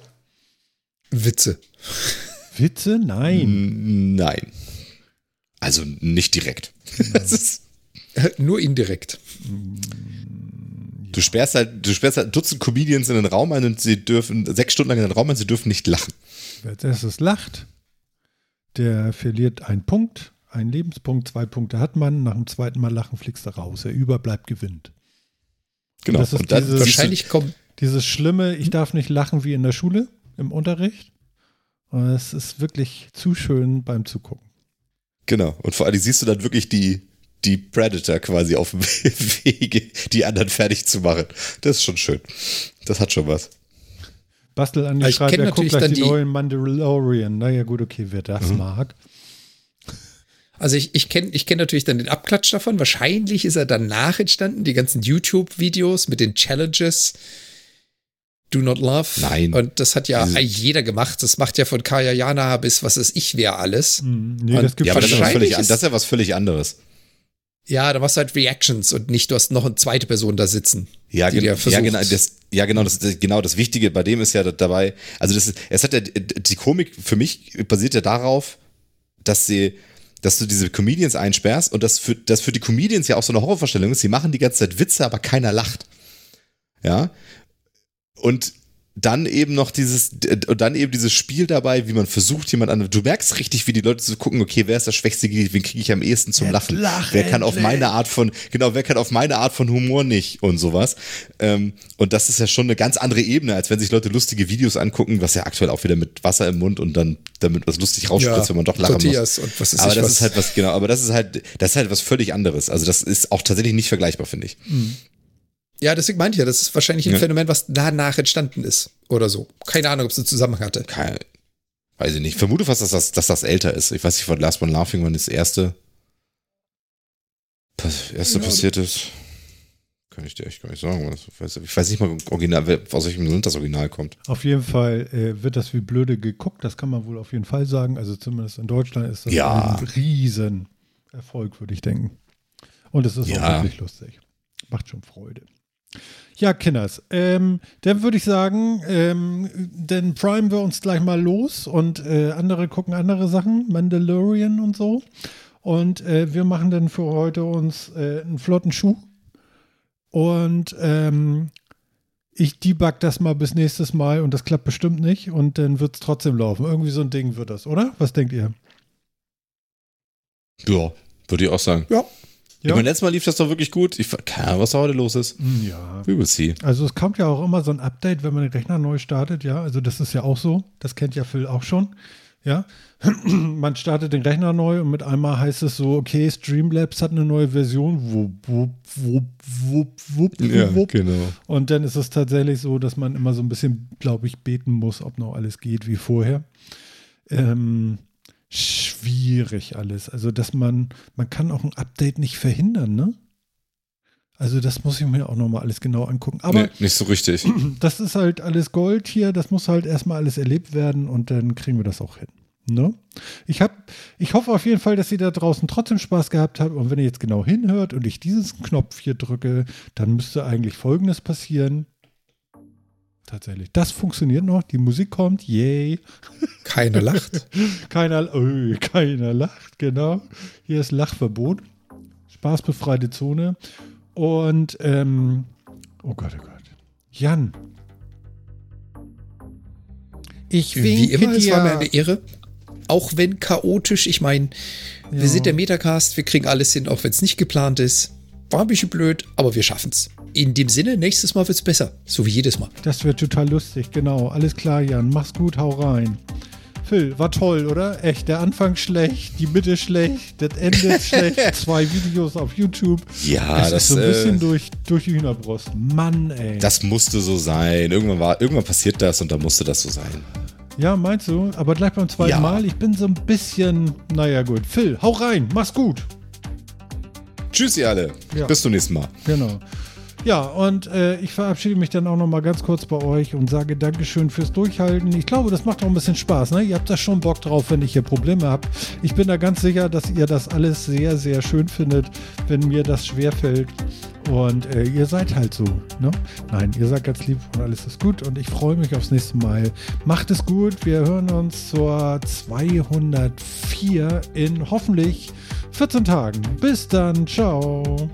Witze. Witze? Nein. Nein. Also nicht direkt. (laughs) Das ist, Nur indirekt. du sperrst halt, du sperrst halt Dutzend Comedians in den Raum ein und sie dürfen sechs Stunden lang in den Raum ein, sie dürfen nicht lachen. Wer als erstes lacht, der verliert einen Punkt, einen Lebenspunkt, zwei Punkte hat man. Nach dem zweiten Mal lachen fliegst du raus. Wer überbleibt, gewinnt. Genau. Das ist und dieses- Wahrscheinlich kommt. Dieses Schlimme, ich darf nicht lachen wie in der Schule, im Unterricht. Und Es ist wirklich zu schön beim Zugucken. Genau. Und vor allem siehst du dann wirklich die, die Predator quasi auf dem (laughs) Wege, die anderen fertig zu machen. Das ist schon schön. Das hat schon was. Bastel an die Ich schreibt, kenn er guckt natürlich gleich dann die die- neuen Mandalorian. Naja, gut, okay, wer das Mhm. mag. Also ich, ich kenne ich kenn natürlich dann den Abklatsch davon. Wahrscheinlich ist er danach entstanden, die ganzen YouTube-Videos mit den Challenges. Do not love. Nein. Und das hat ja Diese- jeder gemacht. Das macht ja von Kaya Jana bis was ist ich wer alles. Hm, nee, Und- das gibt Ja, aber das ist, völlig, das ist ja was völlig anderes. Ja, da machst du halt Reactions und nicht, du hast noch eine zweite Person da sitzen. Ja, die gen ja, genau, das, ja genau, das, das, genau, das Wichtige bei dem ist ja dabei, also das ist, es hat ja, die Komik für mich basiert ja darauf, dass sie, dass du diese Comedians einsperrst und das für, das für die Comedians ja auch so eine Horrorvorstellung ist, sie machen die ganze Zeit Witze, aber keiner lacht. Ja. Und dann eben noch dieses, und dann eben dieses Spiel dabei, wie man versucht, jemand an, du merkst richtig, wie die Leute so gucken, okay, wer ist das schwächste Glied, wen kriege ich am ehesten zum Lachen? lach wer kann auf meine Art von, genau, wer kann auf meine Art von Humor nicht und sowas. Ähm, und das ist ja schon eine ganz andere Ebene, als wenn sich Leute lustige Videos angucken, was ja aktuell auch wieder mit Wasser im Mund und dann damit was lustig rausspritzt, wenn man doch lachen Tortillas muss. und was ist aber das was. ist halt was, genau, aber das ist halt, das ist halt was völlig anderes. Also das ist auch tatsächlich nicht vergleichbar, finde ich. Ja, deswegen meinte ich ja, das ist wahrscheinlich ein Ja. Phänomen, was danach entstanden ist. Oder so. Keine Ahnung, ob es einen Zusammenhang hatte. Keine, weiß ich nicht. Ich vermute fast, dass das, dass das älter ist. Ich weiß nicht, von Last One Laughing, wann das erste, das erste Ja. passiert ist. Kann ich dir echt gar nicht sagen. was- Ich weiß, ich weiß nicht mal original, aus welchem Land das Original kommt. Auf jeden Fall äh, wird das wie blöde geguckt, das kann man wohl auf jeden Fall sagen. Also zumindest in Deutschland ist das Ja. ein Riesenerfolg, würde ich denken. Und es ist auch Ja. wirklich lustig. Macht schon Freude. Ja, Kinders, ähm, dann würde ich sagen, ähm, dann primen wir uns gleich mal los und äh, andere gucken andere Sachen, Mandalorian und so. Und äh, wir machen dann für heute uns äh, einen flotten Schuh. Und ähm, ich debug das mal bis nächstes Mal und das klappt bestimmt nicht und dann wird es trotzdem laufen. Irgendwie so ein Ding wird das, oder? Was denkt ihr? Ja, würde ich auch sagen. Ja. Ich meine, letztes Mal lief das doch wirklich gut. Ich keine Ahnung, was da heute los ist. Hm, Ja. We will see. Also es kommt ja auch immer so ein Update, wenn man den Rechner neu startet, ja. Also das ist ja auch so. Das kennt ja Phil auch schon. Ja. (clears throat) man startet den Rechner neu und mit einmal heißt es so, okay, Streamlabs hat eine neue Version. Wupp, wupp, wupp, wupp, wupp, wupp. genau. Und dann ist es tatsächlich so, dass man immer so ein bisschen, glaube ich, beten muss, ob noch alles geht wie vorher. Ähm, schwierig alles. Also, dass man, man kann auch ein Update nicht verhindern, ne? Also, das muss ich mir auch nochmal alles genau angucken. Aber Nee, nicht so richtig. (clears throat) das ist halt alles Gold hier, das muss halt erstmal alles erlebt werden und dann kriegen wir das auch hin. Ne? Ich, hab, ich hoffe auf jeden Fall, dass ihr da draußen trotzdem Spaß gehabt habt. Und wenn ihr jetzt genau hinhört und ich diesen Knopf hier drücke, dann müsste eigentlich Folgendes passieren. Tatsächlich. Das funktioniert noch. Die Musik kommt. Yay. Keiner lacht. (laughs) keiner, oh, keiner lacht. Genau. Hier ist Lachverbot. Spaßbefreite Zone. Und, ähm, oh Gott, oh Gott. Jan. Ich winke Wie immer, es dir. war mir eine Ehre. Auch wenn chaotisch, ich meine, Ja. wir sind der Metacast, wir kriegen alles hin, auch wenn es nicht geplant ist. War ein bisschen blöd, aber wir schaffen's. In dem Sinne, nächstes Mal wird's besser. So wie jedes Mal. Das wird total lustig, genau. Alles klar, Jan. Mach's gut, hau rein. Phil, war toll, oder? Echt, der Anfang schlecht, die Mitte schlecht, das Ende (laughs) schlecht, zwei Videos auf YouTube. Ja, es das, ist so ein bisschen äh, durch, durch die Hühnerbrust. Mann, ey. Das musste so sein. Irgendwann war, irgendwann passiert das und da musste das so sein. ja, meinst du? Aber gleich beim zweiten Ja. Mal, ich bin so ein bisschen, naja gut. Phil, hau rein, mach's gut. Tschüss, ihr alle. Ja. Bis zum nächsten Mal. Genau. Ja, und äh, ich verabschiede mich dann auch noch mal ganz kurz bei euch und sage Dankeschön fürs Durchhalten. Ich glaube, das macht auch ein bisschen Spaß. Ne? Ihr habt da schon Bock drauf, wenn ich hier Probleme habt. Ich bin da ganz sicher, dass ihr das alles sehr, sehr schön findet, wenn mir das schwerfällt. Und äh, ihr seid halt so. Ne? Nein, ihr seid ganz lieb und alles ist gut. Und ich freue mich aufs nächste Mal. Macht es gut. Wir hören uns zur 204 in hoffentlich 14 Tagen. Bis dann. Ciao.